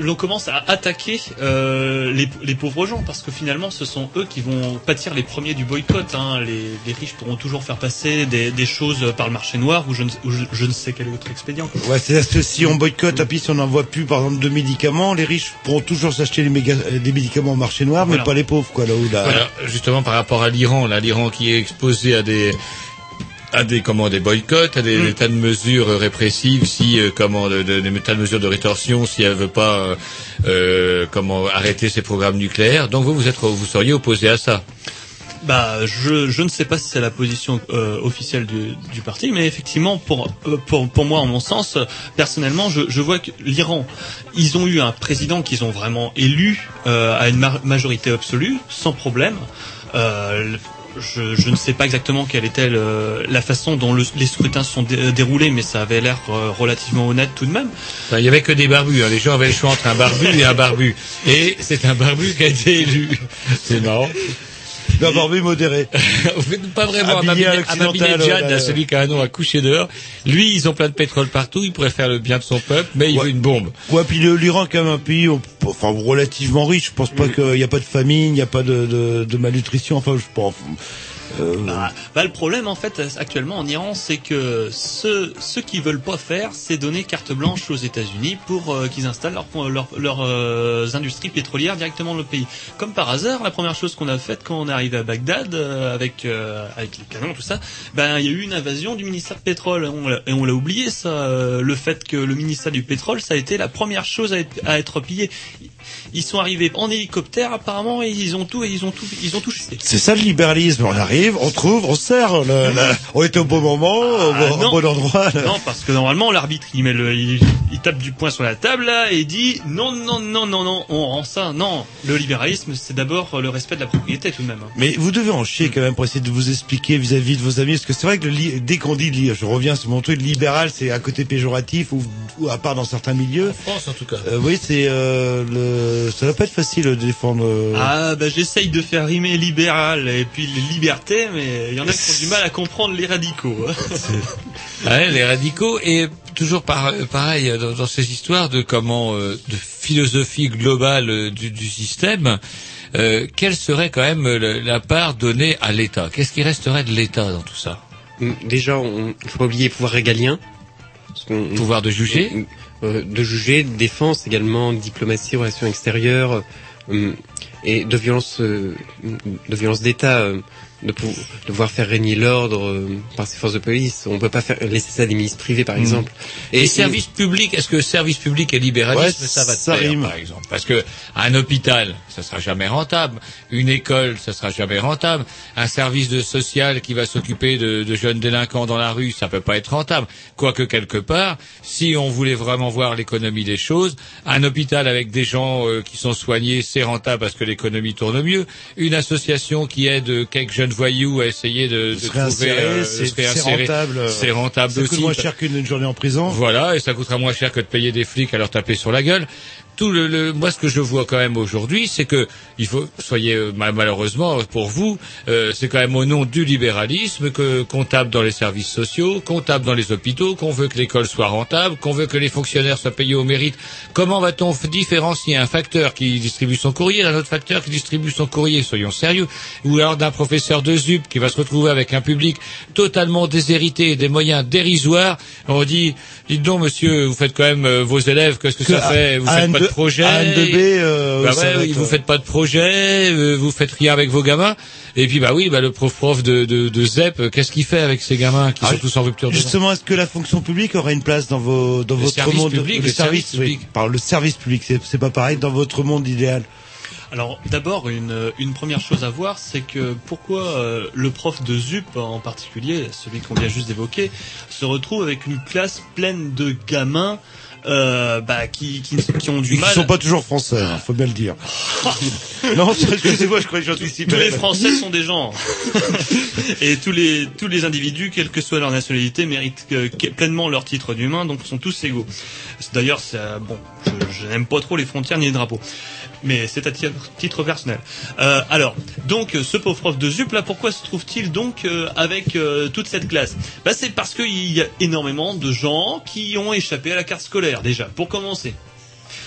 l'on commence à attaquer euh, les, les pauvres gens parce que finalement ce sont eux qui vont pâtir les premiers du boycott. Hein. Les, les riches pourront toujours faire passer des, des choses par le marché noir ou je ne, ou je, je ne sais quel autre expédient. Ouais, c'est-à-dire que si on boycotte, et puis si on n'envoie plus, par exemple, de médicaments, les riches pourront toujours s'acheter les méga- euh, des médicaments au marché noir, mais Voilà. pas les pauvres, quoi, là où là. Voilà, justement par rapport à l'Iran, là, l'Iran qui est exposé à des à des comment des boycotts, à des, des tas de mesures répressives, si euh, comment de, de- des tas de mesures de rétorsion, si elle veut pas euh, euh, comment arrêter ses programmes nucléaires. Donc vous vous êtes vous seriez opposé à ça? Bah, je, je ne sais pas si c'est la position euh, officielle du, du parti, mais effectivement, pour, pour, pour moi, en mon sens, personnellement, je, je vois que l'Iran, ils ont eu un président qu'ils ont vraiment élu à une ma- majorité absolue, sans problème. Euh, je, ne sais pas exactement quelle était le- la façon dont le- les scrutins sont dé- déroulés, mais ça avait l'air euh, relativement honnête tout de même. Il y avait que des barbus. hein. Les gens avaient le choix entre un barbu et un barbu. Et c'est un barbu qui a été élu. C'est marrant. Un barbu modéré. <laughs> pas vraiment. Habillé à Ahmadinejad, euh, là, celui qui a un nom à coucher dehors. Lui, ils ont plein de pétrole partout. Il pourrait faire le bien de son peuple, mais il veut une bombe. Ouais, puis l'Iran, quand même, un pays, enfin, relativement riche. Je pense pas qu'il n'y a pas de famine, il n'y a pas de, de, de malnutrition. Enfin, je pense. Bah, bah, le problème en fait actuellement en Iran, c'est que ceux, ceux qui veulent pas faire, c'est donner carte blanche aux États-Unis pour euh, qu'ils installent leurs leur, leurs, euh, industries pétrolières directement dans le pays. Comme par hasard, la première chose qu'on a faite quand on est arrivé à Bagdad euh, avec euh, avec les canons tout ça, ben il y a eu une invasion du ministère de pétrole et on l'a oublié ça. euh, le fait que le ministère du pétrole, ça a été la première chose à être, à être pillé. Ils sont arrivés en hélicoptère apparemment et ils ont tout et ils ont tout ils ont tout chuté. C'est ça le libéralisme. On arrive, on trouve, on sert. le- la- on est au bon moment, au, bon, au non. bon endroit. là. Non, parce que normalement l'arbitre il met le, il, il tape du poing sur la table là et dit non non non non non on rend ça non le libéralisme c'est d'abord le respect de la propriété tout de même. hein. Mais vous devez en chier quand même pour essayer de vous expliquer vis-à-vis de vos amis, parce que c'est vrai que le dès qu'on dit, je reviens sur mon truc, libéral, c'est un côté péjoratif ou, ou à part dans certains milieux. France en tout cas. Euh, oui, c'est euh, le, ça va pas être facile de défendre. euh, Ah bah j'essaye de faire rimer libéral et puis les libertés mais il y en a qui ont du mal à comprendre les radicaux. hein. <laughs> Ouais, les radicaux et toujours par, pareil dans, dans ces histoires de comment euh, de philosophie globale euh, du, du système. euh, quelle serait quand même le- la part donnée à l'État? Qu'est-ce qui resterait de l'État dans tout ça? Mm, Déjà, on, il faut pas oublier le pouvoir régalien. Qu'on- Pouvoir de juger euh, De juger, de défense également, diplomatie, relations extérieures, euh, et de violence, euh, de violence d'État, de, pou- de pouvoir faire régner l'ordre euh, par ses forces de police. On peut pas faire, laisser ça à des ministres privés, par Mm. exemple. Et les services publics, est-ce que service public et libéralisme, Ouais, ça va de ça pair, rime. par exemple Parce que un hôpital, ça sera jamais rentable. Une école, ça sera jamais rentable. Un service de social qui va s'occuper de, de jeunes délinquants dans la rue, ça peut pas être rentable. Quoique quelque part, si on voulait vraiment voir l'économie des choses, un hôpital avec des gens euh, qui sont soignés, c'est rentable parce que l'économie tourne mieux. Une association qui aide quelques jeunes voyous à essayer de, de se trouver, euh, c'est rentable. c'est rentable ça aussi. coûte moins cher qu'une journée en prison. Voilà, et ça coûtera moins cher que de payer des flics à leur taper sur la gueule. Tout le, le- moi, ce que je vois quand même aujourd'hui, c'est que il faut, soyez euh, ma- malheureusement pour vous, euh, c'est quand même au nom du libéralisme que qu'on tape dans les services sociaux, qu'on tape dans les hôpitaux, qu'on veut que l'école soit rentable, qu'on veut que les fonctionnaires soient payés au mérite. Comment va-t-on différencier un facteur qui distribue son courrier d'un autre facteur qui distribue son courrier? Soyons sérieux. Ou alors d'un professeur de ZUP qui va se retrouver avec un public totalement déshérité et des moyens dérisoires. On dit, dites donc monsieur, vous faites quand même euh, vos élèves, qu'est-ce que, Que ça à- fait? Vous à faites pas N2 de projet à N2B, euh, bah ouais, oui, vous faites pas de projet, euh, vous faites rien avec vos gamins. Et puis bah oui, bah le prof prof de, de, de ZEP, euh, qu'est-ce qu'il fait avec ces gamins qui Ah, sont tous en rupture de Justement, est-ce que la fonction publique aurait une place dans vos dans Le votre service monde public, le le service, service public. oui, par le service public, c'est c'est pas pareil dans votre monde idéal. Alors d'abord une, une première chose à voir c'est que pourquoi euh, le prof de ZUP en particulier, celui qu'on vient juste d'évoquer, se retrouve avec une classe pleine de gamins euh, bah, qui, qui, qui ont du Ils mal. sont pas toujours français, hein, faut bien le dire. <laughs> non, excusez-moi, je croyais que j'anticipais. Tous les Français sont des gens. Et tous les, tous les individus, quelle que soit leur nationalité, méritent euh, que- pleinement leur titre d'humain, donc sont tous égaux. D'ailleurs, c'est, bon, je, je n'aime pas trop les frontières ni les drapeaux. Mais c'est à ti- titre personnel. Euh, alors, donc, euh, ce pauvre prof de ZUP, là, pourquoi se trouve-t-il donc euh, avec euh, toute cette classe? Bah, C'est parce qu'il y a énormément de gens qui ont échappé à la carte scolaire, déjà, pour commencer.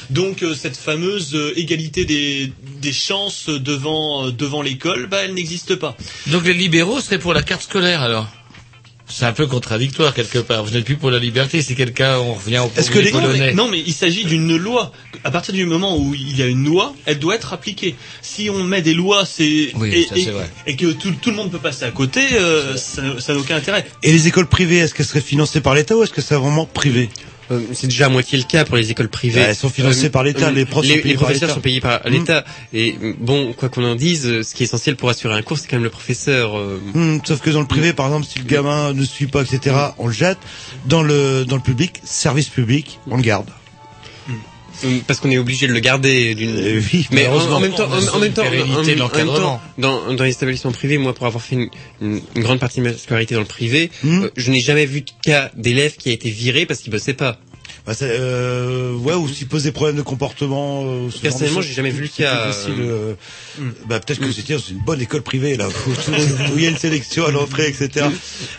Donc euh, cette fameuse euh, égalité des, des chances devant devant l'école, bah elle n'existe pas. Donc les libéraux seraient pour la carte scolaire alors? C'est un peu contradictoire quelque part. Vous n'êtes plus pour la liberté si quelqu'un on revient au Est-ce que les non, Polonais mais, non, mais il s'agit d'une loi. À partir du moment où il y a une loi, elle doit être appliquée. Si on met des lois, c'est Oui, et, ça, et- c'est vrai. et que tout, tout le monde peut passer à côté, euh, ça ça n'a aucun intérêt. Et les écoles privées, est-ce qu'elles seraient financées par l'État ou est-ce que c'est vraiment privé? Euh, c'est déjà à moitié le cas pour les écoles privées. Bah, elles sont financées par l'État, les profs sont les, payés les par professeurs sont payés par Mm. l'État. Et mm, bon, quoi qu'on en dise, euh, ce qui est essentiel pour assurer un cours, c'est quand même le professeur. euh, Hmm, sauf que dans le privé, par exemple, si le gamin ne suit pas, etc., on le jette. Dans le dans le public, service public, on le garde. Mm, Parce qu'on est obligé de le garder d'une. Euh, oui, mais en, même temps, en, en même temps, même temps, dans, dans les établissements privés, moi, pour avoir fait une, une- une grande partie de ma scolarité dans le privé, Hmm. euh, je n'ai jamais vu de cas d'élève qui a été viré parce qu'il bossait pas. Bah, euh, ouais, ou s'il pose des problèmes de comportement. euh, Personnellement, j'ai jamais vu euh, euh, Bah peut-être que vous étiez dans une bonne école privée là, où, où il y a une sélection à l'entrée, etc.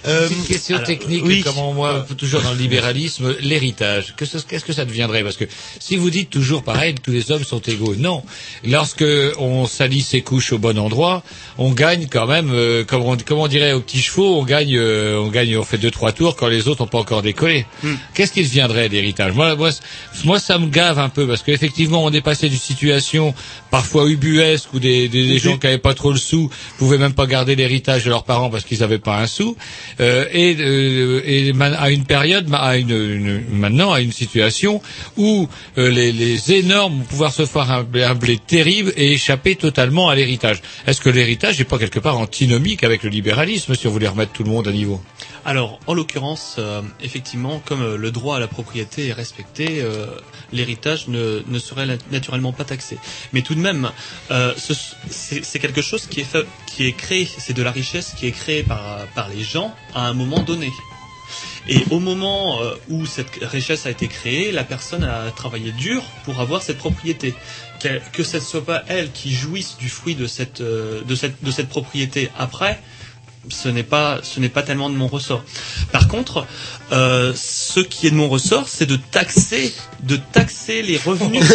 Euh, Une question alors, technique, oui. comment moi, toujours dans le libéralisme, l'héritage. Que ce- Qu'est-ce que ça deviendrait? Parce que si vous dites toujours pareil, tous les hommes sont égaux. Non. Lorsque on salit ses couches au bon endroit, on gagne quand même, euh, comme, on, comme on dirait aux petits chevaux, on gagne, euh, on gagne, on fait deux trois tours quand les autres n'ont pas encore décollé. Qu'est-ce qui deviendrait moi, moi, moi, ça me gave un peu parce qu'effectivement, on est passé d'une situation parfois ubuesque où des, des, des gens qui avaient pas trop le sou pouvaient même pas garder l'héritage de leurs parents parce qu'ils avaient pas un sou, euh, et, euh, et à une période, à une, une- maintenant à une situation où euh, les, les énormes vont pouvoir se faire un, un blé terrible et échapper totalement à l'héritage. Est-ce que l'héritage n'est pas quelque part antinomique avec le libéralisme si on voulait remettre tout le monde à niveau? Alors, en l'occurrence, euh, effectivement, comme euh, le droit à la propriété est respecté, euh, l'héritage ne, serait naturellement pas taxé. Mais tout de même, ce- c'est quelque chose qui est, qui est créé, c'est de la richesse qui est créée par, par les gens à un moment donné. Et au moment où cette richesse a été créée, la personne a travaillé dur pour avoir cette propriété. Que, ce ne soit pas elle qui jouisse du fruit de cette, de cette, de cette propriété après, ce n'est pas ce n'est pas tellement de mon ressort. Par contre, euh, ce qui est de mon ressort, c'est de taxer de taxer les revenus. <laughs>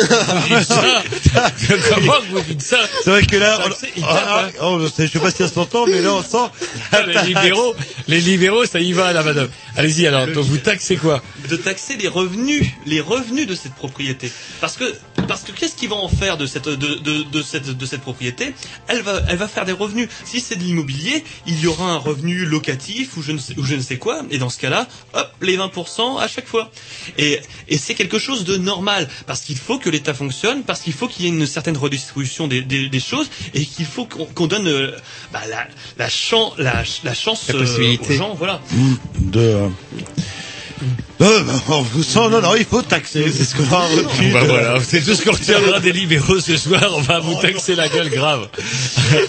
Comment vous dites ça? C'est vrai que là, on- Taxer, ah, tape, ah, oh, je sais je sais pas si ça s'entend, mais là on sent. <laughs> les libéraux, les libéraux, ça y va là, madame. Allez-y alors. Donc vous taxez quoi? De taxer les revenus, les revenus de cette propriété. Parce que, parce que qu'est-ce qu'ils vont en faire de cette, de, de, de cette, de cette propriété? Elle va, elle va faire des revenus. Si c'est de l'immobilier, il y aura un revenu locatif ou je ne sais, ou je ne sais quoi. Et dans ce cas-là, hop, les 20% à chaque fois. Et, et c'est quelque chose de normal parce qu'il faut que l'État fonctionne, parce qu'il faut qu'il y ait une certaine redistribution des, des, des choses et qu'il faut qu'on donne euh, bah, la, la, chan- la, la chance La euh, aux gens. Voilà. De. Euh, on vous sent, non, non, il faut taxer, c'est ce qu'on a retenu. Bah de- voilà, c'est tout ce qu'on retiendra des libéraux ce soir. On va vous taxer la gueule grave.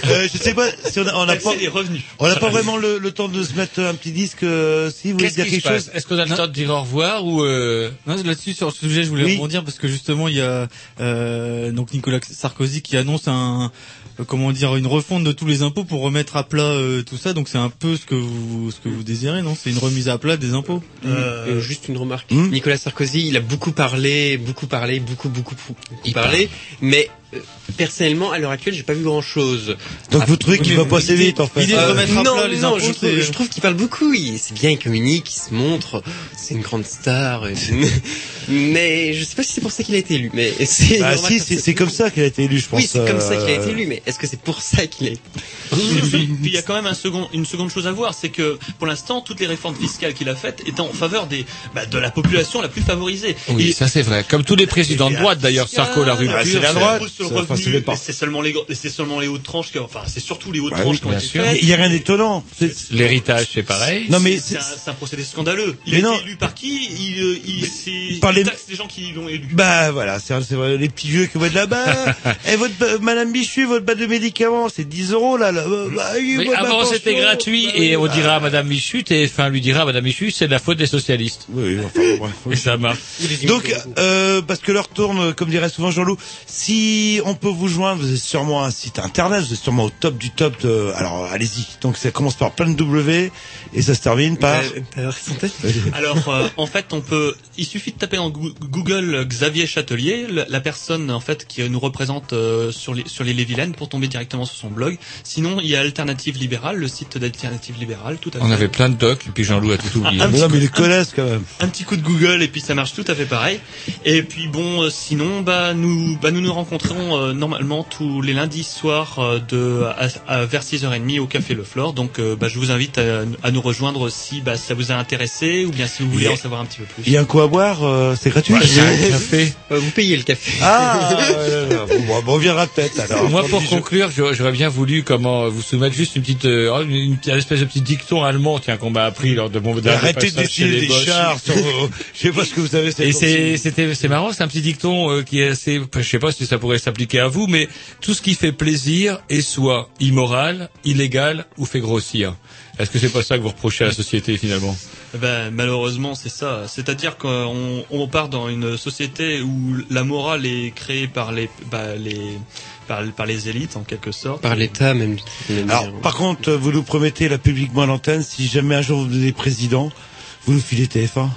Euh, je sais pas si on a, on a pas, les revenus. on n'a pas vraiment le, le temps de se mettre un petit disque. euh, si vous voulez dire quelque chose. Est-ce qu'on a le temps de dire au revoir ou euh... Non, là-dessus sur ce sujet, je voulais Oui. rebondir parce que justement, il y a euh, donc Nicolas Sarkozy qui annonce un comment dire une refonte de tous les impôts pour remettre à plat euh, tout ça. Donc c'est un peu ce que vous ce que vous désirez, non? C'est une remise à plat des impôts? Euh, juste une remarque. Hmm? Nicolas Sarkozy, il a beaucoup parlé, beaucoup parlé, beaucoup, beaucoup, beaucoup parlé, mais euh, personnellement, à l'heure actuelle, j'ai pas vu grand chose. Donc vous trouvez qu'il va pas assez l'idée- vite en fait. l'idée de Euh, remettre à non, plat les non, impôts, je, trouve, je trouve qu'il parle beaucoup. il- C'est bien, il communique, il se montre. C'est une grande star. et- <laughs> mais je sais pas si c'est pour ça qu'il a été élu. Mais <laughs> c'est. Bah si, c'est c'est comme ça qu'il a été élu, je pense. Oui, c'est comme ça qu'il a euh, été élu. Mais est-ce que c'est pour ça qu'il a été <laughs> Puis puis il y a quand même un second, une seconde chose à voir, c'est que pour l'instant, toutes les réformes fiscales qu'il a faites étaient en faveur des, bah, de la population la plus favorisée. Oui, Et- ça c'est vrai. Comme tous les présidents de droite d'ailleurs, Sarko la rupture. Ah, c'est la droite. Le enfin, revenu, c'est seulement les, c'est seulement les hautes tranches, qui, enfin, c'est surtout les hautes Bah tranches oui, qui ont bien été sûr. faites. Il y a rien d'étonnant. L'héritage c'est pareil. Non mais C'est un, procédé scandaleux. Il Mais a non. été élu par qui Il, euh, il, c'est- Par les- taxe les gens qui l'ont élu. Bah voilà, c'est les petits vieux qui vont être là-bas. <laughs> Et votre ba- Madame Bichu, votre batte de médicaments, c'est 10 euros là. là. Euh, bah, Mais avant c'était gratuit et on dira à Madame Michu, TF1 lui dira à Madame Michu, c'est de la faute des socialistes. Oui, enfin, bref. Et ça marche. Donc, euh, parce que l'heure tourne, comme dirait souvent Jean-Loup, si on peut vous joindre, vous êtes sûrement un site internet, vous êtes sûrement au top du top de... Alors, allez-y. Donc, ça commence par plein de W et ça se termine par... <laughs> Alors, euh, en fait, on peut. Il suffit de taper dans Goo- Google Xavier Châtelier, la, personne en fait qui nous représente euh, sur les sur les Vilaines, pour tomber directement sur son blog. Sinon, il y a Alternative Libérale, le site d'Alternative Libérale, tout à fait. On avait plein de docs et puis Jean-Loup a tout <laughs> oublié. Un Mais petit non, mais coup- ils les connaissent quand même. un petit coup de Google et puis ça marche tout à fait pareil. Et puis bon, euh, sinon, bah nous, bah nous nous rencontrons euh, normalement tous les lundis soirs euh, de à, à- vers 6h30 au Café Le Flore. Donc, euh, bah, je vous invite à, à nous rejoindre si bah, ça vous a intéressé ou bien si vous voulez en savoir un petit peu plus. Il y a un coup à boire, euh, c'est gratuit café. <laughs> Vous payez le café. Ah, bon, bon, on reviendra peut-être alors. Moi, pour conclure, j'aurais bien voulu comment vous soumettre juste une petite, une, espèce de petit dicton allemand, tiens, qu'on m'a appris lors de mon dernier Arrêtez de dessiner les des chars sur vos... Je sais pas ce que vous avez. Et c'est, c'était, c'est marrant, c'est un petit dicton euh, qui est assez, je sais pas si ça pourrait s'appliquer à vous, mais tout ce qui fait plaisir est soit immoral, illégal ou fait grossir. Est-ce que c'est pas ça que vous reprochez à la société finalement? Eh Ben, malheureusement, c'est ça. C'est-à-dire qu'on on part dans une société où la morale est créée par les, bah, les, par, par les élites, en quelque sorte. Par l'État, même. Alors, par contre, vous nous promettez là publiquement à l'antenne, si jamais un jour vous devenez président, vous nous filez TF1.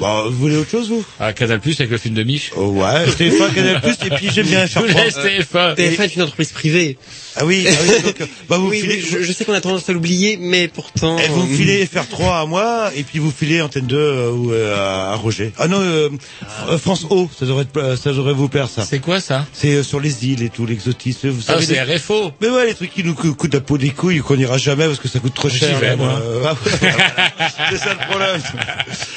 Bah, vous voulez autre chose, vous? Ah, Canal Plus avec le film de Mich. Oh, ouais, TF1, Canal Plus, et puis j'aime bien faire laisse TF1. TF1 est une entreprise privée. Ah oui, ah oui donc, <laughs> bah vous Oui, filez, oui, je, je sais qu'on a tendance à l'oublier, mais pourtant. Eh, vous euh, filez FR3 à moi, et puis vous filez Antenne 2 euh, ou, euh, à Roger. Ah non, euh, euh, France O, ça devrait, être- ça devrait vous plaire, ça. C'est quoi ça? C'est euh, sur les îles et tout, l'exotisme. Vous Ah, savez, c'est les- RFO. Mais ouais, les trucs qui nous cou- coûtent la peau des couilles, qu'on ira jamais parce que ça coûte trop cher. vais, moi. euh, <laughs> ah c'est ça le problème.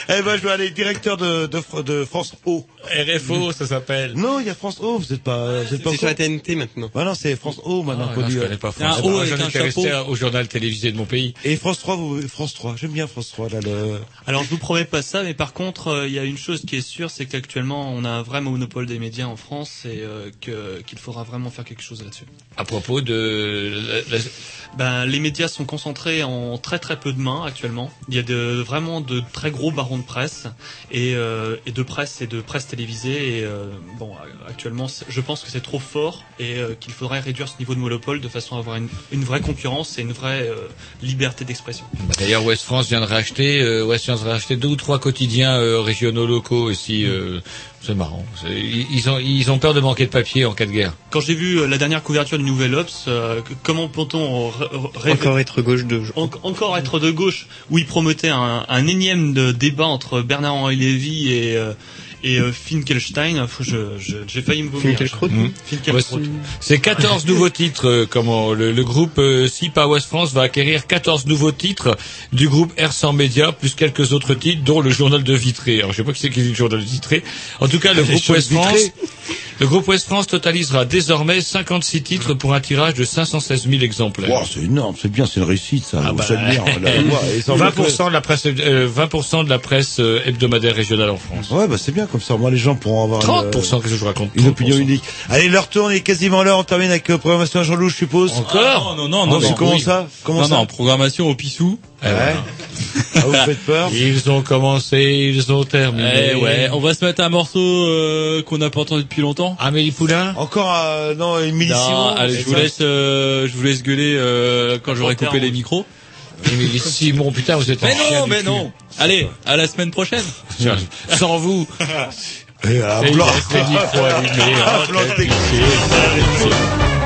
eh ben, je vais aller directeur de, de, Fr- de France O. RFO, ça s'appelle. Non, il y a France O, vous êtes pas, vous êtes pas C'est sur la TNT maintenant. Bah non, c'est France O maintenant Ah, qu'on non, dit. je euh, connais pas France. haut Moi, avec J'en un étais resté au journal télévisé de mon pays. Et France 3, vous, France 3, j'aime bien France 3, là, le... Alors je vous promets pas ça, mais par contre, euh, il y a une chose qui est sûre, c'est qu'actuellement on a un vrai monopole des médias en France et euh, que- qu'il faudra vraiment faire quelque chose là-dessus. À propos de... la- la- Ben, les médias sont concentrés en très très peu de mains actuellement. Il y a de, vraiment de très gros barons de presse et, euh, et de presse et de presse télévisée. Et euh, bon, actuellement, je pense que c'est trop fort et euh, qu'il faudrait réduire ce niveau de monopole de façon à avoir une, une vraie concurrence et une vraie euh, liberté d'expression. Bah, D'ailleurs, West France vient de racheter, euh, West France vient de racheter deux ou trois quotidiens euh, régionaux locaux ici. euh, c'est marrant. Ils ils ont, ils ont peur de manquer de papier en cas de guerre. Quand j'ai vu la dernière couverture du Nouvel Obs, euh, que- comment peut-on rêver- Encore être gauche de. En- encore être de gauche, où il promettait un, un énième de débat entre Bernard-Henri Lévy et, euh, et euh, Finkelstein. Faut- je- je- J'ai failli me vomir. Mmh. Ouais, Finkielkraut. c'est- C'est 14 nouveaux titres. euh, comment le, le groupe euh, SIPA West France va acquérir 14 nouveaux titres du groupe R100 Media, plus quelques autres titres, dont le journal de Vitré. Alors je sais pas qui c'est qui dit le journal de Vitré. En tout cas, le Les groupe West. France, le groupe West France totalisera désormais 56 titres pour un tirage de 516 000 exemplaires. Wow, c'est énorme, c'est bien, c'est une réussite, ça. Ah bah, J'admire. là, ouais, et ça, on va- 20% de la presse, euh, 20% de la presse euh, hebdomadaire régionale en France. Ouais, bah c'est bien comme ça. Moi, les gens pourront avoir 30%, une, qu'est-ce que je raconte? une opinion 30%. unique. Allez, leur tourne est quasiment l'heure. On termine avec euh, programmation à Jean-Loup, je suppose. Encore? Non, non, Ah, non, mais non. comment oui. ça? Comment non, ça? non, programmation au pissou. Eh Ouais? voilà. Ah, vous faites peur <laughs> Ils ont commencé, ils ont terminé. Eh ouais, on va se mettre un morceau euh, qu'on n'a pas entendu depuis longtemps. Amélie Poulain Encore, euh, non, une. Non, allez, je vous laisse, euh, je vous laisse gueuler euh, quand j'aurai coupé les rouge. Micros. Amélie Simon, putain, vous êtes Mais non, mais cul. non. Allez, à la semaine prochaine. <laughs> Sans vous. Et, Et <laughs>